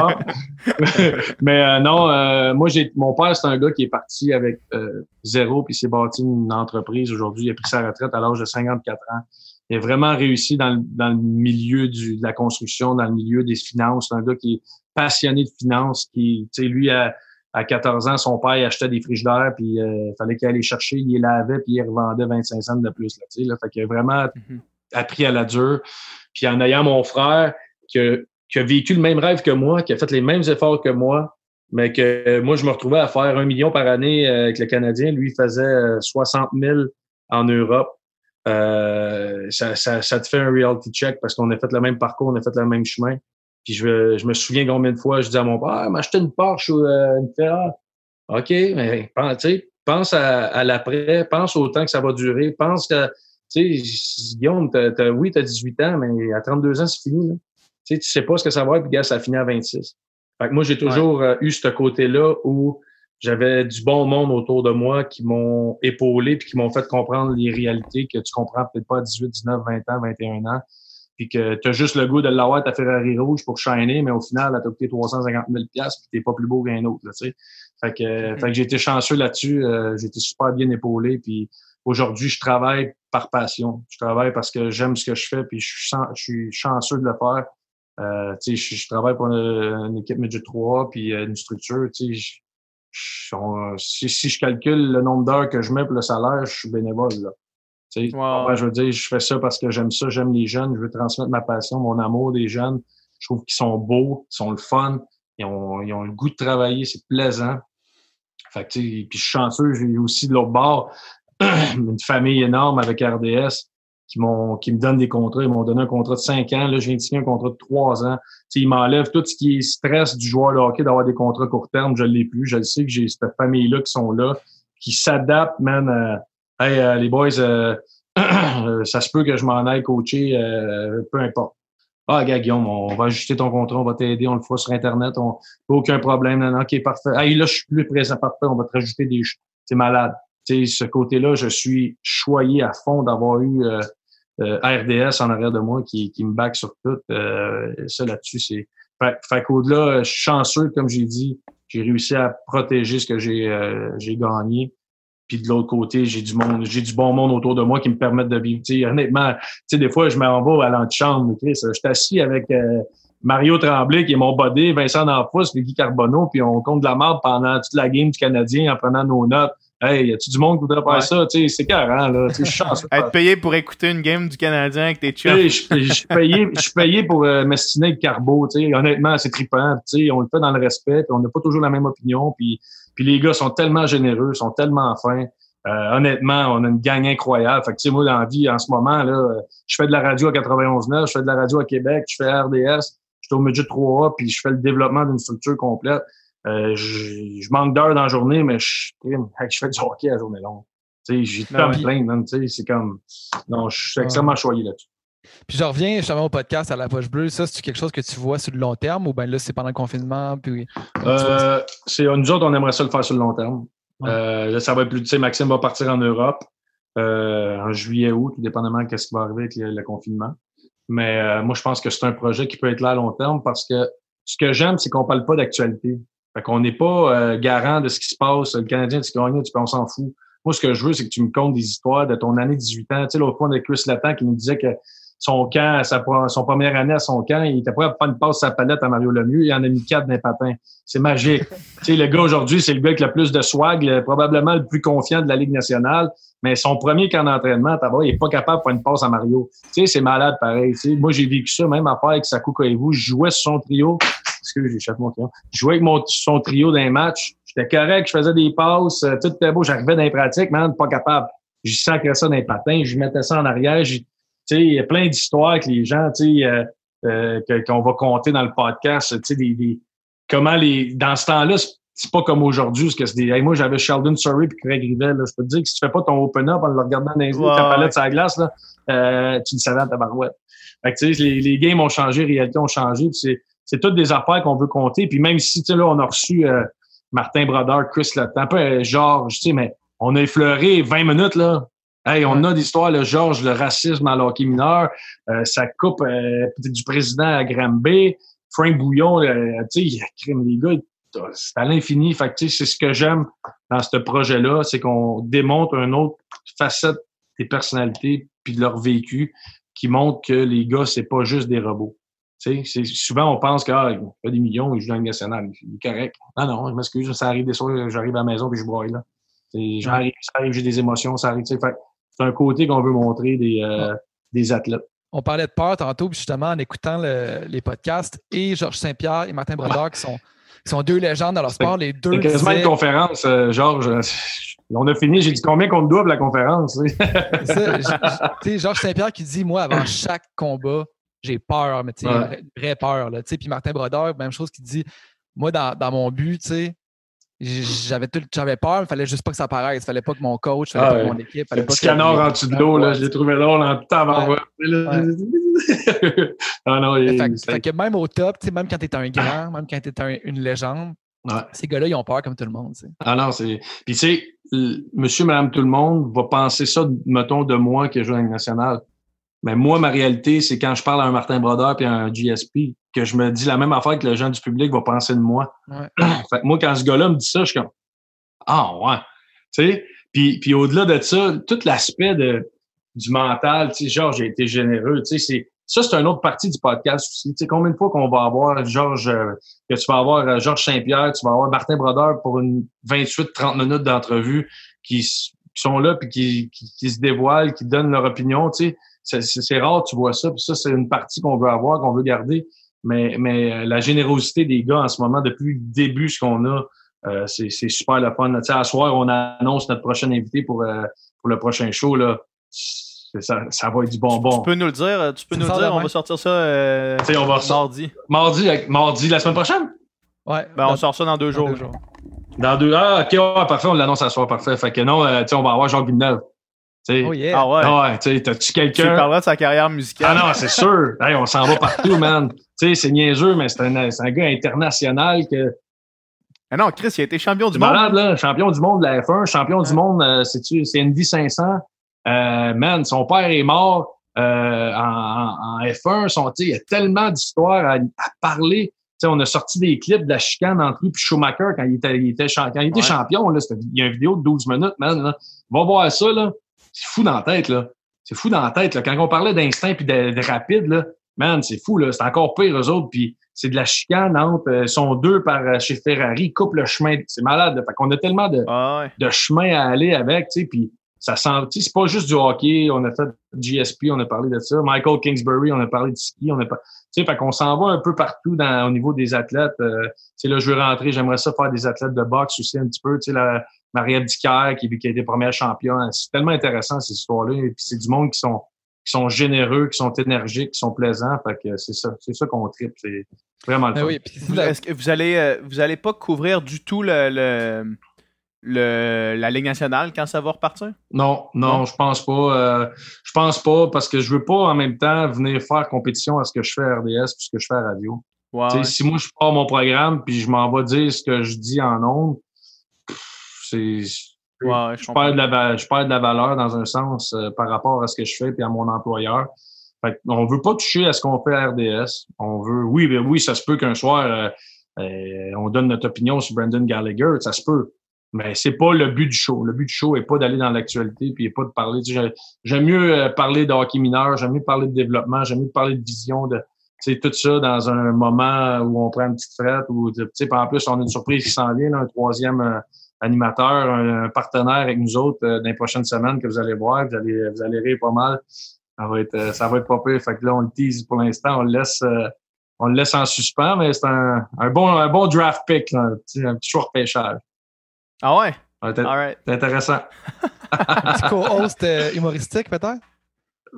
mais euh, non, euh, moi, j'ai mon père, c'est un gars qui est parti avec euh, zéro, puis s'est bâti une entreprise aujourd'hui. Il a pris sa retraite à l'âge de 54 ans. Il a vraiment réussi dans le, dans le milieu du, de la construction, dans le milieu des finances. C'est un gars qui est passionné de finances, qui, tu sais, lui, à, à 14 ans, son père il achetait des frigidaires, puis il euh, fallait qu'il allait chercher, il les lavait, puis il revendait 25 cents de plus. Là, tu sais, là. Fait qu'il a vraiment mm-hmm. appris à la dure. Puis en ayant mon frère qui a, qui a vécu le même rêve que moi, qui a fait les mêmes efforts que moi, mais que moi, je me retrouvais à faire un million par année euh, avec le Canadien. Lui, il faisait 60 euh, 000 en Europe. Euh, ça, ça, ça, te fait un reality check parce qu'on a fait le même parcours, on a fait le même chemin. Puis je, je me souviens combien de fois je dis à mon père, ah, m'acheter une Porsche ou une Ferrari. OK, mais pense, pense à, à l'après, pense au temps que ça va durer, pense que, tu sais, Guillaume, t'as, oui, tu as 18 ans, mais à 32 ans, c'est fini. Là. Tu sais, tu sais pas ce que ça va être, puis gars, ça finit à 26. Fait que moi, j'ai toujours euh, eu ce côté-là où j'avais du bon monde autour de moi qui m'ont épaulé puis qui m'ont fait comprendre les réalités que tu comprends peut-être pas à 18, 19, 20 ans, 21 ans. Puis que tu as juste le goût de l'avoir ta Ferrari rouge pour shiner, mais au final, elle t'a coûté 350 000 puis t'es pas plus beau qu'un autre, tu sais. Fait que, mm-hmm. fait que j'ai été chanceux là-dessus. Euh, j'ai été super bien épaulé. Puis aujourd'hui, je travaille par passion. Je travaille parce que j'aime ce que je fais puis je suis, je suis chanceux de le faire. Euh, je, je travaille pour une, équipe Midget 3 puis euh, une structure. tu sais si, si, je calcule le nombre d'heures que je mets pour le salaire, je suis bénévole. Là. je veux dire, je fais ça parce que j'aime ça, j'aime les jeunes, je veux transmettre ma passion, mon amour des jeunes. Je trouve qu'ils sont beaux, qu'ils sont le fun, ils ont, ils ont le goût de travailler, c'est plaisant. Fait que, puis je suis chanceux, j'ai aussi de l'autre bord une famille énorme avec RDS qui m'ont qui me donnent des contrats. Ils m'ont donné un contrat de 5 ans. Là, de signer un contrat de 3 ans. T'sais, ils m'enlèvent tout ce qui est stress du joueur de hockey d'avoir des contrats court terme. Je l'ai plus. Je le sais que j'ai cette famille-là qui sont là, qui s'adaptent, man. Euh, hey, euh, les boys, euh, ça se peut que je m'en aille coacher, peu importe. Ah, gars, Guillaume, on va ajuster ton contrat, on va t'aider, on le fera sur Internet, on, aucun problème. Non, non, OK, parfait. Hey, là, je suis plus présent, parfait, on va te rajouter des... C'est malade. sais, ce côté-là, je suis choyé à fond d'avoir eu euh, RDS en arrière de moi qui, qui me back sur tout. Euh, ça là-dessus, c'est. Fait, fait qu'au-delà, je suis chanceux, comme j'ai dit, j'ai réussi à protéger ce que j'ai euh, j'ai gagné. Puis de l'autre côté, j'ai du monde, j'ai du bon monde autour de moi qui me permettent de vivre. T'sais, honnêtement, tu sais, des fois, je m'en vais à l'antichambre. Je suis assis avec Mario Tremblay, qui est mon body, Vincent D'Anfous, Guy Carbonneau, puis on compte de la merde pendant toute la game du Canadien en prenant nos notes. Hey, y a-tu du monde qui voudrait faire ça? Tu sais, c'est carré, là. Tu sais, Être payé pour écouter une game du Canadien avec tes chums. Je suis payé, payé pour euh, m'estiner le carbo, tu sais. Honnêtement, c'est trippant. Tu sais, on le fait dans le respect, puis on n'a pas toujours la même opinion, puis, puis les gars sont tellement généreux, sont tellement fins. Euh, honnêtement, on a une gang incroyable. Fait que, tu sais, moi, dans la vie, en ce moment, là, je fais de la radio à 91.9, je fais de la radio à Québec, je fais RDS, je suis au Midget 3A, puis je fais le développement d'une structure complète. Euh, je, manque d'heures dans la journée, mais je, je fais du hockey à la journée longue. J'ai tout ben plein, c'est comme. Non, je suis extrêmement choyé là-dessus. Puis je reviens justement au podcast à la poche bleue. Ça, c'est quelque chose que tu vois sur le long terme ou bien là, c'est pendant le confinement? Puis, euh, c'est, nous autres, on aimerait ça le faire sur le long terme. Euh, là, ça va être plus. Tu sais, Maxime va partir en Europe euh, en juillet, août, tout dépendamment de ce qui va arriver avec le, confinement. Mais moi, je pense que c'est un projet qui peut être là à long terme parce que ce que j'aime, c'est qu'on parle pas d'actualité. Fait qu'on n'est pas euh, garant de ce qui se passe. Le Canadien, tu gagnes, tu on s'en fout. Moi, ce que je veux, c'est que tu me comptes des histoires de ton année 18 ans. Tu sais, l'autre fois, on a Chris Latan qui nous disait que son camp, sa, son première année à son camp, il était prêt à faire une passe sa palette à Mario Lemieux. Il en a mis quatre d'un patin. C'est magique. tu sais, le gars aujourd'hui, c'est le gars avec le plus de swag, probablement le plus confiant de la Ligue nationale. Mais son premier camp d'entraînement, il est pas capable de faire une passe à Mario. Tu sais, c'est malade pareil. Tu sais, moi, j'ai vécu ça, même à faire avec Sakou vous Je jouais sur son trio excuse, j'échappe mon trio. Je jouais avec mon, son trio d'un match. J'étais correct, je faisais des passes, euh, tout était beau. J'arrivais dans les pratiques, man, pas capable. Je sacrais ça dans les patins, je mettais ça en arrière. Tu sais, il y a plein d'histoires que les gens, tu sais, euh, euh, qu'on va compter dans le podcast, tu sais, des, des, comment les, dans ce temps-là, c'est pas comme aujourd'hui, parce que c'est des, moi, j'avais Sheldon Surrey puis Craig Rivel, là. Je peux te dire que si tu fais pas ton open-up en le regardant dans les yeux, ta palette sur la glace, là, euh, tu le savais à ta barouette. Fait que, tu sais, les, les games ont changé, les réalités ont changé, c'est, c'est toutes des affaires qu'on veut compter. Puis même si, tu sais, là, on a reçu euh, Martin Brodeur, Chris un peu euh, Georges, tu sais, mais on a effleuré 20 minutes, là. Hey, on a des histoires, le Georges, le racisme à l'hockey mineur, euh, ça coupe du président à Granby, Frank Bouillon, tu sais, les gars, c'est à l'infini. Fait tu sais, c'est ce que j'aime dans ce projet-là, c'est qu'on démontre une autre facette des personnalités puis de leur vécu qui montre que les gars, c'est pas juste des robots souvent, on pense qu'il ah, a des millions, il joue dans le national. Il est correct. Non, non, je m'excuse. Ça arrive des soirs, j'arrive à la maison et je broille. Là. J'arrive, ça arrive, j'ai des émotions, ça arrive. c'est un côté qu'on veut montrer des, euh, des athlètes. On parlait de peur tantôt, justement, en écoutant les podcasts, et Georges Saint-Pierre et Martin Brodeur, qui, sont, sont deux légendes dans leur sport, les deux. C'est quasiment une conférence, euh, Georges. On a fini, j'ai dit combien qu'on doit la conférence. Georges Saint-Pierre qui dit Moi, avant chaque combat, j'ai peur, mais tu sais, vraie peur. Là, puis Martin Brodeur, même chose qui dit Moi, dans, dans mon but, tu sais, j'avais j'avais peur, il fallait juste pas que ça apparaisse. Il fallait pas que mon coach, il fallait pas que mon équipe. Fallait pas que canard en dessous de l'eau, là, je l'ai trouvé là, en tout avant. ah non, fait, que même au top, même quand tu es un grand, même quand tu es une légende, Ces gars-là, ils ont peur comme tout le monde. Ah non, c'est. Puis tu sais, monsieur, madame, tout le monde va penser ça, mettons, de moi qui joue dans nationale. Mais moi, ma réalité, c'est quand je parle à un Martin Brodeur puis à un GSP, que je me dis la même affaire que le gens du public va penser de moi. fait que moi, quand ce gars-là me dit ça, je suis comme Ah ouais. Tu sais? Puis, puis au-delà de ça, tout l'aspect de du mental, tu sais, genre, j'ai été généreux, tu sais, c'est ça, c'est une autre partie du podcast aussi. Tu sais, combien de fois qu'on va avoir Georges, euh, que tu vas avoir euh, Georges Saint-Pierre, tu vas avoir Martin Brodeur pour une 28-30 minutes d'entrevue qui, sont là puis qui, qui, se dévoilent, qui donnent leur opinion, tu sais? C'est rare, tu vois ça. Puis ça, c'est une partie qu'on veut avoir, qu'on veut garder. Mais, mais euh, la générosité des gars en ce moment, depuis le début, ce qu'on a, c'est super le fun. Tu sais, à soir, on annonce notre prochain invité pour, pour le prochain show. Là ça, ça va être du bonbon. Tu, peux nous le dire, tu peux nous le dire, on va sortir ça euh, on va mardi. Mardi, mardi la semaine prochaine? Ouais. Ben, on sort ça dans deux jours. Dans deux Ah, ok, ouais, parfait, on l'annonce à soir, parfait. Fait que non, euh, on va avoir Jean Oh yeah. Ah ouais. Ah ouais, tu t'as-tu quelqu'un? Tu parleras de sa carrière musicale. Ah non, c'est sûr. hey, on s'en va partout, man. Tu sais, c'est niaiseux, mais c'est un, un, gars international que. Ah non, Chris, il a été champion du monde. malade, là. Champion du monde de la F1, champion du monde, euh, c'est-tu, c'est Indy 500. Euh, man, son père est mort euh, en, F1. Son, il y a tellement d'histoires à, parler. on a sorti des clips de la chicane entre lui et Schumacher quand il était, il était, quand il était champion. Là, il y a une vidéo de 12 minutes, man. Là. Va voir ça, là. C'est fou dans la tête, là. C'est fou dans la tête. Là. Quand on parlait d'instinct puis de, rapide, là, man, c'est fou, là. C'est encore pire, eux autres. Puis c'est de la chicane entre euh, sont deux par euh, chez Ferrari, coupe le chemin. C'est malade. Fait qu'on a tellement de, ah de chemin à aller avec, tu sais. Puis ça sent, c'est pas juste du hockey. On a fait GSP, on a parlé de ça. Michael Kingsbury, on a parlé de ski, on a pas, tu sais, fait qu'on s'en va un peu partout dans, au niveau des athlètes. Euh, tu là, je veux rentrer, j'aimerais ça faire des athlètes de boxe aussi un petit peu. Tu sais, la Maria Dicker qui, qui a été première championne. C'est tellement intéressant, ces histoires-là. Et puis, c'est du monde qui sont, qui sont généreux, qui sont énergiques, qui sont plaisants. Fait que c'est ça, c'est ça qu'on tripe. C'est vraiment le ben fun. est-ce que vous allez, euh, vous allez pas couvrir du tout le le, la Ligue nationale quand ça va repartir? Non, non, je pense pas. Euh, je pense pas parce que je veux pas en même temps venir faire compétition à ce que je fais à RDS puis ce que je fais à radio. Si moi je pars mon programme puis je m'en vais dire ce que je dis en ondes, c'est je, perds de la, je perds de la valeur dans un sens euh, par rapport à ce que je fais puis à mon employeur. Fait on veut pas toucher à ce qu'on fait à RDS. On veut, oui, ben oui, ça se peut qu'un soir euh, on donne notre opinion sur Brandon Gallagher, ça se peut. Mais c'est pas le but du show. Le but du show est pas d'aller dans l'actualité puis pas de parler. J'aime mieux euh, parler de hockey mineur, j'aime mieux parler de développement, j'aime mieux parler de vision, de c'est tout ça dans un moment où on prend une petite frette ou tu sais en plus on a une surprise qui s'en vient, un troisième euh, animateur, un, partenaire avec nous autres euh, dans les prochaines semaines que vous allez voir, vous allez vous allez rire pas mal. Ça va être ça va être pas pire. Fait que là on le tease pour l'instant, on le laisse on le laisse en suspens, mais c'est un, un bon un bon draft pick, un petit, un petit choix pêchage. Ah ouais? C'est intéressant. un co-host euh, humoristique, peut-être?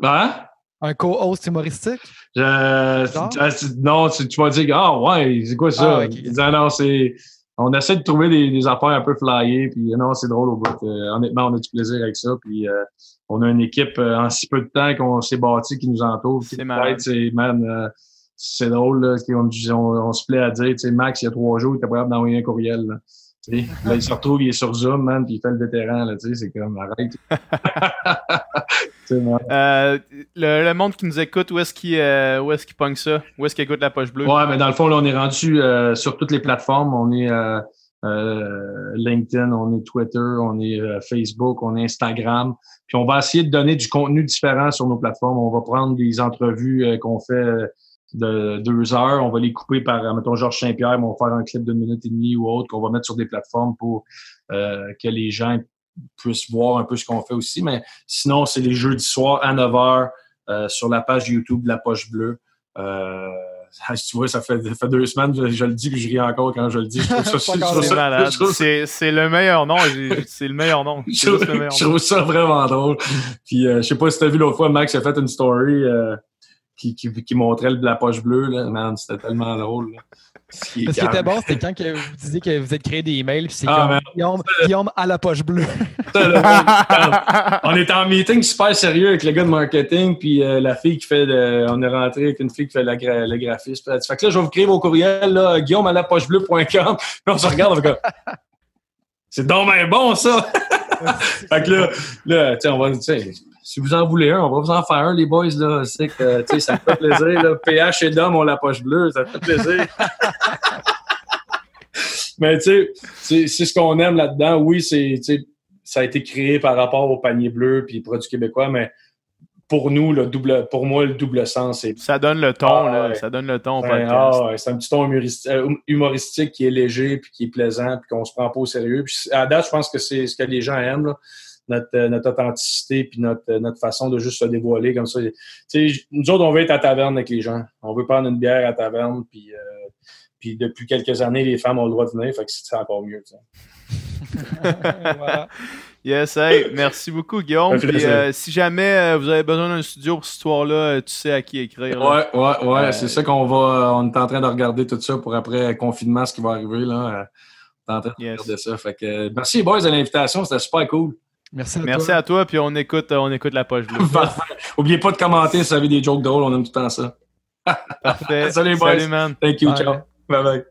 Hein? Un co-host humoristique? non, tu, vas dire, ah ouais, c'est quoi ça? Ah, non, c'est. On essaie de trouver des, affaires un peu flyées, puis non, c'est drôle au bout. Euh, honnêtement, on a du plaisir avec ça, puis euh, on a une équipe en si peu de temps qu'on s'est bâti qui nous entoure. C'est marrant. C'est, man, c'est drôle, là, on, on, se plaît à dire, tu sais, Max, il y a trois jours, il était capable d'envoyer un courriel. Là. Là, il se retrouve, il est sur Zoom, man, puis il fait le vétéran, là, tu sais, c'est comme, arrête. euh, le, le, monde qui nous écoute, où est-ce qu'il euh, est qu pogne ça? Où est-ce qu'il écoute la poche bleue? Ouais, mais dans le fond, là, on est rendu euh, sur toutes les plateformes. On est euh, euh, LinkedIn, on est Twitter, on est Facebook, on est Instagram. Puis on va essayer de donner du contenu différent sur nos plateformes. On va prendre des entrevues qu'on fait de deux heures. On va les couper par, mettons, Georges Saint-Pierre, on va faire un clip de minute et demie ou autre qu'on va mettre sur des plateformes pour euh, que les gens puissent voir un peu ce qu'on fait aussi. Mais sinon, c'est les jeudis soirs à 9 h euh, sur la page YouTube de la Poche Bleue. Euh, tu vois, ça fait, deux semaines, je, je, le dis, puis je ris encore quand je le dis. C'est le meilleur nom. C'est le meilleur nom. Je, trouve ça vraiment drôle. Puis, euh, je sais pas si tu as vu l'autre fois, Max a fait une story qui, qui, montrait la poche bleue, là, man, c'était tellement drôle. Ce qui, était bon, c'était quand que vous disiez que vous êtes créé des emails, puis c'est ah, Guillaume, Guillaume, à la poche bleue. on est en meeting super sérieux avec le gars de marketing, puis euh, la fille qui fait le, On est rentré avec une fille qui fait le, le graphisme. Fait que là, je vais vous créer vos courriels, là, guillaume à la pochebleu.com, puis on se regarde, on fait C'est dommage bon, ça! fait que là, là on va, si vous en voulez un, on va vous en faire un, les boys, là. C'est que, ça me fait plaisir, là. PH et Dom ont la poche bleue, ça me fait plaisir. Mais tu sais, c'est ce qu'on aime là-dedans. Oui, c'est ça a été créé par rapport au panier bleu puis produits québécois, mais pour nous, le double, pour moi, le double sens, c'est. Ça donne le ton, ah, là. Ça donne le ton ben, ah, c'est un petit ton euh, humoristique, qui est léger puis qui est plaisant puis qu'on se prend pas au sérieux. Puis à date, je pense que c'est ce que les gens aiment, Notre, euh, notre authenticité puis notre, euh, notre façon de juste se dévoiler comme ça. nous autres, on veut être à taverne avec les gens. On veut prendre une bière à taverne puis. Puis depuis quelques années, les femmes ont le droit de venir, fait que c'est encore mieux. Yes, hey, merci beaucoup, Guillaume. Puis, euh, si jamais euh, vous avez besoin d'un studio pour cette histoire-là, euh, tu sais à qui écrire. Ouais, ouais, ouais. c'est ça qu'on va. On est en train de regarder tout ça pour après confinement, ce qui va arriver. Là. On est en train de regarder ça. Fait que, merci, boys, de l'invitation. C'était super cool. Merci à Merci toi. à toi, puis on écoute, on écoute la poche bleue. N'oubliez pas de commenter si vous avez des jokes drôles. On aime tout le temps ça. Parfait. Salut, boys. Salut, man. Thank you. Ciao. Bye bye.